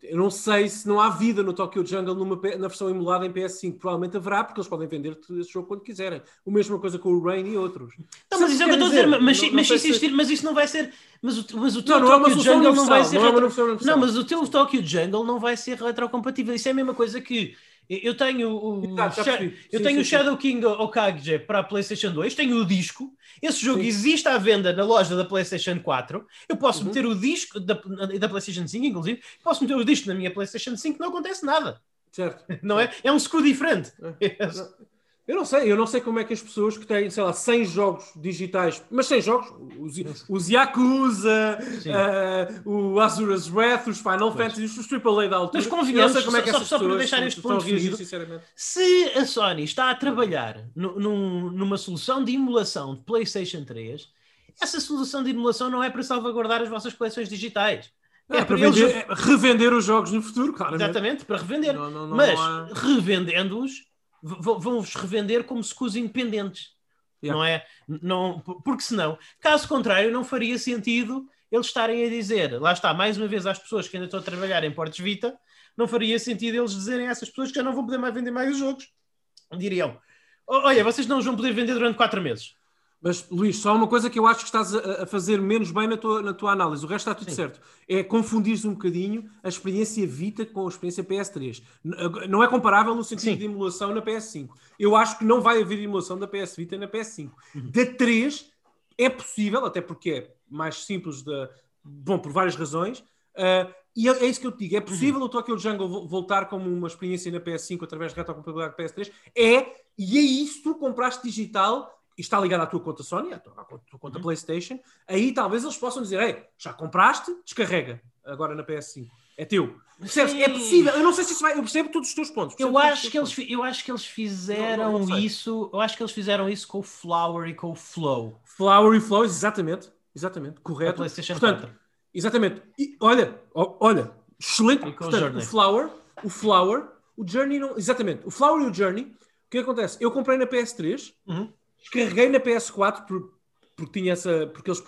Eu não sei se não há vida no Tokyo Jungle numa, na versão emulada em PS5. Provavelmente haverá, porque eles podem vender esse jogo quando quiserem. A mesma coisa com o Rain e outros. Não, mas isso é o que eu estou a dizer. Mas, não, mas, não se existir, mas isso não vai ser. Mas o, mas o teu não, Tokyo não é Jungle não vai ser. Não, retro... não, mas o teu Tokyo Jungle não vai ser retrocompatível. Isso é a mesma coisa que eu tenho o, tá, eu sim, tenho sim, o Shadow sim. King Okage para a PlayStation 2, tenho o disco. Esse jogo existe à venda na loja da PlayStation 4. Eu posso uhum. meter o disco da, da PlayStation 5, inclusive, posso meter o disco na minha PlayStation 5, não acontece nada. Certo. Não é? É um screw diferente. É. Eu não sei, eu não sei como é que as pessoas que têm, sei lá, 100 jogos digitais, mas 100 jogos, os, os Yakuza, uh, o Azura's Wrath, os Final pois. Fantasy, os AAA da altura. Mas convenhamos, como é que só, só para deixar este ponto definido, se a Sony está a trabalhar no, num, numa solução de emulação de PlayStation 3, essa solução de emulação não é para salvaguardar as vossas coleções digitais. É, é para vender, eles... revender os jogos no futuro, claro. Exatamente, para revender. Não, não, não, mas revendendo-os vão-vos revender como secus independentes. Yeah. Não é? Não, porque senão, caso contrário, não faria sentido eles estarem a dizer, lá está, mais uma vez às pessoas que ainda estão a trabalhar em Portos Vita, não faria sentido eles dizerem a essas pessoas que já não vão poder mais vender mais os jogos. Diriam: Olha, vocês não os vão poder vender durante quatro meses. Mas, Luís, só uma coisa que eu acho que estás a, a fazer menos bem na tua, na tua análise, o resto está tudo Sim. certo. É confundir-se um bocadinho a experiência Vita com a experiência PS3. Não é comparável no sentido Sim. de emulação na PS5. Eu acho que não vai haver emulação da PS Vita na PS5. Uhum. Da 3 é possível, até porque é mais simples, de, bom, por várias razões. Uh, e é, é, isso que eu te digo. É possível uhum. o Tokyo Jungle voltar como uma experiência na PS5 através de retrocompatibilidade da PS3? É, e é isso tu compraste digital está ligado à tua conta Sony, à tua, à tua conta uhum. PlayStation, aí talvez eles possam dizer: Ei, já compraste, descarrega agora na PS5. É teu. Percebes? É possível. Eu não sei se isso vai. Eu percebo todos os teus pontos. Eu acho, que eles, eu acho que eles fizeram não, não, não isso. Eu acho que eles fizeram isso com o Flower e com o Flow. Flower e Flow, exatamente. Exatamente. Correto. PlayStation Portanto, 4. Exatamente. E, olha, olha, excelente. Portanto, o, o Flower, o Flower, o Journey não. Exatamente. O Flower e o Journey. O que acontece? Eu comprei na PS3. Uhum Descarreguei na PS4 por, porque, tinha essa, porque eles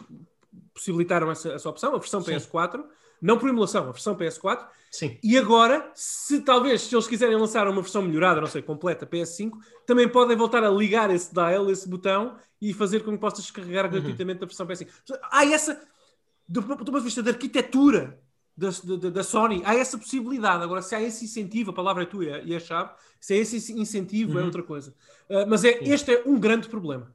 possibilitaram essa, essa opção, a versão Sim. PS4, não por emulação, a versão PS4. Sim. E agora, se talvez, se eles quiserem lançar uma versão melhorada, não sei, completa, PS5, também podem voltar a ligar esse dial, esse botão, e fazer com que possas descarregar uhum. gratuitamente a versão PS5. Há essa, do, do ponto de vista de arquitetura da, da, da, Sony, há essa possibilidade. Agora, se há esse incentivo, a palavra é tua e a chave, se é esse incentivo, é uhum. é outra coisa. Uh, mas é, este é um grande problema.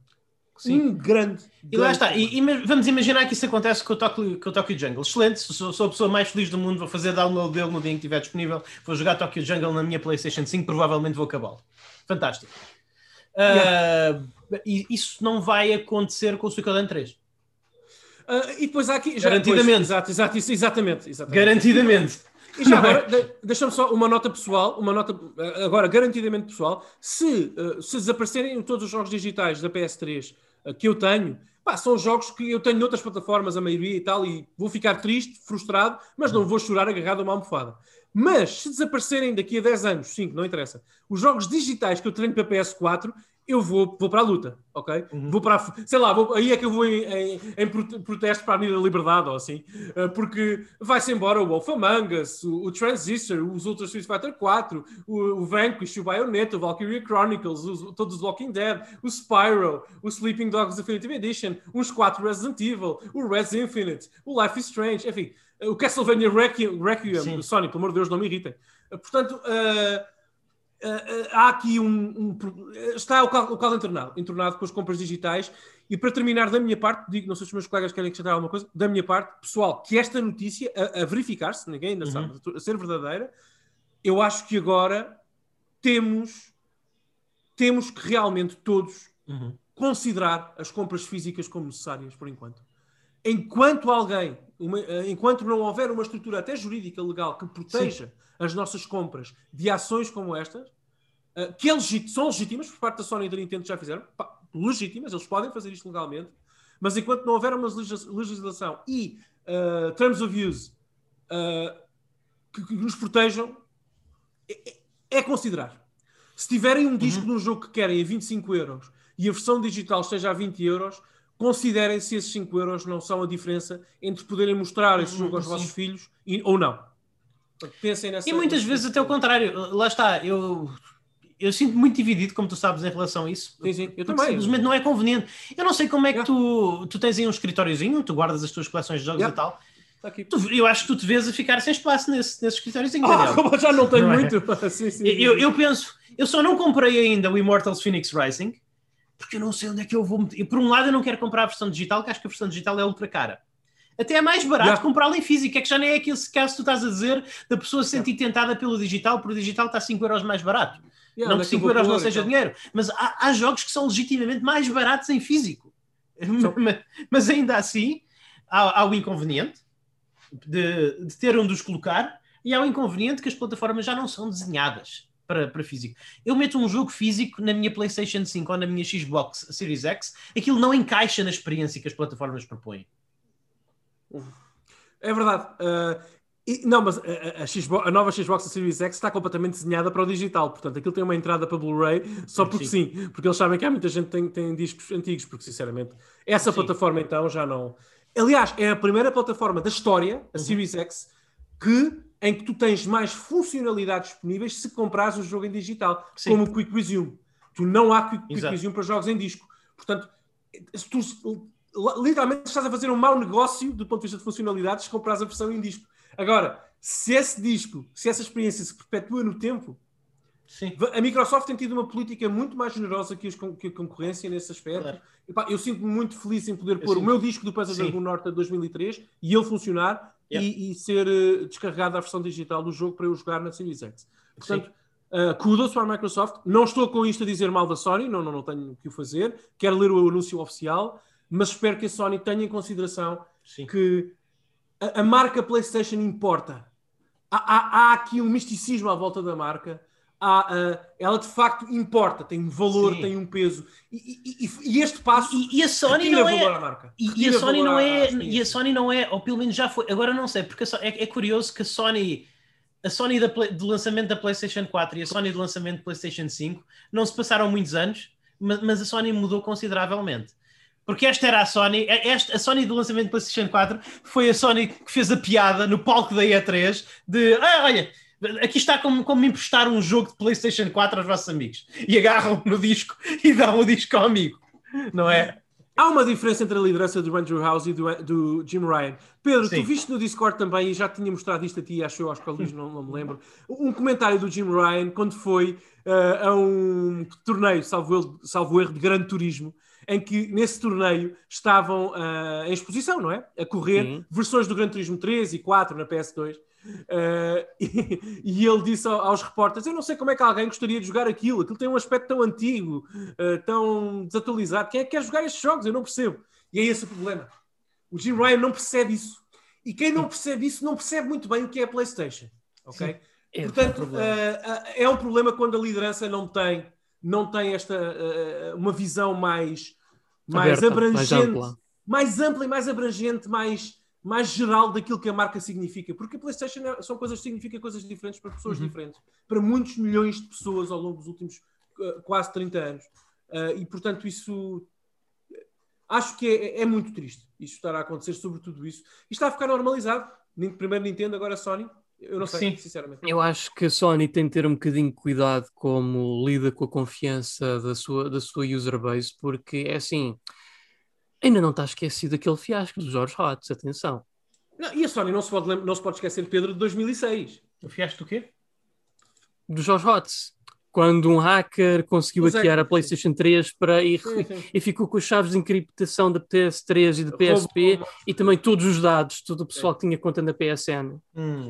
Sim. Um grande. E lá está. E, e, vamos imaginar que isso acontece com o, Tokyo, com o Tokyo Jungle. Excelente. Sou, sou, a pessoa mais feliz do mundo. Vou fazer download dele no dia em que estiver disponível. Vou jogar Tokyo Jungle na minha PlayStation 5. Provavelmente vou acabá-lo. Fantástico. Uh, e isso não vai acontecer com o Suicoden 3. Uh, ah, e depois há aqui. Já, Garantidamente. Exato, exato, exatamente, exatamente. Garantidamente. E já agora, deixa-me só uma nota pessoal, uma nota agora garantidamente pessoal. Se, uh, se desaparecerem todos os jogos digitais da PS3 uh, que eu tenho, pá, são jogos que eu tenho noutras plataformas, a maioria e tal, e vou ficar triste, frustrado, mas não vou chorar agarrado a uma almofada. Mas se desaparecerem daqui a 10 anos, 5, não interessa, os jogos digitais que eu tenho para PS4, eu vou, vou para a luta, ok? Uhum. Vou para, a, sei lá, vou, aí é que eu vou em, em, em, protesto para a Avenida Liberdade ou assim, uh, porque vai-se embora o Wolf Among Us, o, o Transistor, os Ultra Street Fighter 4, o, o Vanquish, o Bayonetta, o Valkyria Chronicles, os, todos os Walking Dead, o Spyro, o Sleeping Dogs Definitive Edition, uns 4 Resident Evil, o Res Infinite, o Life is Strange, enfim, o Castlevania Requiem, Requiem Sony, pelo amor de Deus, não me irritem. Uh, portanto, Uh, há aqui um, um, está o caldo entornado, entornado com as compras digitais e para terminar da minha parte, digo, não sei se os meus colegas querem acrescentar alguma coisa, da minha parte, pessoal, que esta notícia, a, a verificar-se, ninguém ainda uhum. sabe, a ser verdadeira, eu acho que agora temos temos que realmente todos uhum. considerar as compras físicas como necessárias por enquanto. Enquanto alguém, uma, eh, enquanto não houver uma estrutura até jurídica legal que proteja Sim as nossas compras de ações como estas, uh, que é são legítimas por parte da Sony e da Nintendo já fizeram, legítimas, eles podem fazer isto legalmente, mas enquanto não houver uma legislação e uh, terms of use uh, que, que, nos protejam, é, é, é considerar. Se tiverem um disco uhum. de um jogo que querem a 25 euros e a versão digital esteja a 20 euros, considerem se esses 5 euros não são a diferença entre poderem mostrar esse jogo aos uhum, vossos filhos e, ou não. Pensem nessa. E muitas vezes até o contrário. Lá está, eu eu sinto muito dividido, como tu sabes, em relação a isso. Sim, sim, eu também. Simplesmente não é conveniente. Eu não sei como é que tu, tu tens aí um escritóriozinho, tu guardas as tuas coleções de jogos yeah. e tal. Tá tu, eu acho que tu te vês a ficar sem espaço nesse, nesse escritóriozinho. Ah, como já não tenho não é? muito. É? sim, sim, eu, eu penso, eu só não comprei ainda o Immortals Phoenix Rising, porque eu não sei onde é que eu vou meter. Por um lado, eu não quero comprar a versão digital, que acho que a versão digital é ultra cara. Até é mais barato yeah. comprá-lo em físico, é que já nem é aquele caso que tu estás a dizer da pessoa se sentir tentada pelo digital, porque o digital está 5 euros mais barato. Yeah, não que 5 euros não seja então. dinheiro, mas há, há, jogos que são legitimamente mais baratos em físico. mas ainda assim, há, há o inconveniente de, de ter onde os colocar e há o inconveniente que as plataformas já não são desenhadas para, para físico. Eu meto um jogo físico na minha PlayStation 5 ou na minha Xbox Series X, aquilo não encaixa na experiência que as plataformas propõem. É verdade. Uh, e, não, mas a, a, Xbox, a, nova Xbox Series X está completamente desenhada para o digital, portanto aquilo tem uma entrada para Blu-ray só porque sim. sim. porque eles sabem que há muita gente que tem, tem discos antigos, porque sinceramente essa sim. plataforma então já não. Aliás, é a primeira plataforma da história, a uhum. Series X, que, em que tu tens mais funcionalidades disponíveis se comprares o jogo em digital, sim. como o Quick Resume. Tu não há Quick, Quick Resume para jogos em disco. Portanto, se tu literalmente estás a fazer um mau negócio do ponto de vista de funcionalidades se compras a versão em disco. Agora, se esse disco, se essa experiência se perpetua no tempo, Sim. a Microsoft tem tido uma política muito mais generosa que, que a concorrência nesse aspecto. Claro. Epá, eu sinto-me muito feliz em poder eu pôr sim. o meu disco do Panzer Dragoon Norte de 2003 e ele funcionar yeah. e, e, ser uh, descarregado a versão digital do jogo para eu jogar na Series X. Portanto, uh, kudos para a Microsoft. Não estou com isto a dizer mal da Sony, não, não, não tenho o que o fazer. Quero ler o anúncio oficial mas espero que a Sony tenha em consideração Sim. que a, a, marca PlayStation importa. Há, há, há, aqui um misticismo à volta da marca. Há, uh, ela de facto importa, tem um valor, Sim. tem um peso. E, e, e este passo e, e a Sony não é marca. E, a Sony não é, e a Sony não é, ou pelo menos já foi. Agora não sei, porque é, é curioso que a Sony a Sony da, do lançamento da PlayStation 4 e a Sony do lançamento da PlayStation 5 não se passaram muitos anos, mas, mas a Sony mudou consideravelmente. Porque esta era a Sony, esta, a Sony do lançamento do PlayStation 4 foi a Sony que fez a piada no palco da E3 de ah, olha, aqui está como, como emprestar um jogo de PlayStation 4 aos vossos amigos. E agarram no disco e dão o disco ao amigo, não é? Há uma diferença entre a liderança do Andrew House e do, do Jim Ryan. Pedro, Sim. tu viste no Discord também, e já tinha mostrado isto a ti, acho eu, acho que a Luís não, não me lembro, um comentário do Jim Ryan quando foi uh, a um torneio, salvo, salvo erro, de grande turismo, em que nesse torneio estavam uh, em exposição, não é? A correr versões do Gran Turismo 3 e 4 na PS2. Uh, e, e, ele disse aos repórteres: Eu não sei como é que alguém gostaria de jogar aquilo, aquilo tem um aspecto tão antigo, uh, tão desatualizado. Quem é que quer jogar estes jogos? Eu não percebo. E é esse o problema. O Jim Ryan não percebe isso. E quem não percebe isso não percebe muito bem o que é a PlayStation. Ok? É Portanto, uh, é um problema quando a liderança não tem, não tem esta uma visão mais, mais Aberta, abrangente, mais ampla. mais ampla e mais abrangente, mais mais geral daquilo que a marca significa, porque a PlayStation é, são coisas que significam coisas diferentes para pessoas uhum. diferentes, para muitos milhões de pessoas ao longo dos últimos uh, quase 30 anos. Uh, e portanto, isso acho que é, é, muito triste isso estar a acontecer sobre tudo isso. E está a ficar normalizado. Primeiro Nintendo, agora Sony. Eu não sei, Sim. sinceramente. Eu acho que a Sony tem de ter um bocadinho de cuidado como lida com a confiança da sua, da sua user base, porque é assim ainda não está esquecido aquele fiasco dos George Hotz, atenção. Não, e a Sony não se, pode, não se pode esquecer, Pedro, de 2006. O fiasco do quê? Dos George Hotz. Quando um hacker conseguiu Mas é hackear é, a PlayStation 3 para ir, sim, sim. e ficou com as chaves de encriptação da PS3 e da PSP e também todos os dados, todo o pessoal é. que tinha conta na PSN. Hum.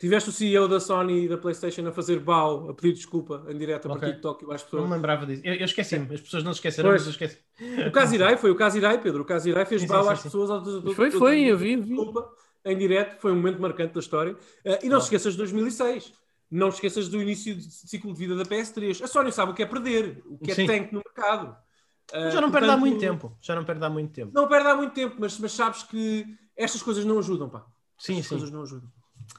Sim, Tiveste o CEO da Sony e da PlayStation a fazer BAU, a pedir desculpa em direto okay. para TikTok e às pessoas. Não me lembrava disso. Eu, eu esqueci-me, as pessoas não se esqueceram, pois. mas eu esqueci. O Kazirai foi o Kazirai, Pedro. O Kazirai fez BAU às pessoas. foi, foi, eu vi, vi. Desculpa, em direto, foi um momento marcante da história. Uh, e não oh. se esqueças de 2006. Não te esqueças do início do ciclo de vida da PS3. A Sony sabe o que é perder, o que é Sim. tank no mercado. Uh, já não portanto, perde há muito tempo. Já não perde há muito tempo. Não perde há muito tempo, mas, mas sabes que estas coisas não ajudam, pá. Sim, estas sim. coisas não ajudam.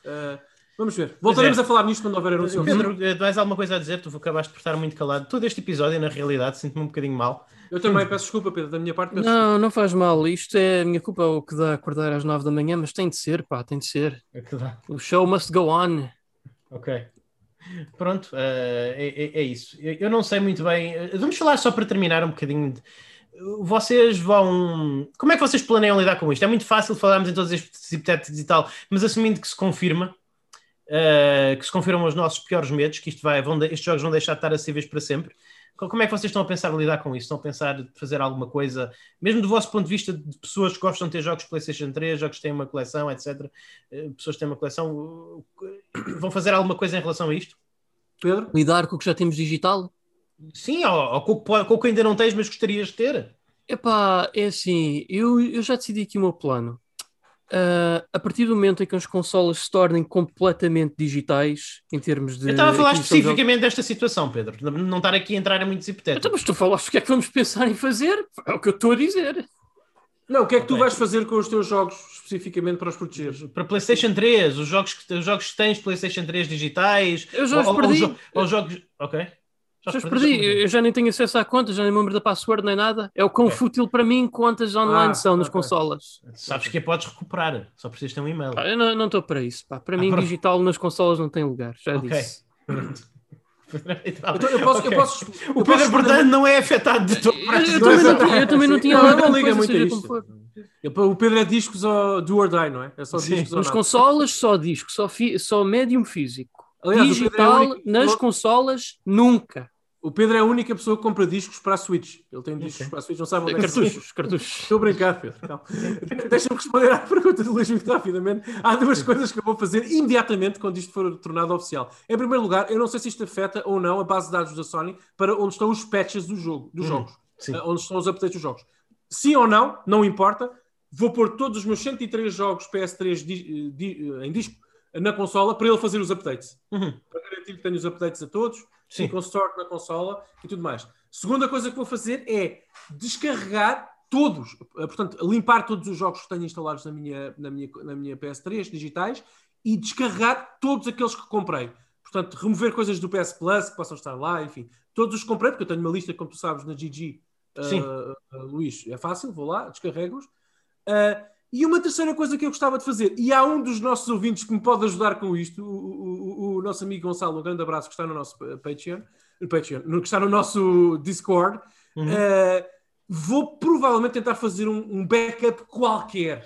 Uh, Vamos ver. Voltaremos é. a falar nisto quando houver anúncio. Pedro, mais alguma coisa a dizer? Tu acabaste por estar muito calado. Todo este episódio, na realidade, sinto-me um bocadinho mal. Eu também peço desculpa, Pedro, da minha parte. não, desculpa. não faz mal. Isto é a minha culpa o que dá acordar às nove da manhã, mas tem de ser, pá, tem de ser. É que dá. O show must go on. Ok. Pronto, uh, é, é, é, isso. Eu não sei muito bem. Eh, vamos falar só para terminar um bocadinho. De... Vocês vão. Como é que vocês planeiam lidar com isto? É muito fácil falarmos em todos estes hipotéticos e tal, mas assumindo que se confirma, uh, que se confirmam os nossos piores medos, que isto vai, vão, estes jogos vão deixar de estar acessíveis para sempre. Como é que vocês estão a pensar lidar com isso? Estão a pensar fazer alguma coisa, mesmo do vosso ponto de vista de pessoas que gostam de ter jogos PlayStation 3, jogos que têm uma coleção, etc. Eh, pessoas que têm uma coleção, vão fazer alguma coisa em relação a isto? Pedro? Lidar com o que já temos digital? Sim, ou, ou com, com o que ainda não tens, mas gostarias de ter? Epá, é assim, eu, eu já decidi aqui o meu plano. Uh, a partir do momento em que as consolas se tornem completamente digitais, em termos de. Eu estava a falar especificamente de... desta situação, Pedro. Não estar aqui a entrar em muitos hipotéticos. Então, mas tu falaste o que é que vamos pensar em fazer? É o que eu estou a dizer. Não, o que é que okay. tu vais fazer com os teus jogos especificamente para os proteger? Para PlayStation 3, os jogos que, os jogos que tens PlayStation 3 digitais. Eu já os perdi. Ou, ou, ou jogos. Ok. Já os perdi, eu já nem tenho acesso à conta, já nem me lembro da password nem nada. É o quão okay. fútil para mim contas online ah, são nas okay. consolas. Sabes que a podes recuperar, só precisas ter um e-mail. Ah, eu não estou para isso. Pá. Para ah, mim, digital nas consolas não tem lugar, já okay. disse. Então, eu posso, okay. eu posso, o Pedro, portanto, não é afetado de todo. Eu, eu, também, não, eu também não tinha. Não, não liga muito a isto. O Pedro é discos ou do or die, não é? É só Sim. discos. Nas consolas, só disco, só, fi, só médium físico. Aliás, é Digital, é único... nas consolas, nunca. O Pedro é a única pessoa que compra discos para a Switch. Ele tem discos okay. para a Switch, não sabe onde é cartuchos, cartuchos. Estou a brincar, Pedro. Deixa-me responder à pergunta do Luís muito rapidamente. Há duas coisas que eu vou fazer imediatamente quando isto for tornado oficial. Em primeiro lugar, eu não sei se isto afeta ou não a base de dados da Sony para onde estão os patches do jogo, dos hum, jogos. Sim. Uh, onde estão os updates dos jogos. Sim ou não, não importa. Vou pôr todos os meus 103 jogos PS3 di, di, em disco na consola para ele fazer os updates. Uhum. Para garantir que tenho os updates a todos Sim. com store na consola e tudo mais. Segunda coisa que vou fazer é descarregar todos, eh, portanto, limpar todos os jogos que tenho instalados na minha, na minha, na minha PS3 digitais e descarregar todos aqueles que comprei. Portanto, remover coisas do PS Plus que possam estar lá, enfim, todos os que comprei, porque eu tenho uma lista, como tu sabes, na GG, uh, uh, Luís, é fácil, vou lá, descarrego-os. Uh, e uma terceira coisa que eu gostava de fazer, e há um dos nossos ouvintes que me pode ajudar com isto, o, o, o nosso amigo Gonçalo, um grande abraço, que está no nosso Patreon, Patreon que está no nosso Discord. Uhum. Uh, vou provavelmente tentar fazer um, um backup qualquer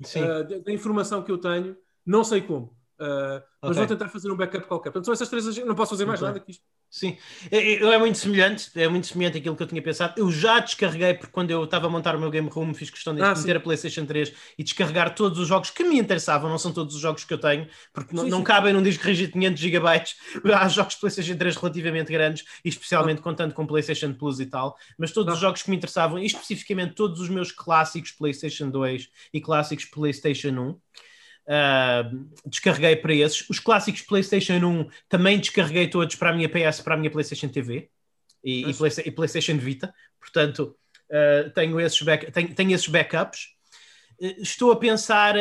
uh, da, da, informação que eu tenho, não sei como, uh, mas okay. vou tentar fazer um backup qualquer. Portanto, são essas três, não posso fazer mais okay. nada que isto. Sim, é, é, é muito semelhante, é muito semelhante àquilo que eu tinha pensado. Eu já descarreguei, porque quando eu estava a montar o meu Game Room, fiz questão de ah, meter a PlayStation 3 e descarregar todos os jogos que me interessavam, não são todos os jogos que eu tenho, porque sim, não, não cabem num disco rígido 500 GB. Há jogos de PlayStation 3 relativamente grandes, e especialmente ah. contando com PlayStation Plus e tal, mas todos ah. os jogos que me interessavam, e especificamente todos os meus clássicos PlayStation 2 e clássicos PlayStation 1. Uh, descarreguei para esses. Os clássicos PlayStation 1 também descarreguei todos para a minha PS, para a minha PlayStation TV e, e, Play, e PlayStation Vita. Portanto, uh, tenho, esses back, tenho, tenho esses backups. Uh, estou a pensar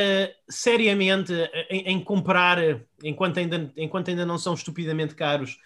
seriamente em, em, comprar, enquanto ainda, enquanto ainda não são estupidamente caros,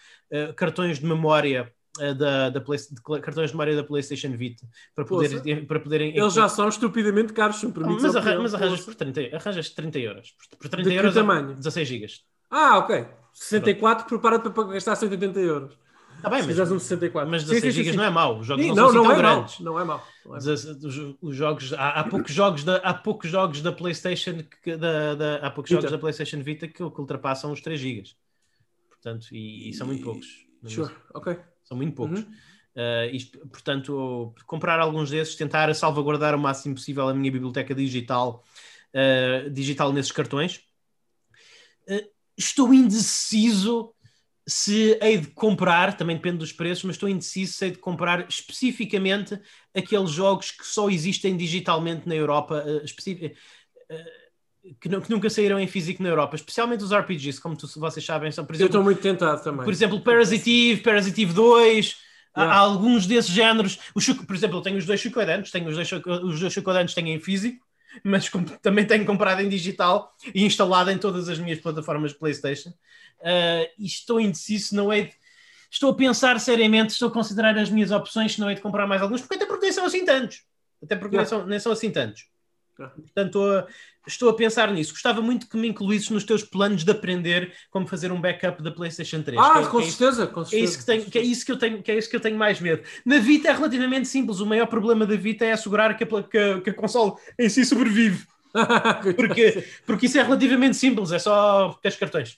cartões de memória da, da Play, de cartões de memória da PlayStation Vita para, poder, para poderem. Eles já são estupidamente caros, se me mas, arran mas arranjas por 30, arranjas 30 euros. Por 30 de euros, tamanho? 16 GB. Ah, ok. 64, prepara-te para gastar 180 euros. Está bem, mas, um 64. mas 16 GB não é mau. Os jogos sim, não, não, não, é grandes. Mau. não é mau. Não é. Os, os, jogos, há, há, poucos jogos da, há poucos jogos da PlayStation que, da, da, há poucos Vita. jogos da PlayStation Vita que, que ultrapassam os 3 GB. Portanto, e, e, são muito poucos. Sure, ok. São muito poucos. Uhum. Uh, e, portanto, comprar alguns desses, tentar salvaguardar o máximo possível a minha biblioteca digital, uh, digital nesses cartões. Uh, estou indeciso se hei de comprar, também depende dos preços, mas estou indeciso se hei de comprar especificamente aqueles jogos que só existem digitalmente na Europa, que, que, nunca saíram em físico na Europa, especialmente os RPGs, como tu, vocês sabem, são, por exemplo... Eu estou muito tentado também. Por exemplo, Parasite Eve 2 Yeah. Há, alguns desses géneros. O, por exemplo, eu tenho os dois chocodantes, tenho os dois, os dois chocodantes tenho em físico, mas também tenho comprado em digital e instalado em todas as minhas plataformas de PlayStation. Uh, e estou indeciso, não é de, Estou a pensar seriamente, estou a considerar as minhas opções, se não é de comprar mais alguns, porque até porque nem são assim tantos. Até porque yeah. nem, são, nem são assim tantos. Portanto, estou a pensar nisso. Gostava muito que me incluísses nos teus planos de aprender como fazer um backup da PlayStation 3. Ah, é, com, é certeza, isso, com certeza. É isso que, tenho, que, é isso que eu tenho, que é isso que eu tenho mais medo. Na Vita é relativamente simples. O maior problema da Vita é assegurar que a, que, que a console em si sobrevive. porque, porque isso é relativamente simples. É só ter cartões.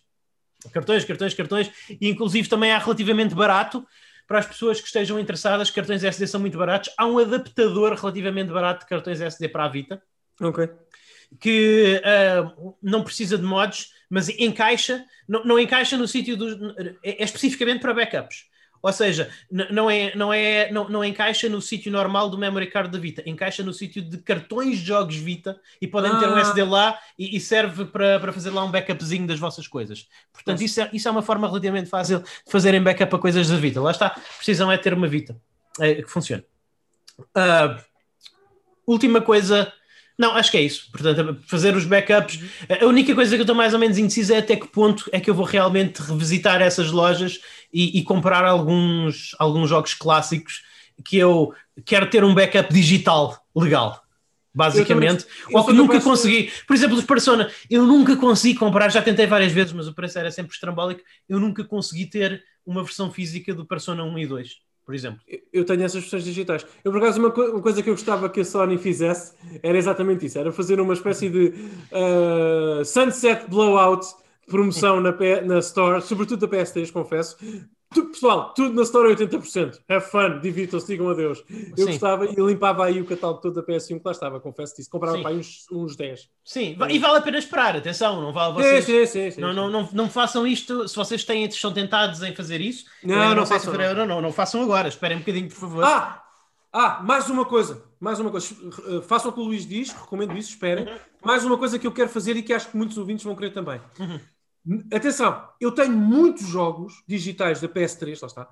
Cartões, cartões, cartões. E inclusive também é relativamente barato para as pessoas que estejam interessadas. Cartões SD são muito baratos. Há um adaptador relativamente barato de cartões SD para a Vita Ok. Que uh, não precisa de mods, mas encaixa, não, não encaixa no sítio do. É, é especificamente para backups. Ou seja, não, é, não, é, não, não encaixa no sítio normal do memory card da Vita, encaixa no sítio de cartões de jogos Vita e podem ah. ter um ah. SD lá e, e, serve para, para fazer lá um backupzinho das vossas coisas. Portanto, isso é, isso é uma forma relativamente fácil de fazerem backup a coisas da Vita. Lá está, precisam é ter uma Vita é, que funcione. Uh, última coisa não, acho que é isso. Portanto, fazer os backups. A única coisa que eu estou mais ou menos indeciso é até que ponto é que eu vou realmente revisitar essas lojas e, e comprar alguns, alguns jogos clássicos que eu quero ter um backup digital legal basicamente, eu ou que nunca consegui. Por exemplo, os Persona, eu nunca consegui comprar, já tentei várias vezes, mas o preço era sempre estrambólico. Eu nunca consegui ter uma versão física do Persona 1 e 2 por exemplo. Eu tenho essas versões digitais. Eu, por acaso, uma, co uma, coisa que eu gostava que a Sony fizesse era exatamente isso: era fazer uma espécie de uh, Sunset Blowout promoção na, na Store, sobretudo da PS3, confesso, pessoal, tudo na Store é 80%. Have fun, divirtam-se, digam adeus. Eu Sim. gostava e limpava aí o catálogo todo da PS1 que lá estava, confesso disso. Comprava para aí uns, uns 10. Sim, e vale a pena esperar, atenção, não vale vocês. Sim, sim, sim, não, não, não, não façam isto, se vocês têm, estão tentados em fazer isso. Não, não, não, façam, não. não, não façam agora, esperem um bocadinho, por favor. Ah! Ah, mais uma coisa, mais uma coisa. Façam o que o Luís diz, recomendo isso, esperem. Uhum. Mais uma coisa que eu quero fazer e que acho que muitos ouvintes vão querer também. Uhum. Atenção, eu tenho muitos jogos digitais da PS3, lá está,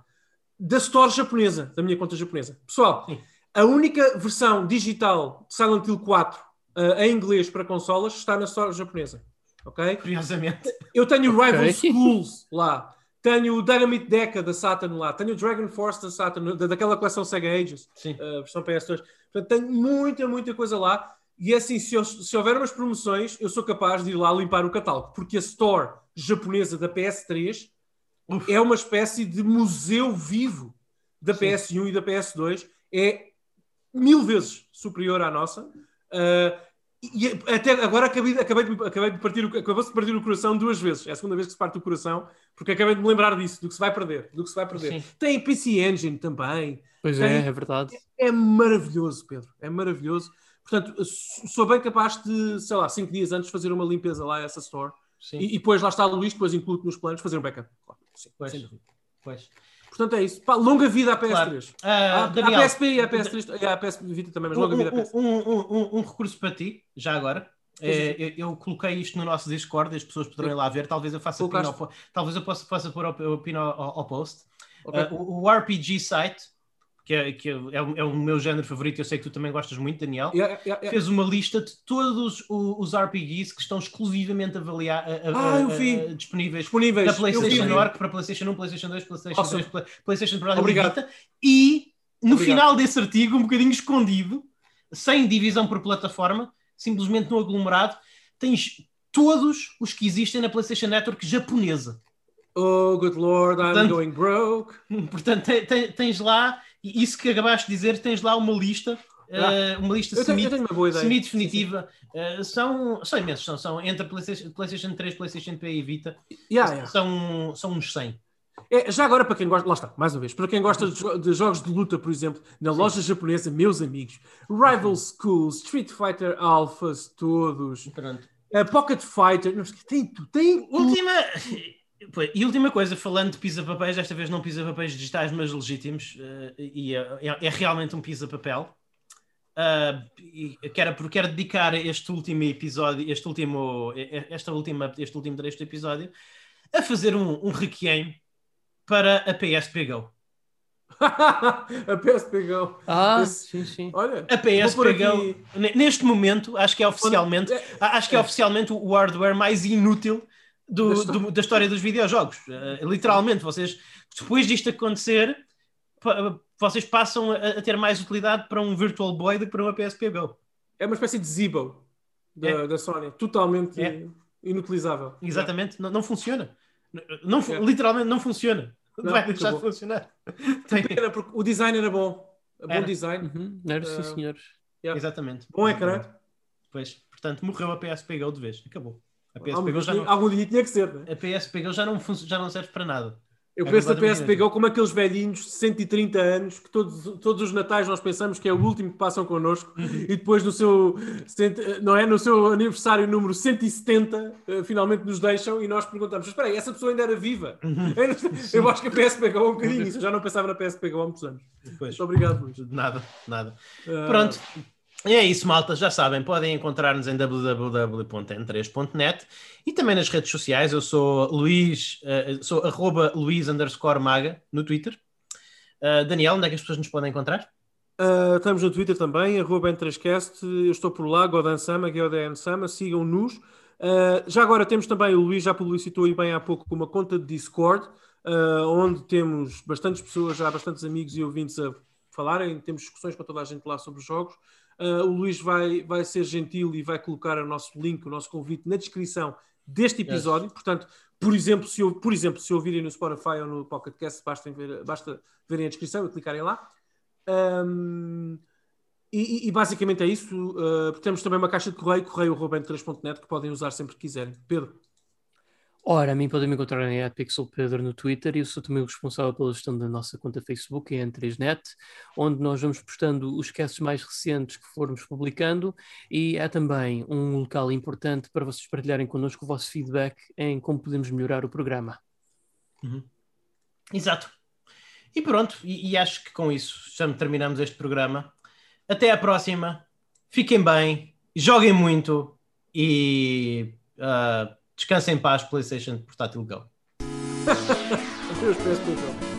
da Store japonesa, da minha conta japonesa. Pessoal, Sim. a única versão digital de Silent Hill 4 uh, eh, em inglês para consolas está na Store japonesa. Ok? Curiosamente. Eu tenho Rival okay. Schools lá. Tenho o Dynamite Deca da Saturn lá. Tenho o Dragon Force da Saturn, da, daquela coleção Sega Ages, Sim. Uh, versão PS2. Portanto, tenho muita, muita coisa lá. E é assim, se, eu, se houver umas promoções, eu sou capaz de ir lá limpar o catálogo, porque a Store japonesa da PS3 Uf. é uma espécie de museu vivo da Sim. PS1 e da PS2. É mil vezes superior à nossa. Uh, e até agora acabei, acabei, de, acabei de partir, acabou-se de partir o coração duas vezes. É a segunda vez que se parte o coração, porque acabei de me lembrar disso, do que se vai perder. Do que se vai perder. Sim. Tem PC Engine também. Pois tem, é, é verdade. É, é, maravilhoso, Pedro. É maravilhoso. Portanto, sou bem capaz de, sei lá, cinco dias antes fazer uma limpeza lá a essa store. E, e, depois lá está o Luís, depois incluo nos planos fazer um backup. Claro. Sim, pois. Pois. Portanto, é isso. Pá, longa vida à PS3. Claro. Uh, a, a PSP e a PS3 e a PS Vita também, mas longa um, vida à PS3. Um, um, um, recurso para ti, já agora. É, eu, eu, coloquei isto no nosso Discord, as pessoas poderão ir lá ver. Talvez eu faça pin ao, talvez eu possa, possa pôr o pin ao, ao, post. Okay. Uh, o, o, RPG site que, é, que é, é, é, o meu género favorito, eu sei que tu também gostas muito, Daniel, yeah, yeah, yeah. fez uma lista de todos os, RPGs que estão exclusivamente avaliar, a, a, ah, a, disponíveis, disponíveis na PlayStation Network para PlayStation 1, PlayStation 2, PlayStation awesome. 3, PlayStation Pro Obrigado. e no Obrigado. final desse artigo, um bocadinho escondido, sem divisão por plataforma, simplesmente no aglomerado, tens todos os que existem na PlayStation Network japonesa. Oh, good lord, I'm portanto, going broke. Portanto, tens lá e isso que acabaste de dizer, tens lá uma lista, uh, uma lista semi-definitiva. Semi uh, são, são imensos, são, são entre PlayStation, PlayStation 3, PlayStation P e Vita. Yeah, yeah. São, são uns 100. É, já agora, para quem gosta, lá está, mais uma vez, para quem gosta de, de jogos de luta, por exemplo, na Sim. loja japonesa, meus amigos, Rival Schools, Street Fighter Alphas, todos, uh, Pocket Fighter, tem, tem última. E última coisa, falando de pisa-papéis, desta vez não pisa-papéis digitais, mas legítimos, uh, e é, é, é, realmente um pisa-papel. Uh, e quero, quero dedicar este último episódio, este último, esta última, este último trecho do episódio, a fazer um, um requiem para a PSP Go. a PSP Go. Ah, Esse, sim, sim. Olha, a PSP Go, neste momento, acho que é oficialmente, é, acho que é, é oficialmente o hardware mais inútil do, do, da história dos videojogos. Uh, literalmente, vocês, depois disto acontecer, vocês passam a, a, ter mais utilidade para um Virtual Boy do que para uma PSP Go. É uma espécie de Zibo da, é. da Sony, totalmente é. inutilizável. Exatamente, não, não funciona. Não, é. Literalmente não funciona. Não, vai deixar acabou. de funcionar. Era porque o design era bom. Bom design. Uhum. Era, sim, uh, senhores. Yeah. Exatamente. Bom ecrã. Pois, portanto, morreu a PSP Go de vez. Acabou. A PSP já não... Algum dia tinha que ser, né? A PSP já não, já não serve para nada. Eu é penso na PSP Go como aqueles velhinhos de 130 anos que todos, todos os natais nós pensamos que é o último que passam connosco uhum. e depois no seu, não é, no seu aniversário número 170 eh, finalmente nos deixam e nós perguntamos espera aí, essa pessoa ainda era viva? Uhum. Eu acho que a PSP Go é um bocadinho isso. Eu já não pensava na PSP Go há muitos anos. Pois. Muito obrigado, Luís. Nada, nada. Uh... Pronto, e é isso, malta. Já sabem, podem encontrar-nos em www.n3.net e também nas redes sociais. Eu sou Luís, uh, sou arroba Luís underscore Maga no Twitter. Uh, Daniel, onde é que as pessoas nos podem encontrar? Uh, estamos no Twitter também, arroba N3Cast. Eu estou por lá, Godan Sama, Godan Sama. Sigam-nos. Uh, já agora temos também, o Luís já publicitou aí bem há pouco, uma conta de Discord, onde temos bastantes pessoas, já bastantes amigos e ouvintes a falarem. Temos discussões com toda a gente lá sobre os jogos. Uh, o Luís vai, vai ser gentil e vai colocar o nosso link, o nosso convite na descrição deste episódio. Yes. Portanto, por exemplo, se, por exemplo, se ouvirem no Spotify ou no Pocket Cast, basta, ver, basta verem a descrição e clicarem lá. Um, e, e, basicamente é isso. Uh, temos também uma caixa de correio, correio.3.net, que podem usar sempre que quiserem. Pedro. Ora, a mim podem me encontrar em Pedro no Twitter e eu sou também o responsável pela gestão da nossa conta Facebook, em N3Net, onde nós vamos postando os casts mais recentes que formos publicando e é também um local importante para vocês partilharem connosco o vosso feedback em como podemos melhorar o programa. Uhum. Exato. E pronto, e, e, acho que com isso já terminamos este programa. Até à próxima. Fiquem bem, joguem muito e. Uh, Descansa em paz, PlayStation Portátil Go. Adeus, Go.